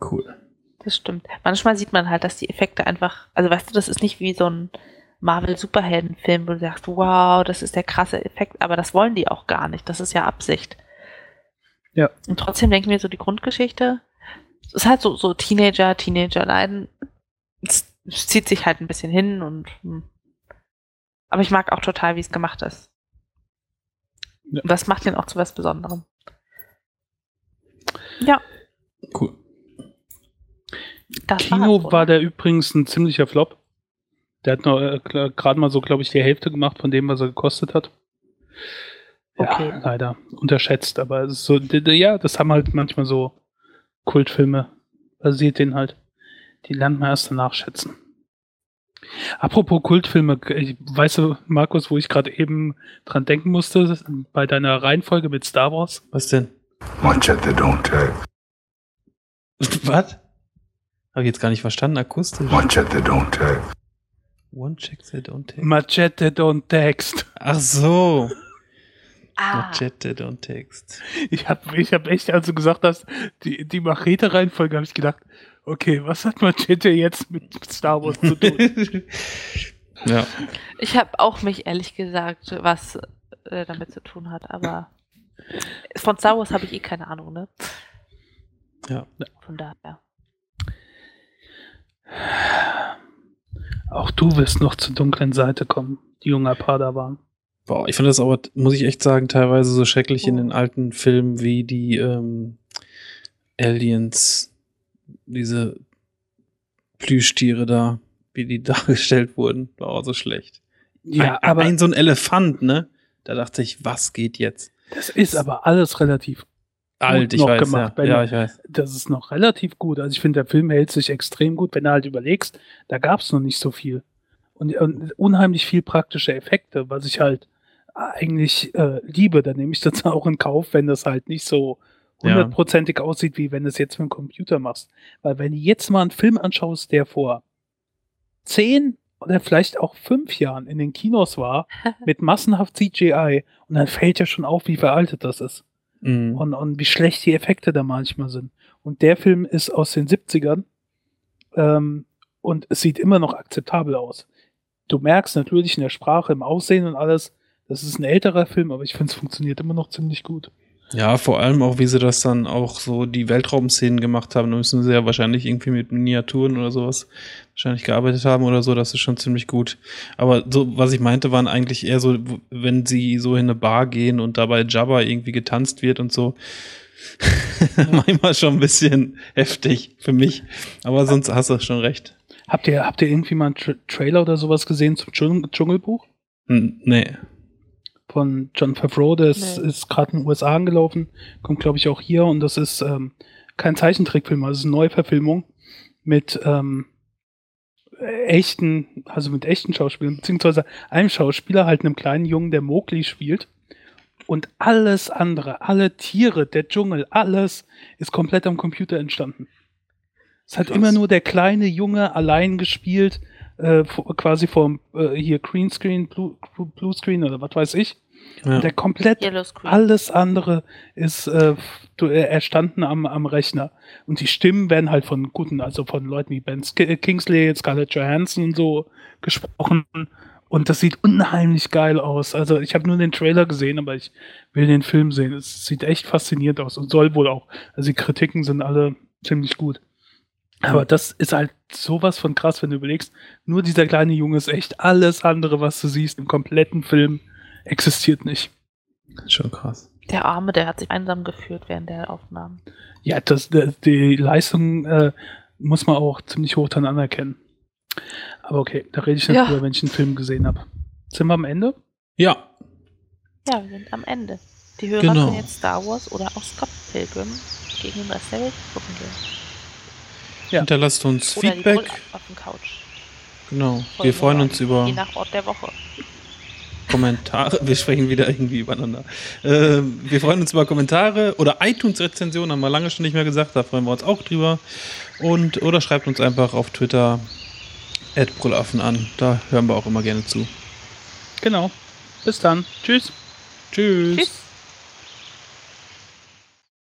Cool das stimmt. Manchmal sieht man halt, dass die Effekte einfach, also weißt du, das ist nicht wie so ein Marvel-Superhelden-Film, wo du sagst, wow, das ist der krasse Effekt, aber das wollen die auch gar nicht. Das ist ja Absicht. Ja. Und trotzdem denken wir so, die Grundgeschichte es ist halt so, so Teenager, Teenager-Leiden. Es, es zieht sich halt ein bisschen hin und. Hm. Aber ich mag auch total, wie es gemacht ist. Ja. Und das macht ihn auch zu was Besonderem. Ja. Cool. Das Kino war, war der übrigens ein ziemlicher Flop. Der hat noch äh, gerade mal so, glaube ich, die Hälfte gemacht von dem, was er gekostet hat. Okay. Ja, leider unterschätzt, aber so, ja, das haben halt manchmal so Kultfilme. Basiert den halt. Die lernt man erst danach schätzen. Apropos Kultfilme, weißt du, Markus, wo ich gerade eben dran denken musste, bei deiner Reihenfolge mit Star Wars? Was denn? Manchette don't take. Was? Habe ich jetzt gar nicht verstanden, akustisch. They don't take. One check they don't take. Machete don't text. Ach so. Ah. Machete don't text. Ich habe ich hab echt, als du gesagt hast, die, die Machete-Reihenfolge, habe ich gedacht, okay, was hat Machete jetzt mit Star Wars zu tun? (laughs) ja. Ich habe auch mich ehrlich gesagt, was äh, damit zu tun hat, aber von Star Wars habe ich eh keine Ahnung, ne? Ja. Von daher. Auch du wirst noch zur dunklen Seite kommen, junger Padawan. Boah, ich finde das aber, muss ich echt sagen, teilweise so schrecklich oh. in den alten Filmen wie die ähm, Aliens, diese Plüschtiere da, wie die (laughs) dargestellt wurden, war auch so schlecht. Ja, ein, aber ein so ein Elefant, ne? Da dachte ich, was geht jetzt? Das ist aber alles relativ alt, ich weiß, gemacht. Ja. ja. ich weiß. Das ist noch relativ gut. Also ich finde, der Film hält sich extrem gut, wenn du halt überlegst, da gab es noch nicht so viel. Und, und, unheimlich viel praktische Effekte, was ich halt eigentlich äh, liebe. Da nehme ich das (laughs) auch in Kauf, wenn das halt nicht so hundertprozentig ja. aussieht, wie wenn du es jetzt mit dem Computer machst. Weil wenn du jetzt mal einen Film anschaust, der vor zehn oder vielleicht auch fünf Jahren in den Kinos war, (laughs) mit massenhaft CGI, und dann fällt ja schon auf, wie veraltet das ist. Mhm. Und, und wie schlecht die Effekte da manchmal sind. Und der Film ist aus den 70ern ähm, und es sieht immer noch akzeptabel aus. Du merkst natürlich in der Sprache, im Aussehen und alles, das ist ein älterer Film, aber ich finde, es funktioniert immer noch ziemlich gut. Ja, vor allem auch, wie sie das dann auch so die Weltraumszenen gemacht haben. Da müssen sie ja wahrscheinlich irgendwie mit Miniaturen oder sowas wahrscheinlich gearbeitet haben oder so. Das ist schon ziemlich gut. Aber so, was ich meinte, waren eigentlich eher so, wenn sie so in eine Bar gehen und dabei Jabba irgendwie getanzt wird und so. (laughs) Manchmal schon ein bisschen heftig für mich. Aber sonst hast du schon recht. Habt ihr, habt ihr irgendwie mal einen Tra Trailer oder sowas gesehen zum Dschung Dschungelbuch? Hm, nee. Von John Favreau, das Nee. ist gerade in den USA angelaufen, kommt glaube ich auch hier und das ist ähm, kein Zeichentrickfilm, also eine Neuverfilmung mit ähm, echten, also mit echten Schauspielern, beziehungsweise einem Schauspieler, halt einem kleinen Jungen, der Mowgli spielt. Und alles andere, alle Tiere, der Dschungel, alles ist komplett am Computer entstanden. Es hat Krass. immer nur der kleine Junge allein gespielt, äh, vor- quasi vom äh, hier Greenscreen, Blue, Blue Screen oder was weiß ich. Ja. Der komplett alles andere ist äh, äh, erstanden am, am Rechner. Und die Stimmen werden halt von guten, also von Leuten wie Ben Sk äh, Kingsley, Scarlett Johansson und so gesprochen. Und das sieht unheimlich geil aus. Also ich habe nur den Trailer gesehen, aber ich will den Film sehen. Es sieht echt faszinierend aus und soll wohl auch. Also die Kritiken sind alle ziemlich gut. Aber das ist halt sowas von krass, wenn du überlegst, nur dieser kleine Junge ist echt. Alles andere, was du siehst im kompletten Film, existiert nicht. Schon krass. Der Arme, der hat sich einsam geführt während der Aufnahmen. Ja, das, die, die Leistung äh, muss man auch ziemlich hoch dann anerkennen. Aber okay, da rede ich nicht Ja. drüber, wenn ich einen Film gesehen habe. Sind wir am Ende? Ja, Ja, wir sind am Ende. Die Hörer Genau. können jetzt Star Wars oder auch Scott Pilgrim gegen den Rest der Welt gucken gehen. Ja. hinterlasst uns Oder Feedback. Auf dem Couch. Genau. Voll Wir freuen uns über Je nach Ort der Woche. Kommentare. Wir sprechen wieder irgendwie übereinander. Äh, wir freuen uns über Kommentare oder iTunes-Rezensionen, haben wir lange schon nicht mehr gesagt. Da freuen wir uns auch drüber. Und oder schreibt uns einfach auf Twitter Brüllaffen an. Da hören wir auch immer gerne zu. Genau. Bis dann. Tschüss. Tschüss. Tschüss.